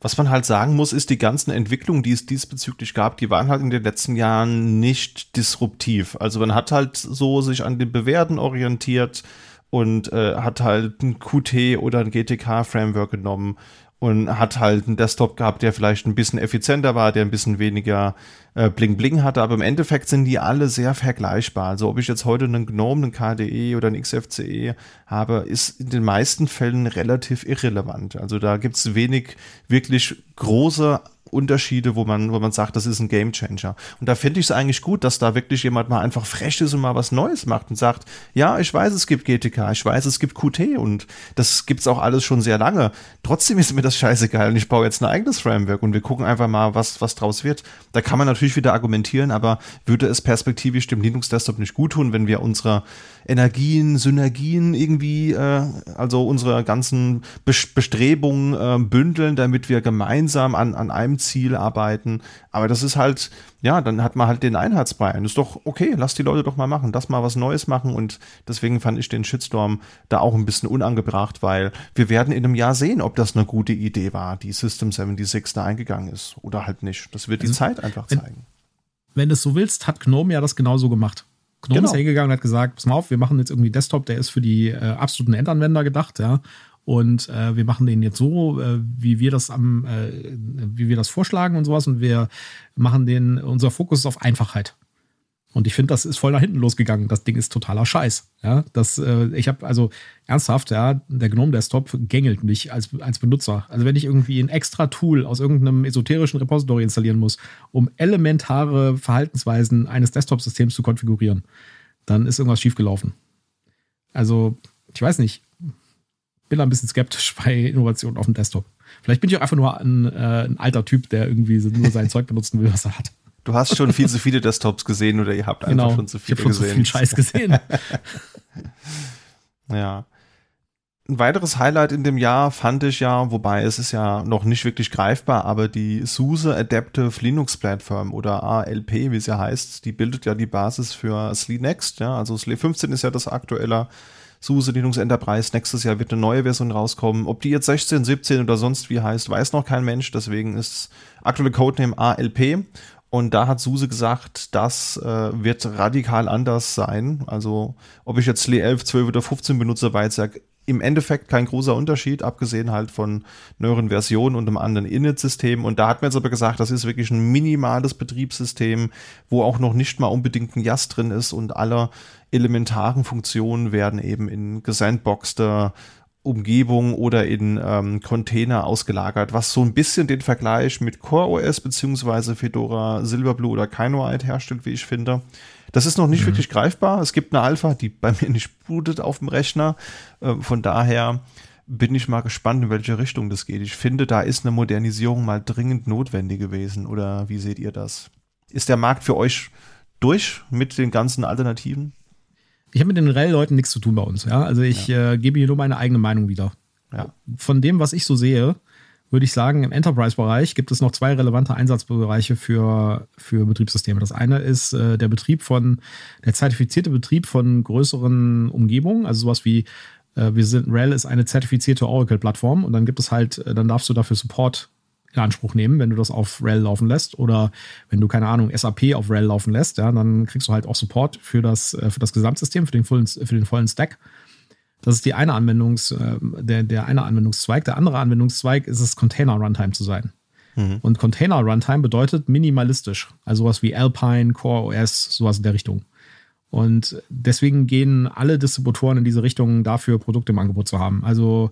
Was man halt sagen muss, ist, die ganzen Entwicklungen, die es diesbezüglich gab, die waren halt in den letzten Jahren nicht disruptiv. Also man hat halt so sich an den Bewerten orientiert und äh, hat halt ein Qt oder ein GTK-Framework genommen und hat halt einen Desktop gehabt, der vielleicht ein bisschen effizienter war, der ein bisschen weniger äh, Bling Bling hatte, aber im Endeffekt sind die alle sehr vergleichbar. Also ob ich jetzt heute einen GNOME, einen KDE oder einen XFCE habe, ist in den meisten Fällen relativ irrelevant. Also da gibt's wenig wirklich große Unterschiede, wo man, wo man sagt, das ist ein Gamechanger. Und da finde ich es eigentlich gut, dass da wirklich jemand mal einfach frech ist und mal was Neues macht und sagt, ja, ich weiß, es gibt GTK, ich weiß, es gibt Qt und das gibt's auch alles schon sehr lange. Trotzdem ist mir das scheißegal und ich baue jetzt ein eigenes Framework und wir gucken einfach mal, was, was draus wird. Da kann man natürlich wieder argumentieren, aber würde es perspektivisch dem Linux-Desktop nicht gut tun, wenn wir unsere Energien, Synergien irgendwie, äh, also unsere ganzen Bestrebungen äh, bündeln, damit wir gemeinsam an, an einem Ziel arbeiten. Aber das ist halt, ja, dann hat man halt den Einheitsbrei. Und ist doch okay, lass die Leute doch mal machen, das mal was Neues machen. Und deswegen fand ich den Shitstorm da auch ein bisschen unangebracht, weil wir werden in einem Jahr sehen, ob das eine gute Idee war, die System 76 da eingegangen ist oder halt nicht. Das wird die also, Zeit einfach zeigen. Wenn, wenn du es so willst, hat Gnome ja das genauso gemacht. Gnome genau. ist hingegangen und hat gesagt, pass mal auf, wir machen jetzt irgendwie Desktop, der ist für die äh, absoluten Endanwender gedacht, ja. Und äh, wir machen den jetzt so, äh, wie wir das am, äh, wie wir das vorschlagen und sowas. Und wir machen den, unser Fokus ist auf Einfachheit. Und ich finde, das ist voll nach hinten losgegangen. Das Ding ist totaler Scheiß. Ja, das, äh, ich habe also ernsthaft, ja, der Gnome Desktop gängelt mich als, als Benutzer. Also wenn ich irgendwie ein extra Tool aus irgendeinem esoterischen Repository installieren muss, um elementare Verhaltensweisen eines Desktop-Systems zu konfigurieren, dann ist irgendwas schiefgelaufen. Also, ich weiß nicht bin da ein bisschen skeptisch bei Innovationen auf dem Desktop. Vielleicht bin ich auch einfach nur ein, äh, ein alter Typ, der irgendwie nur sein Zeug benutzen will, was er hat. Du hast schon viel zu viele Desktops gesehen oder ihr habt einfach genau, schon zu viele ich gesehen. Ich habe schon zu viel Scheiß gesehen. ja. Ein weiteres Highlight in dem Jahr fand ich ja, wobei es ist ja noch nicht wirklich greifbar, aber die SUSE Adaptive Linux Platform oder ALP, wie sie ja heißt, die bildet ja die Basis für SLE Next. Ja, also SLE 15 ist ja das aktuelle SUSE Linux Enterprise. Nächstes Jahr wird eine neue Version rauskommen. Ob die jetzt 16, 17 oder sonst wie heißt, weiß noch kein Mensch. Deswegen ist aktuelle Codename ALP. Und da hat Suse gesagt, das äh, wird radikal anders sein. Also ob ich jetzt Lee 11, 12 oder 15 benutze, war jetzt ja im Endeffekt kein großer Unterschied, abgesehen halt von neueren Versionen und einem anderen Init-System. Und da hat man jetzt aber gesagt, das ist wirklich ein minimales Betriebssystem, wo auch noch nicht mal unbedingt ein JAS drin ist und alle elementaren Funktionen werden eben in gesandboxter Umgebung oder in ähm, Container ausgelagert, was so ein bisschen den Vergleich mit CoreOS beziehungsweise Fedora Silverblue oder Kinoite herstellt, wie ich finde. Das ist noch nicht mhm. wirklich greifbar. Es gibt eine Alpha, die bei mir nicht bootet auf dem Rechner. Äh, von daher bin ich mal gespannt, in welche Richtung das geht. Ich finde, da ist eine Modernisierung mal dringend notwendig gewesen. Oder wie seht ihr das? Ist der Markt für euch durch mit den ganzen Alternativen? Ich habe mit den REL-Leuten nichts zu tun bei uns. Ja? Also ich ja. äh, gebe hier nur meine eigene Meinung wieder. Ja. Von dem, was ich so sehe, würde ich sagen, im Enterprise-Bereich gibt es noch zwei relevante Einsatzbereiche für, für Betriebssysteme. Das eine ist äh, der Betrieb von, der zertifizierte Betrieb von größeren Umgebungen, also sowas wie äh, wir sind, RHEL ist eine zertifizierte Oracle-Plattform und dann gibt es halt, äh, dann darfst du dafür Support in Anspruch nehmen, wenn du das auf RHEL laufen lässt oder wenn du, keine Ahnung, SAP auf RHEL laufen lässt, ja, dann kriegst du halt auch Support für das, äh, für das Gesamtsystem, für den vollen, für den vollen Stack. Das ist die eine Anwendungs, äh, der, der eine Anwendungszweig. Der andere Anwendungszweig ist es, Container Runtime zu sein. Mhm. Und Container Runtime bedeutet minimalistisch. Also sowas wie Alpine, Core OS, sowas in der Richtung. Und deswegen gehen alle Distributoren in diese Richtung dafür, Produkte im Angebot zu haben. Also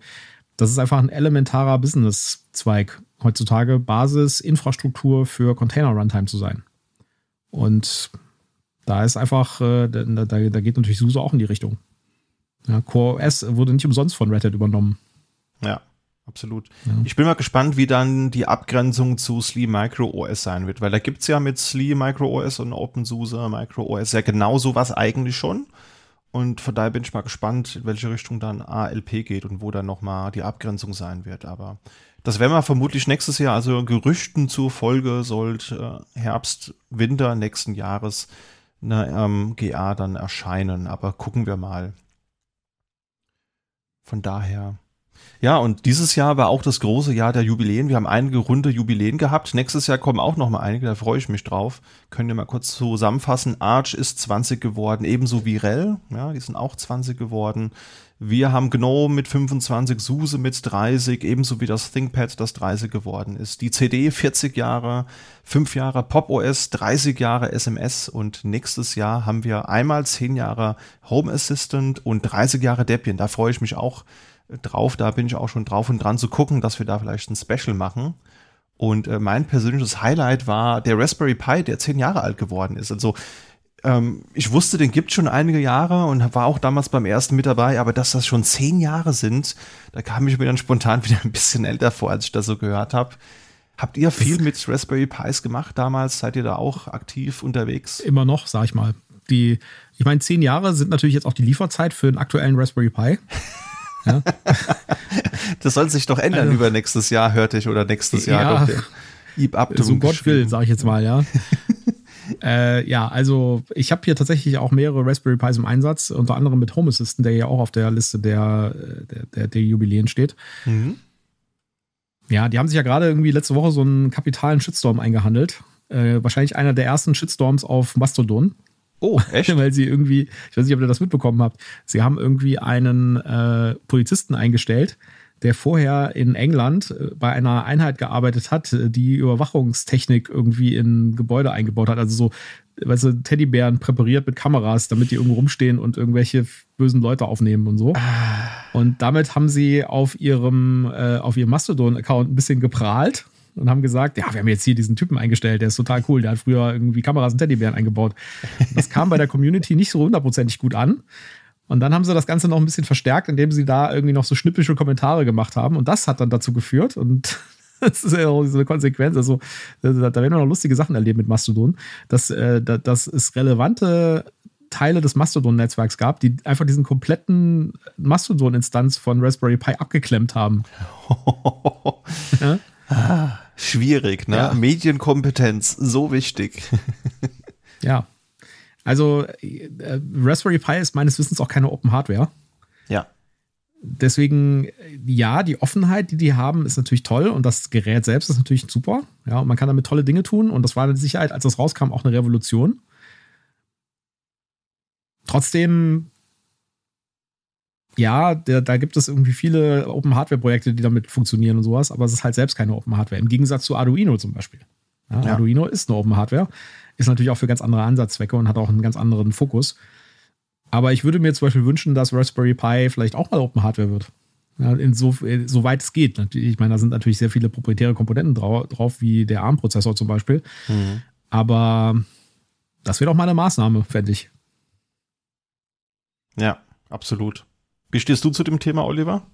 das ist einfach ein elementarer Business-Zweig heutzutage, Basis, Infrastruktur für Container Runtime zu sein. Und da ist einfach, äh, da, da geht natürlich SUSE auch in die Richtung. Ja, Core OS wurde nicht umsonst von Red Hat übernommen. Ja, absolut. Ja. Ich bin mal gespannt, wie dann die Abgrenzung zu SLE Micro OS sein wird, weil da gibt es ja mit SLE Micro OS und OpenSUSE Micro OS ja genau sowas eigentlich schon. Und von daher bin ich mal gespannt, in welche Richtung dann ALP geht und wo dann nochmal die Abgrenzung sein wird. Aber das werden wir vermutlich nächstes Jahr, also Gerüchten zur Folge sollte äh, Herbst, Winter nächsten Jahres eine ähm, GA dann erscheinen. Aber gucken wir mal. Von daher. Ja, und dieses Jahr war auch das große Jahr der Jubiläen. Wir haben einige runde Jubiläen gehabt. Nächstes Jahr kommen auch noch mal einige, da freue ich mich drauf. Können wir mal kurz zusammenfassen. Arch ist 20 geworden, ebenso wie Rel. Ja, die sind auch 20 geworden. Wir haben GNOME mit 25, SUSE mit 30, ebenso wie das ThinkPad, das 30 geworden ist. Die CD 40 Jahre, 5 Jahre Pop OS, 30 Jahre SMS und nächstes Jahr haben wir einmal 10 Jahre Home Assistant und 30 Jahre Debian. Da freue ich mich auch drauf. Da bin ich auch schon drauf und dran zu gucken, dass wir da vielleicht ein Special machen. Und äh, mein persönliches Highlight war der Raspberry Pi, der 10 Jahre alt geworden ist. Also ähm, ich wusste, den gibt schon einige Jahre und war auch damals beim ersten mit dabei, aber dass das schon zehn Jahre sind, da kam ich mir dann spontan wieder ein bisschen älter vor, als ich das so gehört habe. Habt ihr viel mit Raspberry Pis gemacht damals? Seid ihr da auch aktiv unterwegs? Immer noch, sag ich mal. Die, ich meine, zehn Jahre sind natürlich jetzt auch die Lieferzeit für den aktuellen Raspberry Pi. Ja. das soll sich doch ändern also, über nächstes Jahr, hörte ich, oder nächstes Jahr. Ja, doch, so Gott will, sag ich jetzt mal, ja. Äh, ja, also ich habe hier tatsächlich auch mehrere Raspberry Pis im Einsatz, unter anderem mit Home Assistant, der ja auch auf der Liste der, der, der, der Jubiläen steht. Mhm. Ja, die haben sich ja gerade irgendwie letzte Woche so einen kapitalen Shitstorm eingehandelt. Äh, wahrscheinlich einer der ersten Shitstorms auf Mastodon. Oh, echt? Weil sie irgendwie, ich weiß nicht, ob ihr das mitbekommen habt, sie haben irgendwie einen äh, Polizisten eingestellt, der vorher in England äh, bei einer Einheit gearbeitet hat, äh, die Überwachungstechnik irgendwie in Gebäude eingebaut hat. Also so, weißt du, Teddybären präpariert mit Kameras, damit die irgendwo rumstehen und irgendwelche bösen Leute aufnehmen und so. Ah. Und damit haben sie auf ihrem, äh, auf ihrem Mastodon-Account ein bisschen geprahlt und haben gesagt, ja, wir haben jetzt hier diesen Typen eingestellt, der ist total cool, der hat früher irgendwie Kameras und Teddybären eingebaut. Das kam bei der Community nicht so hundertprozentig gut an. Und dann haben sie das Ganze noch ein bisschen verstärkt, indem sie da irgendwie noch so schnippische Kommentare gemacht haben. Und das hat dann dazu geführt, und das ist ja auch so eine Konsequenz, also da, da werden wir noch lustige Sachen erleben mit Mastodon, dass, äh, dass es relevante Teile des Mastodon-Netzwerks gab, die einfach diesen kompletten Mastodon-Instanz von Raspberry Pi abgeklemmt haben. ja? ah, schwierig, ne? Ja. Medienkompetenz, so wichtig. ja. Also äh, Raspberry Pi ist meines Wissens auch keine Open Hardware. Ja. deswegen, ja, die Offenheit, die die haben, ist natürlich toll und das Gerät selbst ist natürlich super. Ja, und man kann damit tolle Dinge tun und das war mit Sicherheit, als das rauskam, auch eine Revolution. Trotzdem, ja, der, da gibt es irgendwie viele Open Hardware Projekte, die damit funktionieren und sowas, aber es ist halt selbst keine Open Hardware. Im Gegensatz zu Arduino zum Beispiel. Ja, ja. Arduino ist eine Open Hardware, ist natürlich auch für ganz andere Ansatzzwecke und hat auch einen ganz anderen Fokus. Aber ich würde mir zum Beispiel wünschen, dass Raspberry Pi vielleicht auch mal Open Hardware wird. Ja, insoweit so es geht. Ich meine, da sind natürlich sehr viele proprietäre Komponenten drauf, wie der ARM-Prozessor zum Beispiel. Mhm. Aber das wäre doch mal eine Maßnahme, fände ich. Ja, absolut. Wie stehst du zu dem Thema, Oliver?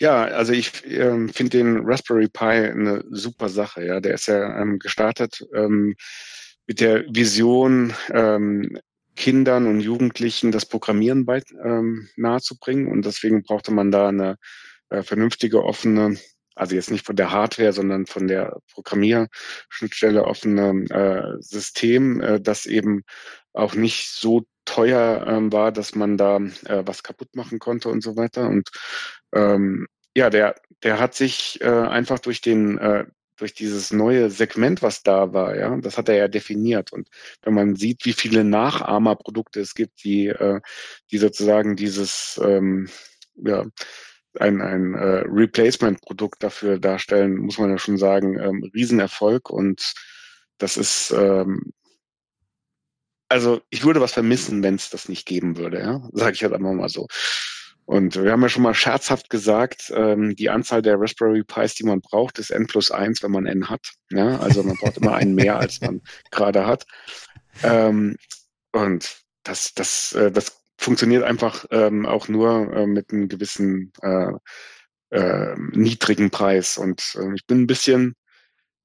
Ja, also ich ähm, finde den Raspberry Pi eine super Sache. Ja, der ist ja ähm, gestartet ähm, mit der Vision, ähm, Kindern und Jugendlichen das Programmieren bei, ähm, nahezubringen. Und deswegen brauchte man da eine äh, vernünftige, offene, also jetzt nicht von der Hardware, sondern von der Programmierschnittstelle offene äh, System, äh, das eben auch nicht so teuer ähm, war, dass man da äh, was kaputt machen konnte und so weiter. Und ähm, ja, der, der hat sich äh, einfach durch den äh, durch dieses neue Segment, was da war, ja, das hat er ja definiert. Und wenn man sieht, wie viele Nachahmerprodukte es gibt, die, äh, die sozusagen dieses, ähm, ja, ein, ein äh, Replacement-Produkt dafür darstellen, muss man ja schon sagen, ähm, Riesenerfolg. Und das ist, ähm, also ich würde was vermissen, wenn es das nicht geben würde, ja, sage ich halt einfach mal so. Und wir haben ja schon mal scherzhaft gesagt, ähm, die Anzahl der Raspberry Pis, die man braucht, ist n plus eins, wenn man n hat. Ja? Also man braucht immer einen mehr, als man gerade hat. Ähm, und das, das, äh, das funktioniert einfach ähm, auch nur äh, mit einem gewissen äh, äh, niedrigen Preis. Und äh, ich bin ein bisschen,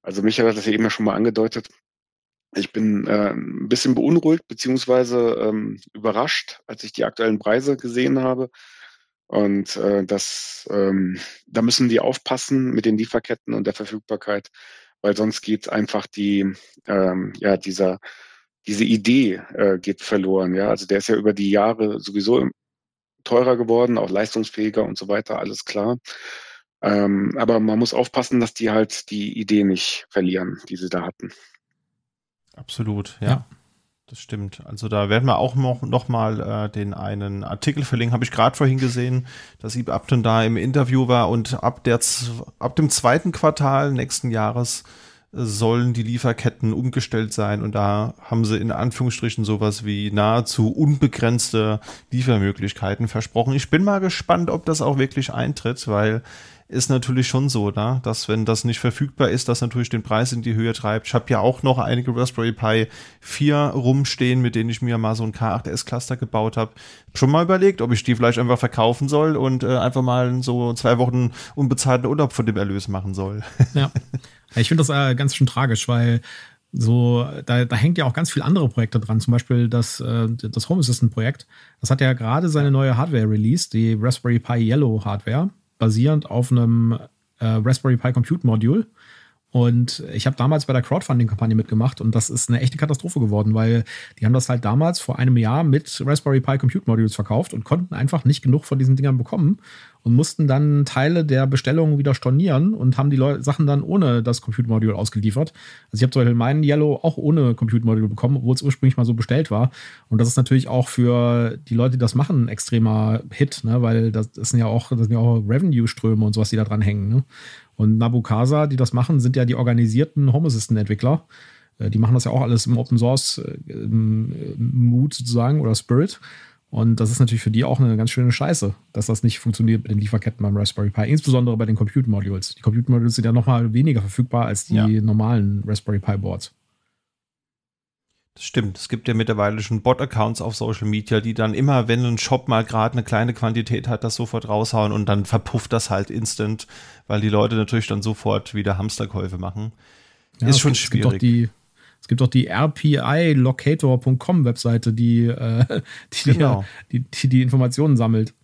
also Michael hat das ja eben ja schon mal angedeutet, ich bin äh, ein bisschen beunruhigt beziehungsweise ähm, überrascht, als ich die aktuellen Preise gesehen habe. Und äh, das, ähm, da müssen die aufpassen mit den Lieferketten und der Verfügbarkeit, weil sonst geht einfach die, ähm, ja, dieser, diese Idee äh, geht verloren. Ja, also der ist ja über die Jahre sowieso teurer geworden, auch leistungsfähiger und so weiter, alles klar. Ähm, aber man muss aufpassen, dass die halt die Idee nicht verlieren, die sie da hatten. Absolut, ja. ja. Das stimmt. Also da werden wir auch noch, noch mal äh, den einen Artikel verlinken. Habe ich gerade vorhin gesehen, dass Ib Upton da im Interview war und ab, der, ab dem zweiten Quartal nächsten Jahres äh, sollen die Lieferketten umgestellt sein und da haben sie in Anführungsstrichen sowas wie nahezu unbegrenzte Liefermöglichkeiten versprochen. Ich bin mal gespannt, ob das auch wirklich eintritt, weil ist natürlich schon so, ne? dass wenn das nicht verfügbar ist, das natürlich den Preis in die Höhe treibt. Ich habe ja auch noch einige Raspberry Pi 4 rumstehen, mit denen ich mir mal so ein K8S-Cluster gebaut habe. Schon mal überlegt, ob ich die vielleicht einfach verkaufen soll und äh, einfach mal so zwei Wochen unbezahlten Urlaub von dem Erlös machen soll. Ja, ich finde das äh, ganz schön tragisch, weil so, da, da hängt ja auch ganz viele andere Projekte dran, zum Beispiel das, äh, das Home Assistant Projekt. Das hat ja gerade seine neue Hardware released, die Raspberry Pi Yellow Hardware basierend auf einem äh, Raspberry Pi Compute Module. Und ich habe damals bei der Crowdfunding-Kampagne mitgemacht und das ist eine echte Katastrophe geworden, weil die haben das halt damals vor einem Jahr mit Raspberry Pi Compute Modules verkauft und konnten einfach nicht genug von diesen Dingern bekommen und mussten dann Teile der Bestellung wieder stornieren und haben die Leu Sachen dann ohne das Compute Module ausgeliefert. Also ich habe zum Beispiel meinen Yellow auch ohne Compute Module bekommen, obwohl es ursprünglich mal so bestellt war. Und das ist natürlich auch für die Leute, die das machen, ein extremer Hit, ne? weil das, das sind ja auch, ja auch Revenue-Ströme und sowas, die da dran hängen. Ne? Und Nabukasa, die das machen, sind ja die organisierten Home Assistant-Entwickler. Äh, die machen das ja auch alles im Open Source äh, Mood sozusagen oder Spirit. Und das ist natürlich für die auch eine ganz schöne Scheiße, dass das nicht funktioniert mit den Lieferketten beim Raspberry Pi, insbesondere bei den Compute Modules. Die Compute Modules sind ja nochmal weniger verfügbar als die ja. normalen Raspberry Pi Boards. Das stimmt. Es gibt ja mittlerweile schon Bot-Accounts auf Social Media, die dann immer, wenn ein Shop mal gerade eine kleine Quantität hat, das sofort raushauen und dann verpufft das halt instant, weil die Leute natürlich dann sofort wieder Hamsterkäufe machen. Ja, ist schon gibt, schwierig. Es gibt auch die, es gibt auch die RPI-Locator.com Webseite, die, äh, die, genau. die, die, die Informationen sammelt.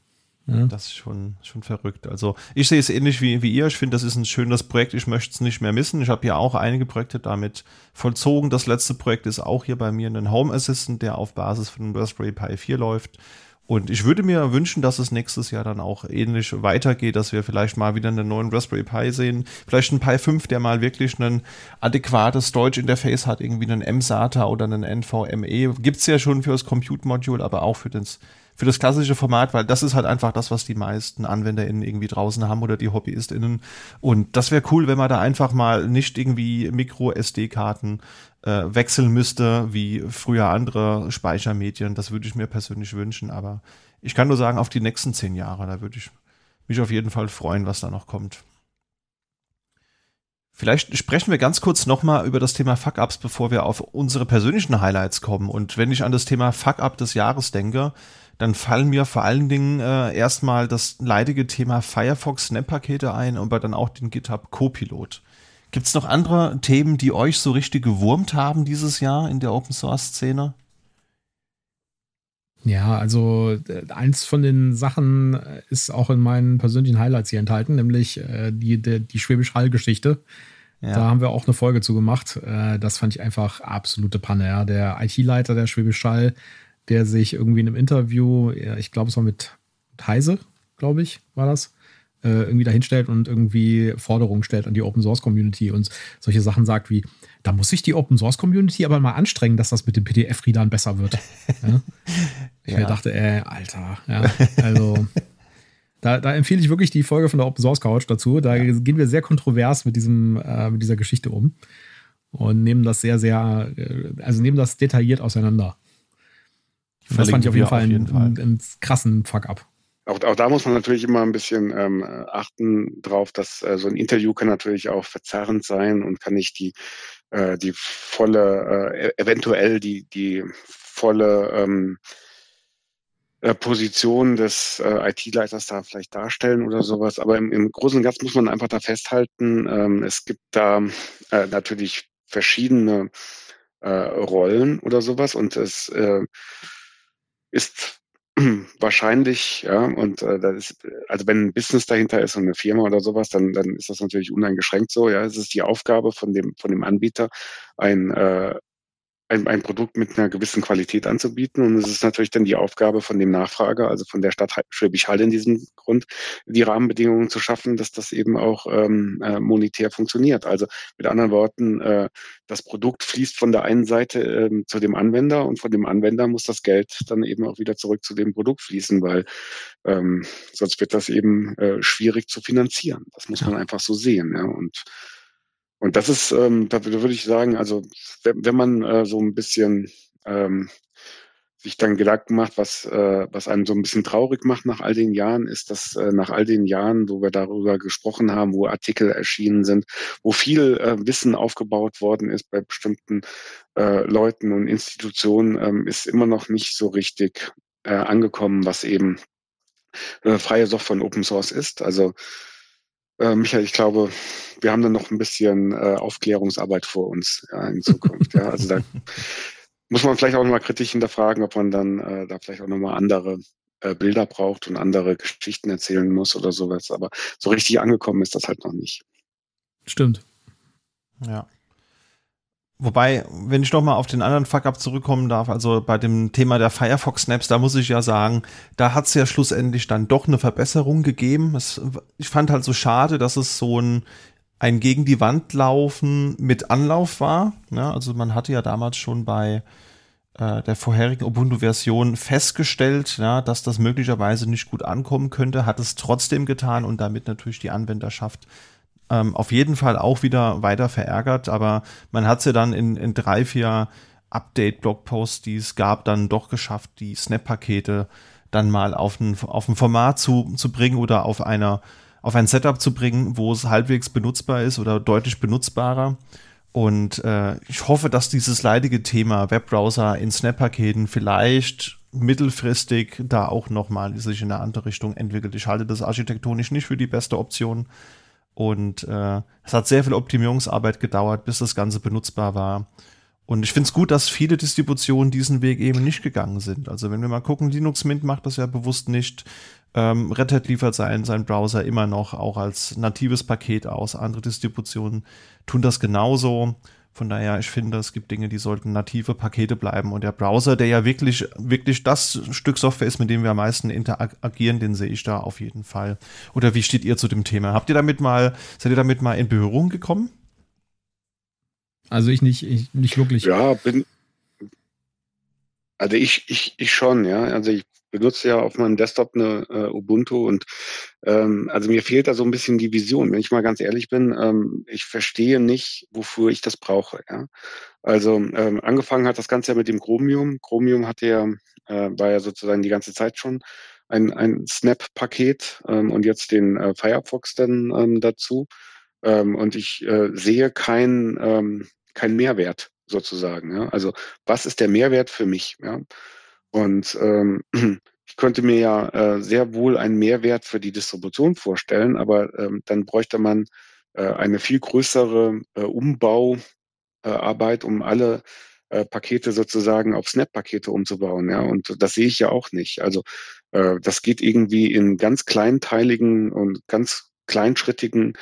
Ja. Das ist schon, schon verrückt. Also ich sehe es ähnlich wie, wie ihr. Ich finde, das ist ein schönes Projekt. Ich möchte es nicht mehr missen. Ich habe ja auch einige Projekte damit vollzogen. Das letzte Projekt ist auch hier bei mir ein Home Assistant, der auf Basis von Raspberry Pi 4 läuft. Und ich würde mir wünschen, dass es nächstes Jahr dann auch ähnlich weitergeht, dass wir vielleicht mal wieder einen neuen Raspberry Pi sehen. Vielleicht ein Pi 5, der mal wirklich ein adäquates Deutsch-Interface hat, irgendwie einen M-SATA oder einen NVMe. Gibt's ja schon für das Compute-Module, aber auch für das, für das klassische Format, weil das ist halt einfach das, was die meisten AnwenderInnen irgendwie draußen haben oder die HobbyistInnen. Und das wäre cool, wenn man da einfach mal nicht irgendwie Micro-SD-Karten äh, wechseln müsste, wie früher andere Speichermedien. Das würde ich mir persönlich wünschen, aber ich kann nur sagen, auf die nächsten zehn Jahre, da würde ich mich auf jeden Fall freuen, was da noch kommt. Vielleicht sprechen wir ganz kurz nochmal über das Thema Fuck-Ups, bevor wir auf unsere persönlichen Highlights kommen. Und wenn ich an das Thema Fuck-Up des Jahres denke, dann fallen mir vor allen Dingen äh, erstmal das leidige Thema Firefox Snap-Pakete ein, aber dann auch den GitHub Copilot. Gibt es noch andere Themen, die euch so richtig gewurmt haben dieses Jahr in der Open Source Szene? Ja, also äh, eins von den Sachen äh, ist auch in meinen persönlichen Highlights hier enthalten, nämlich äh, die, die, die Schwäbisch Hall-Geschichte. Ja. Da haben wir auch eine Folge zu gemacht. Äh, das fand ich einfach absolute Panne. Ja. Der IT-Leiter der Schwäbisch Hall, der sich irgendwie in einem Interview, ich glaube, es war mit Heise, glaube ich, war das, äh, irgendwie dahinstellt und irgendwie Forderungen stellt an die Open Source Community und solche Sachen sagt wie, da muss sich die Open Source Community aber mal anstrengen, dass das mit den PDF-Readern besser wird. ja? Ich ja. mir dachte, ey, Alter, ja, also da, da, empfehle ich wirklich die Folge von der Open Source Couch dazu. Da ja. gehen wir sehr kontrovers mit diesem, äh, mit dieser Geschichte um und nehmen das sehr, sehr, äh, also nehmen das detailliert auseinander. Das fand ich auf jeden Fall, auf jeden Fall. einen, einen krassen Fuck-up auch, auch da muss man natürlich immer ein bisschen ähm, achten drauf, dass äh, so ein Interview kann natürlich auch verzerrend sein und kann nicht die äh, die volle äh, e-, eventuell die die volle ähm, äh, Position des äh, IT-Leiters da vielleicht darstellen oder sowas. Aber im, im Großen und Ganzen muss man einfach da festhalten, ähm, es gibt da äh, natürlich verschiedene äh, Rollen oder sowas und es äh, ist wahrscheinlich, ja, und äh, das ist, also wenn ein Business dahinter ist und eine Firma oder sowas, dann, dann ist das natürlich uneingeschränkt so, ja. Es ist die Aufgabe von dem, von dem Anbieter, ein äh, ein, ein Produkt mit einer gewissen Qualität anzubieten. Und es ist natürlich dann die Aufgabe von dem Nachfrager, also von der Stadt Schwäbisch Hall in diesem Grund, die Rahmenbedingungen zu schaffen, dass das eben auch ähm, äh, monetär funktioniert. Also mit anderen Worten, äh, das Produkt fließt von der einen Seite ähm, zu dem Anwender und von dem Anwender muss das Geld dann eben auch wieder zurück zu dem Produkt fließen, weil ähm, sonst wird das eben äh, schwierig zu finanzieren. Das muss man einfach so sehen. Ja. Und und das ist, ähm, da würde ich sagen, also wenn, wenn man äh, so ein bisschen ähm, sich dann Gedanken macht, was, äh, was einen so ein bisschen traurig macht nach all den Jahren, ist, dass äh, nach all den Jahren, wo wir darüber gesprochen haben, wo Artikel erschienen sind, wo viel äh, Wissen aufgebaut worden ist bei bestimmten äh, Leuten und Institutionen, ähm, ist immer noch nicht so richtig äh, angekommen, was eben äh, freie Software und Open Source ist. Also äh, Michael, ich glaube, wir haben dann noch ein bisschen äh, Aufklärungsarbeit vor uns ja, in Zukunft. ja. Also da muss man vielleicht auch nochmal kritisch hinterfragen, ob man dann äh, da vielleicht auch nochmal andere äh, Bilder braucht und andere Geschichten erzählen muss oder sowas. Aber so richtig angekommen ist das halt noch nicht. Stimmt. Ja. Wobei, wenn ich noch mal auf den anderen Fuck-Up zurückkommen darf, also bei dem Thema der Firefox-Snaps, da muss ich ja sagen, da hat es ja schlussendlich dann doch eine Verbesserung gegeben. Es, ich fand halt so schade, dass es so ein, ein gegen die Wand laufen mit Anlauf war. Ja, also man hatte ja damals schon bei äh, der vorherigen Ubuntu-Version festgestellt, ja, dass das möglicherweise nicht gut ankommen könnte, hat es trotzdem getan und damit natürlich die Anwenderschaft ähm, auf jeden Fall auch wieder weiter verärgert, aber man hat ja dann in, in drei, vier Update-Blogposts, die es gab, dann doch geschafft, die Snap-Pakete dann mal auf ein, auf ein Format zu, zu bringen oder auf einer auf ein Setup zu bringen, wo es halbwegs benutzbar ist oder deutlich benutzbarer. Und äh, ich hoffe, dass dieses leidige Thema Webbrowser in Snap-Paketen vielleicht mittelfristig da auch nochmal sich in eine andere Richtung entwickelt. Ich halte das architektonisch nicht für die beste Option, und äh, es hat sehr viel Optimierungsarbeit gedauert, bis das Ganze benutzbar war. Und ich finde es gut, dass viele Distributionen diesen Weg eben nicht gegangen sind. Also wenn wir mal gucken, Linux Mint macht das ja bewusst nicht. Ähm, Red Hat liefert seinen, seinen Browser immer noch auch als natives Paket aus. Andere Distributionen tun das genauso. Von daher, ich finde, es gibt Dinge, die sollten native Pakete bleiben. Und der Browser, der ja wirklich, wirklich das Stück Software ist, mit dem wir am meisten interagieren, den sehe ich da auf jeden Fall. Oder wie steht ihr zu dem Thema? Habt ihr damit mal, seid ihr damit mal in Berührung gekommen? Also ich nicht, ich nicht wirklich. Ja, bin, also ich, ich, ich schon, ja. Also ich benutze ja auf meinem Desktop eine äh, Ubuntu und ähm, also mir fehlt da so ein bisschen die Vision. Wenn ich mal ganz ehrlich bin, ähm, ich verstehe nicht, wofür ich das brauche. Ja? Also ähm, angefangen hat das Ganze ja mit dem Chromium. Chromium hatte ja, äh, war ja sozusagen die ganze Zeit schon ein, ein Snap-Paket ähm, und jetzt den äh, Firefox dann ähm, dazu. Ähm, und ich äh, sehe keinen ähm, kein Mehrwert sozusagen. Ja? Also was ist der Mehrwert für mich? Ja? Und ähm, ich könnte mir ja äh, sehr wohl einen Mehrwert für die Distribution vorstellen, aber ähm, dann bräuchte man äh, eine viel größere äh, Umbauarbeit, um alle äh, Pakete sozusagen auf Snap-Pakete umzubauen. Ja, und das sehe ich ja auch nicht. Also äh, das geht irgendwie in ganz kleinteiligen und ganz kleinschrittigen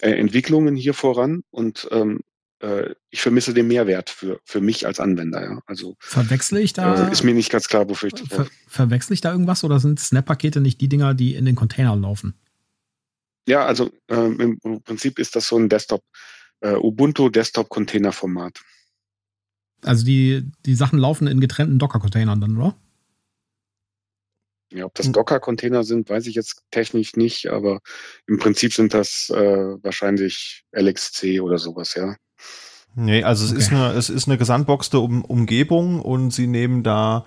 äh, Entwicklungen hier voran und ähm, äh, ich vermisse den Mehrwert für, für mich als Anwender. Ja. Also verwechsle ich da? Äh, ist mir nicht ganz klar, wofür ich ver Verwechsle ich da irgendwas oder sind Snap-Pakete nicht die Dinger, die in den Containern laufen? Ja, also äh, im Prinzip ist das so ein Desktop, äh, Ubuntu Desktop Container Format. Also die, die Sachen laufen in getrennten Docker-Containern dann, oder? Ja, ob das hm. Docker-Container sind, weiß ich jetzt technisch nicht, aber im Prinzip sind das äh, wahrscheinlich LXC oder sowas, ja. Nee, also es okay. ist eine, es ist eine gesandboxte um Umgebung und sie nehmen da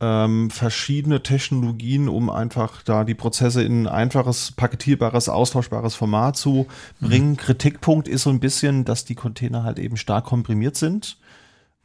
ähm, verschiedene Technologien, um einfach da die Prozesse in ein einfaches, paketierbares, austauschbares Format zu bringen. Mhm. Kritikpunkt ist so ein bisschen, dass die Container halt eben stark komprimiert sind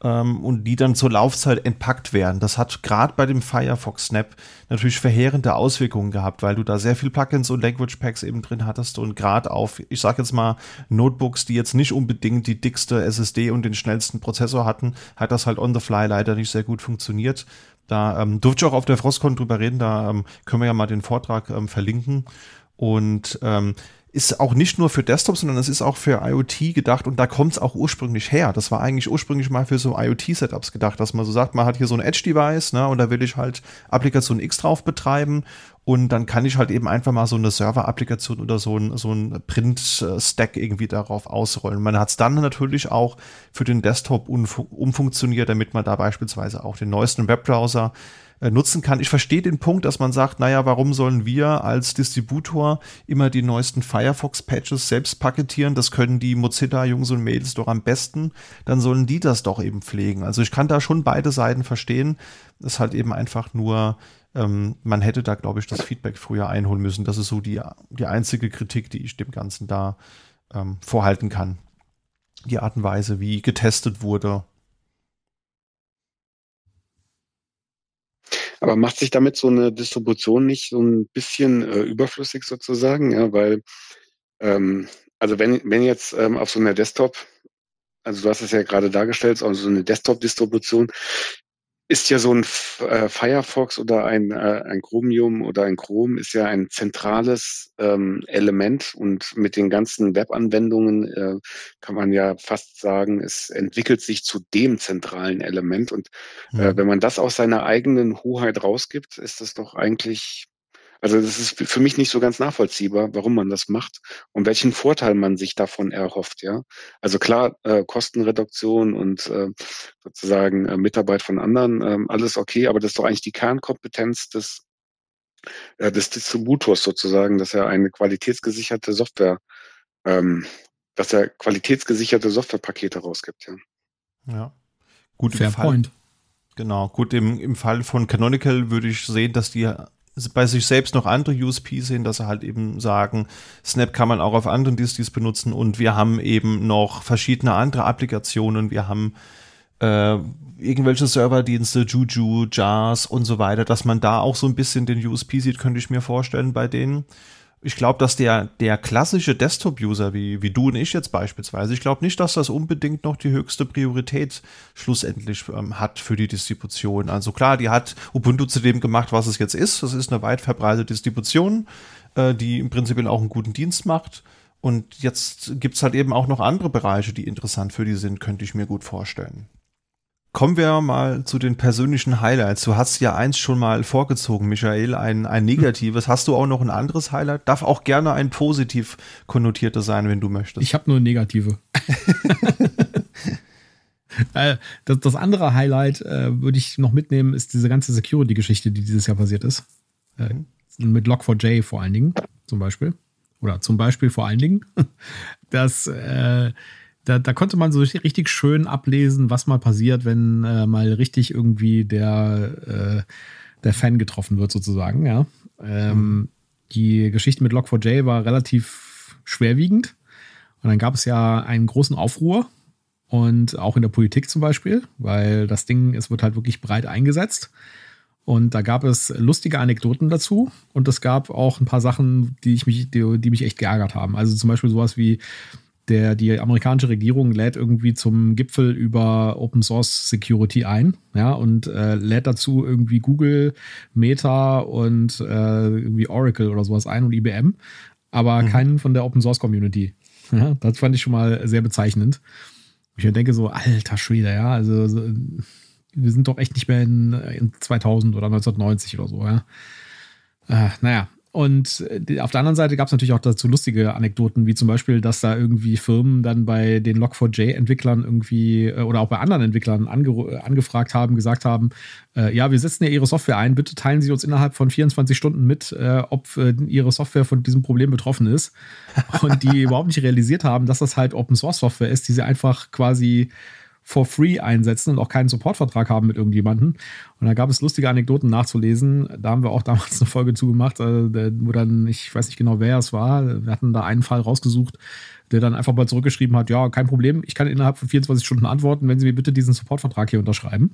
ähm, und die dann zur Laufzeit entpackt werden. Das hat gerade bei dem Firefox Snap natürlich verheerende Auswirkungen gehabt, weil du da sehr viel Plugins und Language Packs eben drin hattest und gerade auf, ich sag jetzt mal, Notebooks, die jetzt nicht unbedingt die dickste SSD und den schnellsten Prozessor hatten, hat das halt on the fly leider nicht sehr gut funktioniert. Da ähm, durfte ich auch auf der Frostcon drüber reden, da ähm, können wir ja mal den Vortrag ähm, verlinken. Und ähm, ist auch nicht nur für Desktop, sondern es ist auch für IoT gedacht und da kommt es auch ursprünglich her. Das war eigentlich ursprünglich mal für so IoT-Setups gedacht, dass man so sagt, man hat hier so ein Edge-Device, ne, und da will ich halt Applikation X drauf betreiben und dann kann ich halt eben einfach mal so eine Server-Applikation oder so ein, so ein Print-Stack irgendwie darauf ausrollen. Man hat es dann natürlich auch für den Desktop umfunktioniert, damit man da beispielsweise auch den neuesten Webbrowser nutzen kann. Ich verstehe den Punkt, dass man sagt, naja, warum sollen wir als Distributor immer die neuesten Firefox-Patches selbst paketieren? Das können die Mozilla-Jungs und Mädels doch am besten. Dann sollen die das doch eben pflegen. Also ich kann da schon beide Seiten verstehen. Das ist halt eben einfach nur, ähm, man hätte da, glaube ich, das Feedback früher einholen müssen. Das ist so die, die einzige Kritik, die ich dem Ganzen da ähm, vorhalten kann. Die Art und Weise, wie getestet wurde, Aber macht sich damit so eine Distribution nicht so ein bisschen äh, überflüssig sozusagen? Ja, weil, ähm, also wenn, wenn jetzt ähm, auf so einer Desktop, also du hast es ja gerade dargestellt, also so eine Desktop-Distribution, ist ja so ein äh, Firefox oder ein, äh, ein Chromium oder ein Chrome ist ja ein zentrales ähm, Element und mit den ganzen Webanwendungen äh, kann man ja fast sagen, es entwickelt sich zu dem zentralen Element und äh, mhm. wenn man das aus seiner eigenen Hoheit rausgibt, ist das doch eigentlich also das ist für mich nicht so ganz nachvollziehbar, warum man das macht und welchen Vorteil man sich davon erhofft. Ja, also klar äh, Kostenreduktion und äh, sozusagen äh, Mitarbeit von anderen, äh, alles okay, aber das ist doch eigentlich die Kernkompetenz des äh, des Distributors sozusagen, dass er eine qualitätsgesicherte Software, ähm, dass er qualitätsgesicherte Softwarepakete rausgibt. Ja. Ja. Gut, Fair Fall, Point. Genau, gut, im, im Fall von Canonical würde ich sehen, dass die bei sich selbst noch andere USP sehen, dass sie halt eben sagen, Snap kann man auch auf anderen Distis benutzen und wir haben eben noch verschiedene andere Applikationen. Wir haben äh, irgendwelche Serverdienste, Juju, Jars und so weiter, dass man da auch so ein bisschen den USP sieht, könnte ich mir vorstellen bei denen ich glaube, dass der, der klassische Desktop-User, wie, wie du und ich jetzt beispielsweise, ich glaube nicht, dass das unbedingt noch die höchste Priorität schlussendlich ähm, hat für die Distribution. Also klar, die hat Ubuntu zu dem gemacht, was es jetzt ist. Das ist eine weit verbreitete Distribution, äh, die im Prinzip auch einen guten Dienst macht. Und jetzt gibt's halt eben auch noch andere Bereiche, die interessant für die sind, könnte ich mir gut vorstellen. Kommen wir mal zu den persönlichen Highlights. Du hast ja eins schon mal vorgezogen, Michael, ein, ein negatives. Hast du auch noch ein anderes Highlight? Darf auch gerne ein positiv konnotiertes sein, wenn du möchtest. Ich habe nur negative. Äh, das, das, andere Highlight äh, würde ich noch mitnehmen, ist diese ganze Security-Geschichte, die dieses Jahr passiert ist. Äh, mhm. mit Log4j vor allen Dingen, zum Beispiel. Oder zum Beispiel vor allen Dingen. Das, äh, da, da, konnte man so richtig schön ablesen, was mal passiert, wenn äh, mal richtig irgendwie der, äh, der Fan getroffen wird, sozusagen. Ja. Ähm, mhm. Die Geschichte mit Log4j war relativ schwerwiegend. Und dann gab es ja einen großen Aufruhr und auch in der Politik zum Beispiel, weil das Ding, es wird halt wirklich breit eingesetzt. Und da gab es lustige Anekdoten dazu und es gab auch ein paar Sachen, die, ich mich, die, die mich echt geärgert haben. Also zum Beispiel sowas wie, der, die amerikanische Regierung lädt irgendwie zum Gipfel über Open Source Security ein, ja, und äh, lädt dazu irgendwie Google, Meta und äh, irgendwie Oracle oder sowas ein und IBM, aber mhm. keinen von der Open Source Community. Ja, das fand ich schon mal sehr bezeichnend. Ich denke so, alter Schwede, ja, also so, wir sind doch echt nicht mehr in, in 2000 oder 1990 oder so, ja. Äh, naja, und äh, auf der anderen Seite gab es natürlich auch dazu lustige Anekdoten, wie zum Beispiel, dass da irgendwie Firmen dann bei den Log4j-Entwicklern irgendwie äh, oder auch bei anderen Entwicklern ange angefragt haben, gesagt haben, äh, ja, wir setzen ja Ihre Software ein, bitte teilen Sie uns innerhalb von 24 Stunden mit, äh, ob äh, Ihre Software von diesem Problem betroffen ist. Und die überhaupt nicht realisiert haben, dass das halt Open-Source-Software ist, die sie einfach quasi for free einsetzen und auch keinen Supportvertrag haben mit irgendjemandem. Und da gab es lustige Anekdoten nachzulesen. Da haben wir auch damals eine Folge zugemacht, äh, wo dann, ich weiß nicht genau, wer es war. Wir hatten da einen Fall rausgesucht, der dann einfach mal zurückgeschrieben hat, ja, kein Problem, ich kann innerhalb von 24 Stunden antworten, wenn Sie mir bitte diesen Supportvertrag hier unterschreiben.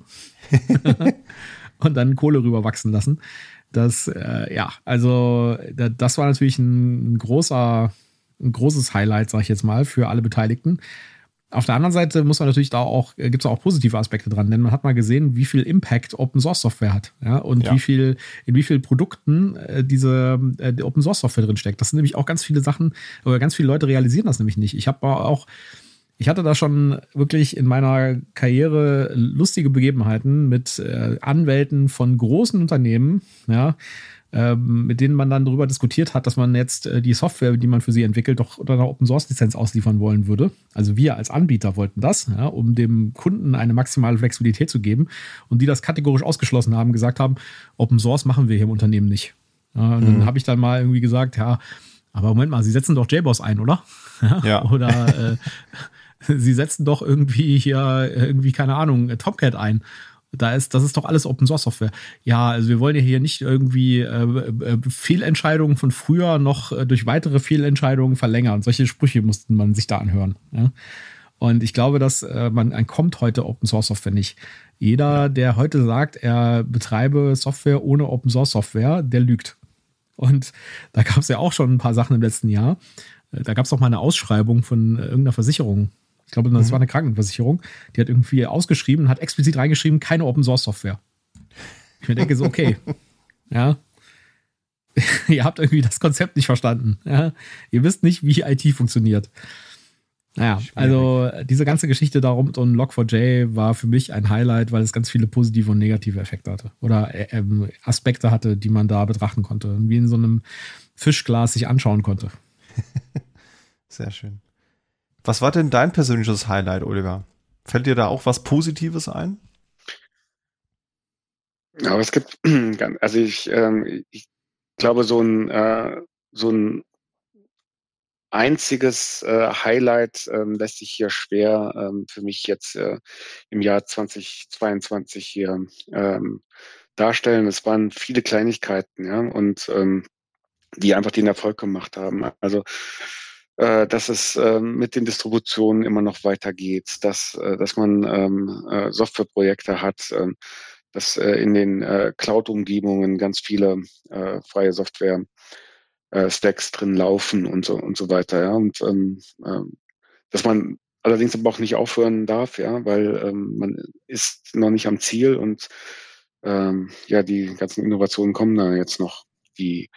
und dann Kohle rüberwachsen lassen. Das, äh, ja, also das war natürlich ein, großer, ein großes Highlight, sag ich jetzt mal, für alle Beteiligten. Auf der anderen Seite muss man natürlich da auch, äh, gibt es auch positive Aspekte dran, denn man hat mal gesehen, wie viel Impact Open Source Software hat, ja, und ja. wie viel, in wie vielen Produkten äh, diese äh, Open Source Software drin steckt. Das sind nämlich auch ganz viele Sachen, oder ganz viele Leute realisieren das nämlich nicht. Ich habe auch, ich hatte da schon wirklich in meiner Karriere lustige Begebenheiten mit äh, Anwälten von großen Unternehmen, ja, ähm, mit denen man dann darüber diskutiert hat, dass man jetzt äh, die Software, die man für sie entwickelt, doch unter einer Open Source Lizenz ausliefern wollen würde. Also wir als Anbieter wollten das, ja, um dem Kunden eine maximale Flexibilität zu geben. Und die das kategorisch ausgeschlossen haben, gesagt haben, Open Source machen wir hier im Unternehmen nicht. Ja, und mhm. dann habe ich dann mal irgendwie gesagt, ja, aber Moment mal, Sie setzen doch JBoss ein, oder? Ja. Oder äh, Sie setzen doch irgendwie hier irgendwie keine Ahnung Tomcat ein. Da ist, das ist doch alles Open Source Software. Ja, also wir wollen ja hier nicht irgendwie äh, äh, Fehlentscheidungen von früher noch äh, durch weitere Fehlentscheidungen verlängern. Solche Sprüche musste man sich da anhören. Ja? Und ich glaube, dass äh, man kommt heute Open Source Software nicht. Jeder, der heute sagt, er betreibe Software ohne Open Source Software, der lügt. Und da gab es ja auch schon ein paar Sachen im letzten Jahr. Äh, da gab es auch mal eine Ausschreibung von äh, irgendeiner Versicherung ich glaube, das mhm. war eine Krankenversicherung. Die hat irgendwie ausgeschrieben, hat explizit reingeschrieben, keine Open Source Software. Ich mir denke so, okay, ja, ihr habt irgendwie das Konzept nicht verstanden. Ja? Ihr wisst nicht, wie IT funktioniert. Naja, also diese ganze Geschichte darum und Log4j war für mich ein Highlight, weil es ganz viele positive und negative Effekte hatte. Oder äh, ähm, Aspekte hatte, die man da betrachten konnte. Wie in so einem Fischglas sich anschauen konnte. Sehr schön. Was war denn dein persönliches Highlight, Oliver? Fällt dir da auch was Positives ein? Ja, aber es gibt, also ich, ähm, ich glaube, so ein, äh, so ein einziges äh, Highlight ähm, lässt sich hier schwer ähm, für mich jetzt äh, im Jahr 2022 hier ähm, darstellen. Es waren viele Kleinigkeiten, ja, und ähm, die einfach den Erfolg gemacht haben. Also äh, dass es äh, mit den Distributionen immer noch weitergeht, dass, äh, dass man ähm, äh, Softwareprojekte hat, äh, dass äh, in den äh, Cloud-Umgebungen ganz viele freie Software äh, Stacks drin laufen und so und so weiter. Ja. Und ähm, äh, dass man allerdings aber auch nicht aufhören darf, ja, weil ähm, man ist noch nicht am Ziel und ähm, ja, die ganzen Innovationen kommen da jetzt noch, die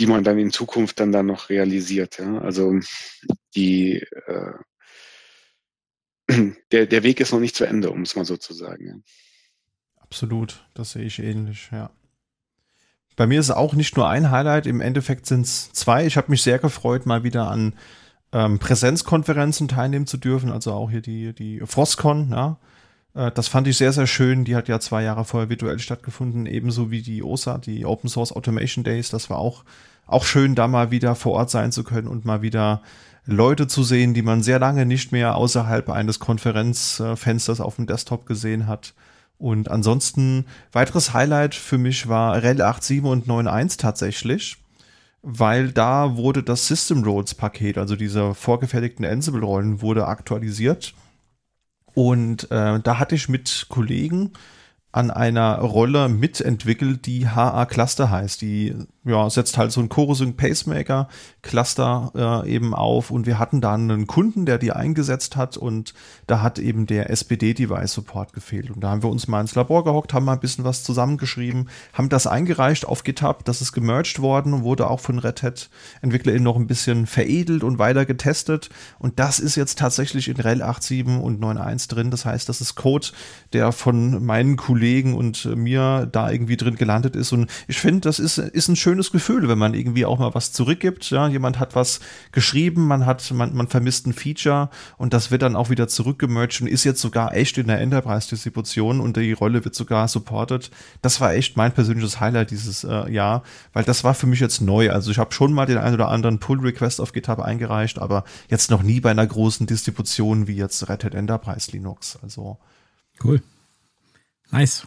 die man dann in Zukunft dann dann noch realisiert. Ja? Also die äh, der, der Weg ist noch nicht zu Ende, um es mal so zu sagen. Ja. Absolut, das sehe ich ähnlich, ja. Bei mir ist es auch nicht nur ein Highlight, im Endeffekt sind es zwei. Ich habe mich sehr gefreut, mal wieder an ähm, Präsenzkonferenzen teilnehmen zu dürfen, also auch hier die, die Frostcon, ja. Äh, das fand ich sehr, sehr schön. Die hat ja zwei Jahre vorher virtuell stattgefunden, ebenso wie die OSA, die Open Source Automation Days. Das war auch, auch schön, da mal wieder vor Ort sein zu können und mal wieder Leute zu sehen, die man sehr lange nicht mehr außerhalb eines Konferenzfensters auf dem Desktop gesehen hat. Und ansonsten, weiteres Highlight für mich war REL 8.7 und 9.1 tatsächlich, weil da wurde das System Roles Paket, also diese vorgefertigten Ansible-Rollen, wurde aktualisiert. Und äh, da hatte ich mit Kollegen an einer Rolle mitentwickelt, die HA Cluster heißt. Die ja, setzt halt so ein Chorusync Pacemaker Cluster äh, eben auf. Und wir hatten da einen Kunden, der die eingesetzt hat. Und da hat eben der SPD Device Support gefehlt. Und da haben wir uns mal ins Labor gehockt, haben mal ein bisschen was zusammengeschrieben, haben das eingereicht auf GitHub, das ist gemerged worden und wurde auch von Red Hat EntwicklerInnen noch ein bisschen veredelt und weiter getestet. Und das ist jetzt tatsächlich in RHEL 8.7 und 9.1 drin, das heißt, das ist Code, der von meinen Kollegen und mir da irgendwie drin gelandet ist. Und ich finde, das ist, ist ein schönes schönes Gefühl, wenn man irgendwie auch mal was zurückgibt. Ja, jemand hat was geschrieben, man hat, man, man vermisst ein Feature und das wird dann auch wieder zurückgemerged und ist jetzt sogar echt in der Enterprise-Distribution und die Rolle wird sogar supported. Das war echt mein persönliches Highlight dieses äh, Jahr, weil das war für mich jetzt neu. Also ich habe schon mal den einen oder anderen Pull-Request auf GitHub eingereicht, aber jetzt noch nie bei einer großen Distribution wie jetzt Red Hat Enterprise Linux. Also cool. Nice.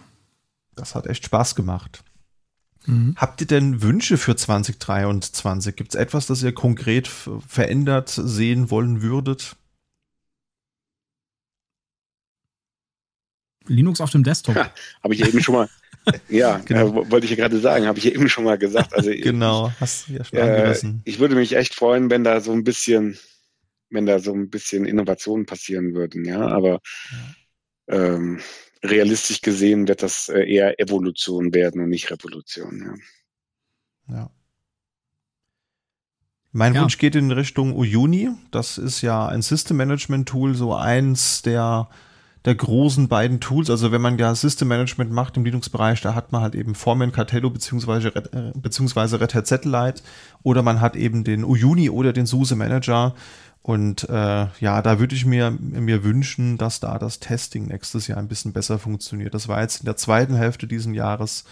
Das hat echt Spaß gemacht. Mhm. Habt ihr denn Wünsche für 2023? Gibt es etwas, das ihr konkret verändert sehen wollen würdet? Linux auf dem Desktop. Ja, habe ich eben schon mal. ja, genau. äh, wollte ich ja gerade sagen, habe ich ja eben schon mal gesagt. Also genau, hast du ja schon äh, Ich würde mich echt freuen, wenn da so ein bisschen, wenn da so ein bisschen Innovationen passieren würden, ja. Aber ja. Ähm, realistisch gesehen wird das äh, eher Evolution werden und nicht Revolution. Ja. ja. Mein ja. Wunsch geht in Richtung Uyuni. Das ist ja ein System Management Tool, so eins der, der großen beiden Tools. Also wenn man ja System Management macht im Linux-Bereich, da hat man halt eben Foreman Cartello beziehungsweise, äh, beziehungsweise Red Hat Satellite oder man hat eben den Uyuni oder den SUSE Manager. Und äh, ja, da würde ich mir, mir wünschen, dass da das Testing nächstes Jahr ein bisschen besser funktioniert. Das war jetzt in der zweiten Hälfte dieses Jahres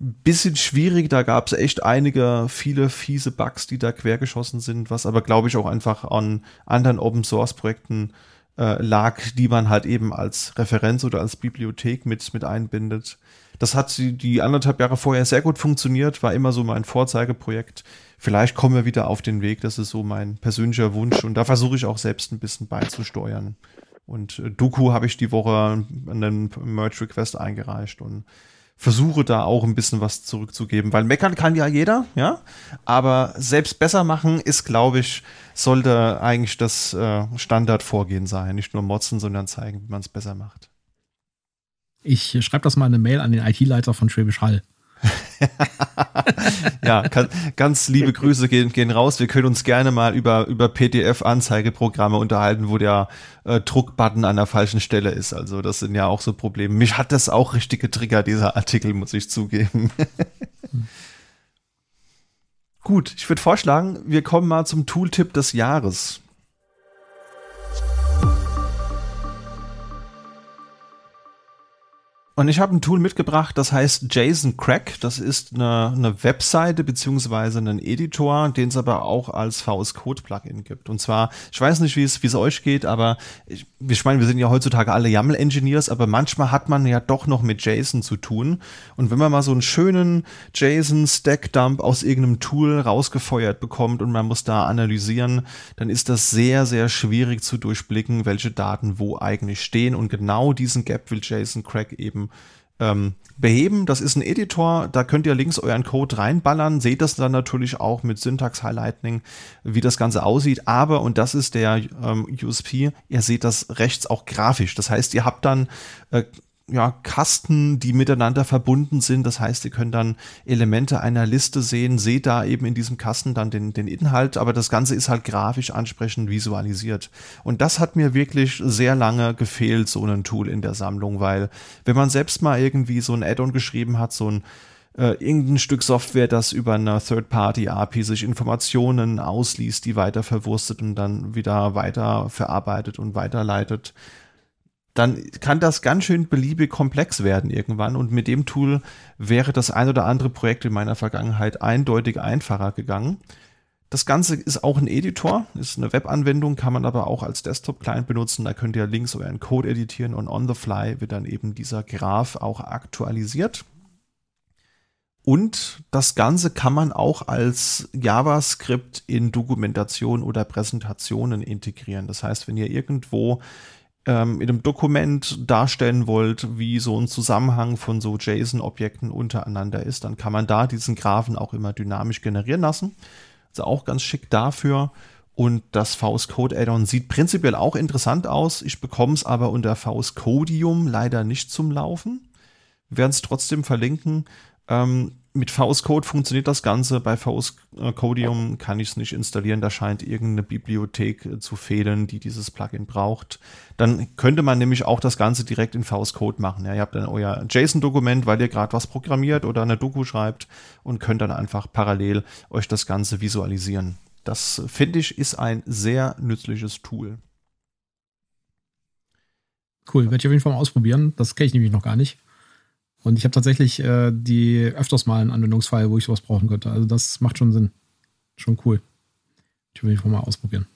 ein bisschen schwierig. Da gab es echt einige, viele fiese Bugs, die da quergeschossen sind, was aber, glaube ich, auch einfach an anderen Open-Source-Projekten äh, lag, die man halt eben als Referenz oder als Bibliothek mit, mit einbindet. Das hat die, die anderthalb Jahre vorher sehr gut funktioniert, war immer so mein Vorzeigeprojekt vielleicht kommen wir wieder auf den Weg. Das ist so mein persönlicher Wunsch. Und da versuche ich auch selbst ein bisschen beizusteuern. Und äh, Doku habe ich die Woche einen Merge-Request eingereicht und versuche da auch ein bisschen was zurückzugeben, weil meckern kann ja jeder, ja, aber selbst besser machen ist, glaube ich, sollte eigentlich das äh, Standardvorgehen sein, nicht nur motzen, sondern zeigen, wie man es besser macht. Ich schreibe das mal eine Mail an den IT-Leiter von Schwäbisch Hall. ja, kann, ganz liebe Grüße gehen, gehen raus. Wir können uns gerne mal über, über PDF-Anzeigeprogramme unterhalten, wo der äh, Druckbutton an der falschen Stelle ist. Also das sind ja auch so Probleme. Mich hat das auch richtig getriggert, dieser Artikel, muss ich zugeben. Gut, ich würde vorschlagen, wir kommen mal zum Tooltip des Jahres. Und ich habe ein Tool mitgebracht, das heißt JSON Crack. Das ist eine, eine Webseite beziehungsweise ein Editor, den es aber auch als VS Code Plugin gibt. Und zwar, ich weiß nicht, wie es wie es euch geht, aber ich, ich meine, wir sind ja heutzutage alle YAML Engineers, aber manchmal hat man ja doch noch mit JSON zu tun. Und wenn man mal so einen schönen JSON Stack Dump aus irgendeinem Tool rausgefeuert bekommt und man muss da analysieren, dann ist das sehr sehr schwierig zu durchblicken, welche Daten wo eigentlich stehen. Und genau diesen Gap will JSON Crack eben ähm, beheben. Das ist ein Editor, da könnt ihr links euren Code reinballern, seht das dann natürlich auch mit Syntax Highlighting, wie das Ganze aussieht. Aber, und das ist der ähm, USP, ihr seht das rechts auch grafisch. Das heißt, ihr habt dann äh, ja, Kasten, die miteinander verbunden sind. Das heißt, ihr könnt dann Elemente einer Liste sehen, seht da eben in diesem Kasten dann den, den Inhalt, aber das Ganze ist halt grafisch ansprechend visualisiert. Und das hat mir wirklich sehr lange gefehlt, so ein Tool in der Sammlung, weil wenn man selbst mal irgendwie so ein Add-on geschrieben hat, so ein äh, irgendein Stück Software, das über eine Third-Party-API sich Informationen ausliest, die weiter verwurstet und dann wieder weiter verarbeitet und weiterleitet, dann kann das ganz schön beliebig komplex werden irgendwann. Und mit dem Tool wäre das ein oder andere Projekt in meiner Vergangenheit eindeutig einfacher gegangen. Das Ganze ist auch ein Editor, ist eine Webanwendung, kann man aber auch als Desktop-Client benutzen. Da könnt ihr links euren Code editieren und on the fly wird dann eben dieser Graph auch aktualisiert. Und das Ganze kann man auch als JavaScript in Dokumentation oder Präsentationen integrieren. Das heißt, wenn ihr irgendwo ähm, in einem Dokument darstellen wollt, wie so ein Zusammenhang von so JSON-Objekten untereinander ist, dann kann man da diesen Graphen auch immer dynamisch generieren lassen. Also auch ganz schick dafür. Und das VS Code Add-on sieht prinzipiell auch interessant aus. Ich bekomme es aber unter VS Codium leider nicht zum Laufen. Wir werden es trotzdem verlinken. Ähm, mit VS Code funktioniert das Ganze. Bei VS Codium kann ich es nicht installieren. Da scheint irgendeine Bibliothek äh, zu fehlen, die dieses Plugin braucht. Dann könnte man nämlich auch das Ganze direkt in VS Code machen. Ja, ihr habt dann euer JSON-Dokument, weil ihr gerade was programmiert oder eine Doku schreibt und könnt dann einfach parallel euch das Ganze visualisieren. Das finde ich ist ein sehr nützliches Tool. Cool, werde ich auf jeden Fall mal ausprobieren. Das kenne ich nämlich noch gar nicht. Und ich habe tatsächlich äh, die öfters mal einen Anwendungsfall, wo ich sowas brauchen könnte. Also das macht schon Sinn. Schon cool. Ich will einfach mal ausprobieren.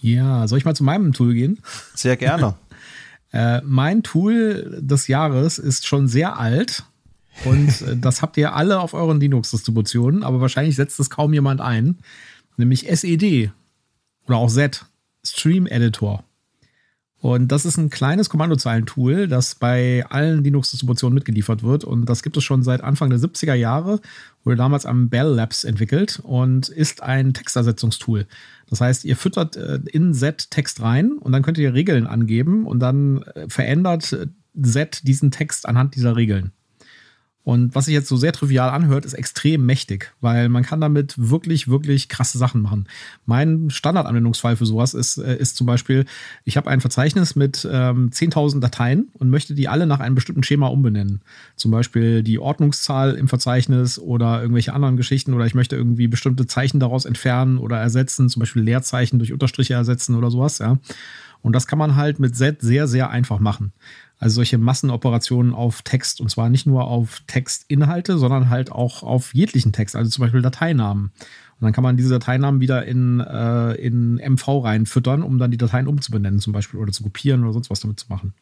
Ja, soll ich mal zu meinem Tool gehen? Sehr gerne. äh, mein Tool des Jahres ist schon sehr alt. Und äh, das habt ihr alle auf euren Linux-Distributionen, aber wahrscheinlich setzt es kaum jemand ein. Nämlich SED oder auch Z, Stream Editor. Und das ist ein kleines Kommandozeilentool, das bei allen Linux-Distributionen mitgeliefert wird. Und das gibt es schon seit Anfang der 70er Jahre, wurde damals am Bell Labs entwickelt und ist ein Textersetzungstool. Das heißt, ihr füttert äh, in Z Text rein und dann könnt ihr Regeln angeben und dann äh, verändert Z diesen Text anhand dieser Regeln. Und was sich jetzt so sehr trivial anhört, ist extrem mächtig, weil man kann damit wirklich, wirklich krasse Sachen machen. Mein Standardanwendungsfall für sowas ist, äh, ist zum Beispiel, ich habe ein Verzeichnis mit ähm, 10.000 Dateien und möchte die alle nach einem bestimmten Schema umbenennen. Zum Beispiel die Ordnungszahl im Verzeichnis oder irgendwelche anderen Geschichten oder ich möchte irgendwie bestimmte Zeichen daraus entfernen oder ersetzen, zum Beispiel Leerzeichen durch Unterstriche ersetzen oder sowas, ja. Und das kann man halt mit Z sehr, sehr einfach machen. Also solche Massenoperationen auf Text und zwar nicht nur auf Textinhalte, sondern halt auch auf jeglichen Text, also zum Beispiel Dateinamen. Und dann kann man diese Dateinamen wieder in, äh, in MV reinfüttern, um dann die Dateien umzubenennen, zum Beispiel, oder zu kopieren oder sonst was damit zu machen.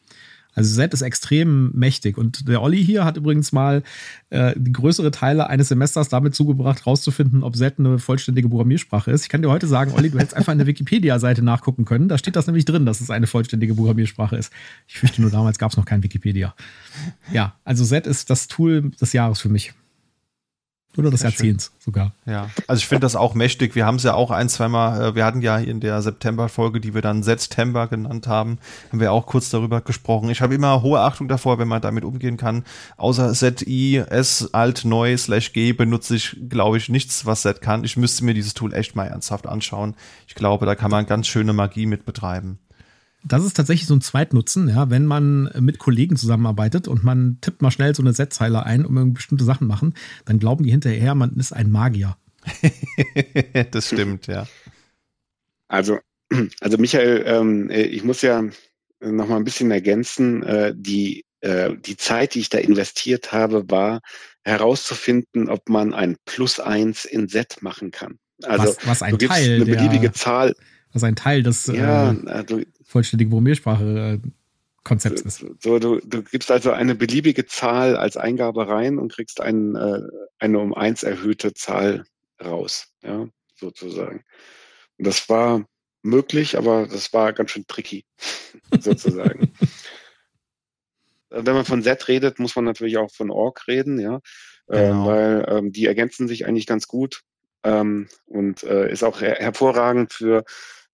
Also Z ist extrem mächtig. Und der Olli hier hat übrigens mal äh, größere Teile eines Semesters damit zugebracht, rauszufinden, ob Z eine vollständige Programmiersprache ist. Ich kann dir heute sagen, Olli, du hättest einfach in der Wikipedia-Seite nachgucken können. Da steht das nämlich drin, dass es eine vollständige Programmiersprache ist. Ich fürchte nur, damals gab es noch kein Wikipedia. Ja, also Z ist das Tool des Jahres für mich. Oder des Jahrzehnts sogar. Ja, also ich finde das auch mächtig. Wir haben es ja auch ein, zweimal, äh, wir hatten ja in der September-Folge, die wir dann September genannt haben, haben wir auch kurz darüber gesprochen. Ich habe immer hohe Achtung davor, wenn man damit umgehen kann. Außer ZI, S, Alt, Neu, Slash G benutze ich, glaube ich, nichts, was Z kann. Ich müsste mir dieses Tool echt mal ernsthaft anschauen. Ich glaube, da kann man ganz schöne Magie mit betreiben das ist tatsächlich so ein Zweitnutzen, ja, wenn man mit Kollegen zusammenarbeitet und man tippt mal schnell so eine Setzzeile ein, um bestimmte Sachen machen, dann glauben die hinterher, man ist ein Magier. das stimmt, ja. Also, also Michael, ähm, ich muss ja noch mal ein bisschen ergänzen. Äh, die, äh, die Zeit, die ich da investiert habe, war herauszufinden, ob man ein Plus eins in Z machen kann. Also was, was ein du gibst Teil eine beliebige der, Zahl. Was ein Teil des ja, äh, du, vollständige Programmiersprache äh, Konzept ist. So, du, du gibst also eine beliebige Zahl als Eingabe rein und kriegst ein, äh, eine um eins erhöhte Zahl raus, ja, sozusagen. Und das war möglich, aber das war ganz schön tricky, sozusagen. Wenn man von Z redet, muss man natürlich auch von Org reden, ja, äh, genau. äh, weil ähm, die ergänzen sich eigentlich ganz gut ähm, und äh, ist auch her hervorragend für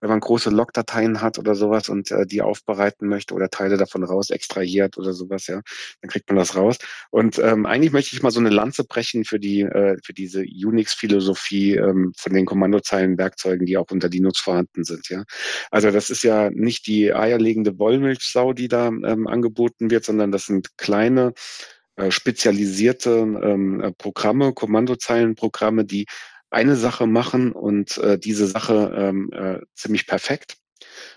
wenn man große Logdateien hat oder sowas und äh, die aufbereiten möchte oder Teile davon raus extrahiert oder sowas, ja, dann kriegt man das raus. Und ähm, eigentlich möchte ich mal so eine Lanze brechen für die äh, für diese Unix-Philosophie ähm, von den Kommandozeilenwerkzeugen, die auch unter Linux vorhanden sind, ja. Also das ist ja nicht die eierlegende Wollmilchsau, die da ähm, angeboten wird, sondern das sind kleine äh, spezialisierte ähm, äh, Programme, Kommandozeilenprogramme, die eine Sache machen und äh, diese Sache ähm, äh, ziemlich perfekt.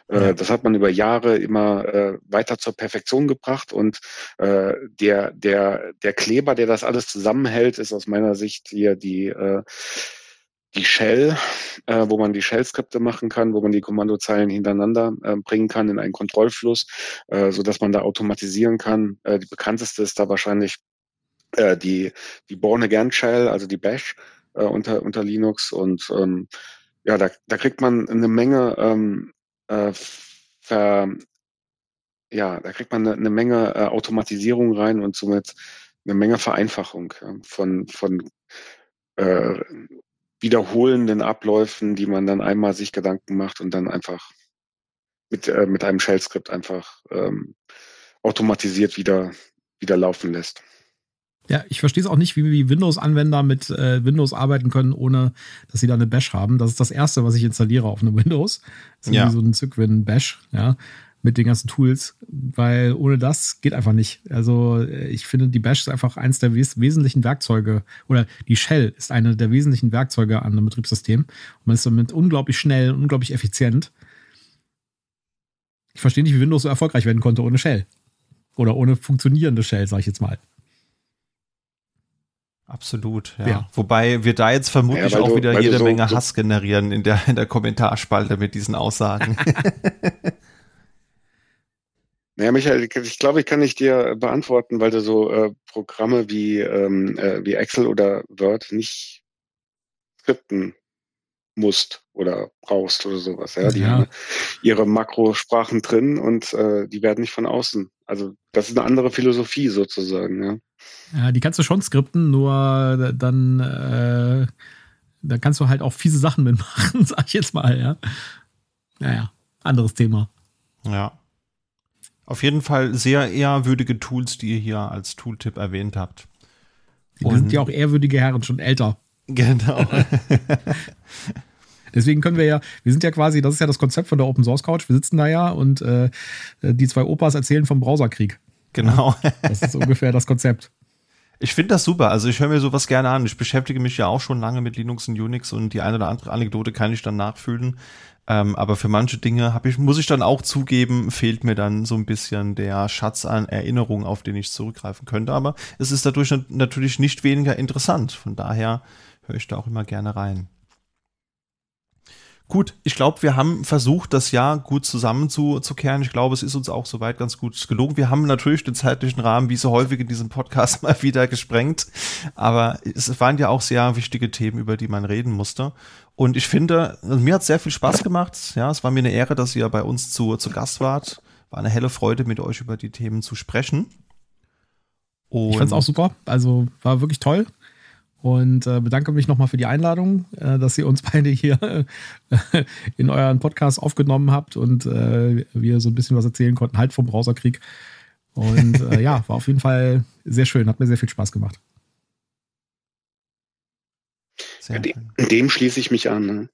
Äh, ja. Das hat man über Jahre immer äh, weiter zur Perfektion gebracht und äh, der der der Kleber, der das alles zusammenhält, ist aus meiner Sicht hier die äh, die Shell, äh, wo man die Shell-Skripte machen kann, wo man die Kommandozeilen hintereinander äh, bringen kann in einen Kontrollfluss, äh, so dass man da automatisieren kann. Äh, die bekannteste ist da wahrscheinlich äh, die die Born Again Shell, also die Bash äh, unter unter Linux und ähm, ja, da, da kriegt man eine Menge ähm, äh, ver, ja, da kriegt man eine, eine Menge äh, Automatisierung rein und somit eine Menge Vereinfachung ja, von von äh, wiederholenden Abläufen, die man dann einmal sich Gedanken macht und dann einfach mit, äh, mit einem Shell-Skript einfach ähm, automatisiert wieder, wieder laufen lässt. Ja, ich verstehe es auch nicht, wie, wie Windows-Anwender mit äh, Windows arbeiten können, ohne dass sie da eine Bash haben. Das ist das Erste, was ich installiere auf einem Windows. Das ist ja. so ein Cygwin-Bash, ja mit den ganzen Tools, weil ohne das geht einfach nicht. Also äh, ich finde, die Bash ist einfach eines der wes wesentlichen Werkzeuge oder die Shell ist eine der wesentlichen Werkzeuge an einem Betriebssystem. Und man ist damit unglaublich schnell, unglaublich effizient. Ich verstehe nicht, wie Windows so erfolgreich werden konnte ohne Shell. Oder ohne funktionierende Shell, sage ich jetzt mal. Absolut, ja. ja. Wobei wir da jetzt vermutlich ja, auch du, wieder jede so, Menge Hass generieren in der, in der Kommentarspalte mit diesen Aussagen. Naja, Michael, ich glaube, ich kann nicht dir beantworten, weil du so äh, Programme wie, ähm, äh, wie Excel oder Word nicht skripten musst oder brauchst oder sowas. Ja, die ja. haben ihre Makrosprachen drin und äh, die werden nicht von außen. Also das ist eine andere Philosophie sozusagen. Ja, ja die kannst du schon skripten, nur dann äh, da kannst du halt auch fiese Sachen mitmachen, sag ich jetzt mal. Ja, naja, anderes Thema. Ja. Auf jeden Fall sehr ehrwürdige Tools, die ihr hier als Tooltip erwähnt habt. Die sind ja auch ehrwürdige Herren, schon älter. Genau. Deswegen können wir ja, wir sind ja quasi, das ist ja das Konzept von der Open Source Couch. Wir sitzen da ja und äh, die zwei Opas erzählen vom Browserkrieg. Genau. Das ist ungefähr das Konzept. Ich finde das super. Also ich höre mir sowas gerne an. Ich beschäftige mich ja auch schon lange mit Linux und Unix und die eine oder andere Anekdote kann ich dann nachfühlen. Ähm, aber für manche Dinge habe ich, muss ich dann auch zugeben, fehlt mir dann so ein bisschen der Schatz an Erinnerungen, auf den ich zurückgreifen könnte. Aber es ist dadurch natürlich nicht weniger interessant. Von daher höre ich da auch immer gerne rein. Gut, ich glaube, wir haben versucht, das Jahr gut zusammenzukehren. Ich glaube, es ist uns auch soweit ganz gut gelungen. Wir haben natürlich den zeitlichen Rahmen, wie so häufig in diesem Podcast, mal wieder gesprengt. Aber es waren ja auch sehr wichtige Themen, über die man reden musste. Und ich finde, also mir hat sehr viel Spaß gemacht. Ja, es war mir eine Ehre, dass ihr bei uns zu, zu Gast wart. War eine helle Freude, mit euch über die Themen zu sprechen. Und ich fand es auch super. Also war wirklich toll und äh, bedanke mich nochmal für die Einladung, äh, dass ihr uns beide hier äh, in euren Podcast aufgenommen habt und äh, wir so ein bisschen was erzählen konnten, halt vom Browserkrieg. Und äh, ja, war auf jeden Fall sehr schön, hat mir sehr viel Spaß gemacht. Sehr dem, dem schließe ich mich an. Ne?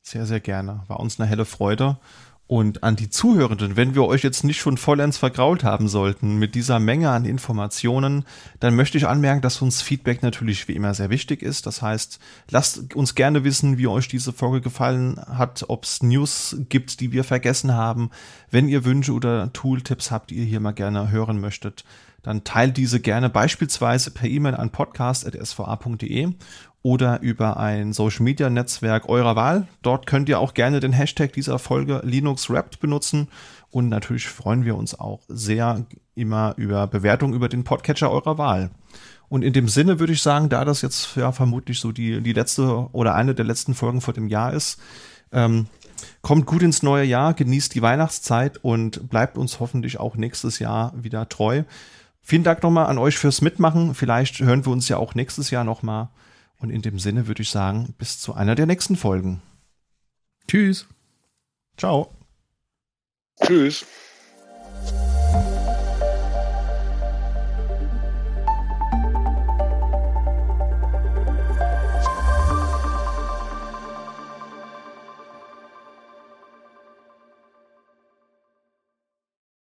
Sehr, sehr gerne. War uns eine helle Freude. Und an die Zuhörenden, wenn wir euch jetzt nicht schon vollends vergrault haben sollten mit dieser Menge an Informationen, dann möchte ich anmerken, dass uns Feedback natürlich wie immer sehr wichtig ist. Das heißt, lasst uns gerne wissen, wie euch diese Folge gefallen hat, ob es News gibt, die wir vergessen haben. Wenn ihr Wünsche oder Tooltips habt, die ihr hier mal gerne hören möchtet, dann teilt diese gerne beispielsweise per E-Mail an podcast.sva.de oder über ein Social Media Netzwerk eurer Wahl. Dort könnt ihr auch gerne den Hashtag dieser Folge Linux Wrapped benutzen. Und natürlich freuen wir uns auch sehr immer über Bewertungen über den Podcatcher eurer Wahl. Und in dem Sinne würde ich sagen, da das jetzt ja vermutlich so die, die letzte oder eine der letzten Folgen vor dem Jahr ist, ähm, kommt gut ins neue Jahr, genießt die Weihnachtszeit und bleibt uns hoffentlich auch nächstes Jahr wieder treu. Vielen Dank nochmal an euch fürs Mitmachen. Vielleicht hören wir uns ja auch nächstes Jahr nochmal. Und in dem Sinne würde ich sagen, bis zu einer der nächsten Folgen. Tschüss. Ciao. Tschüss.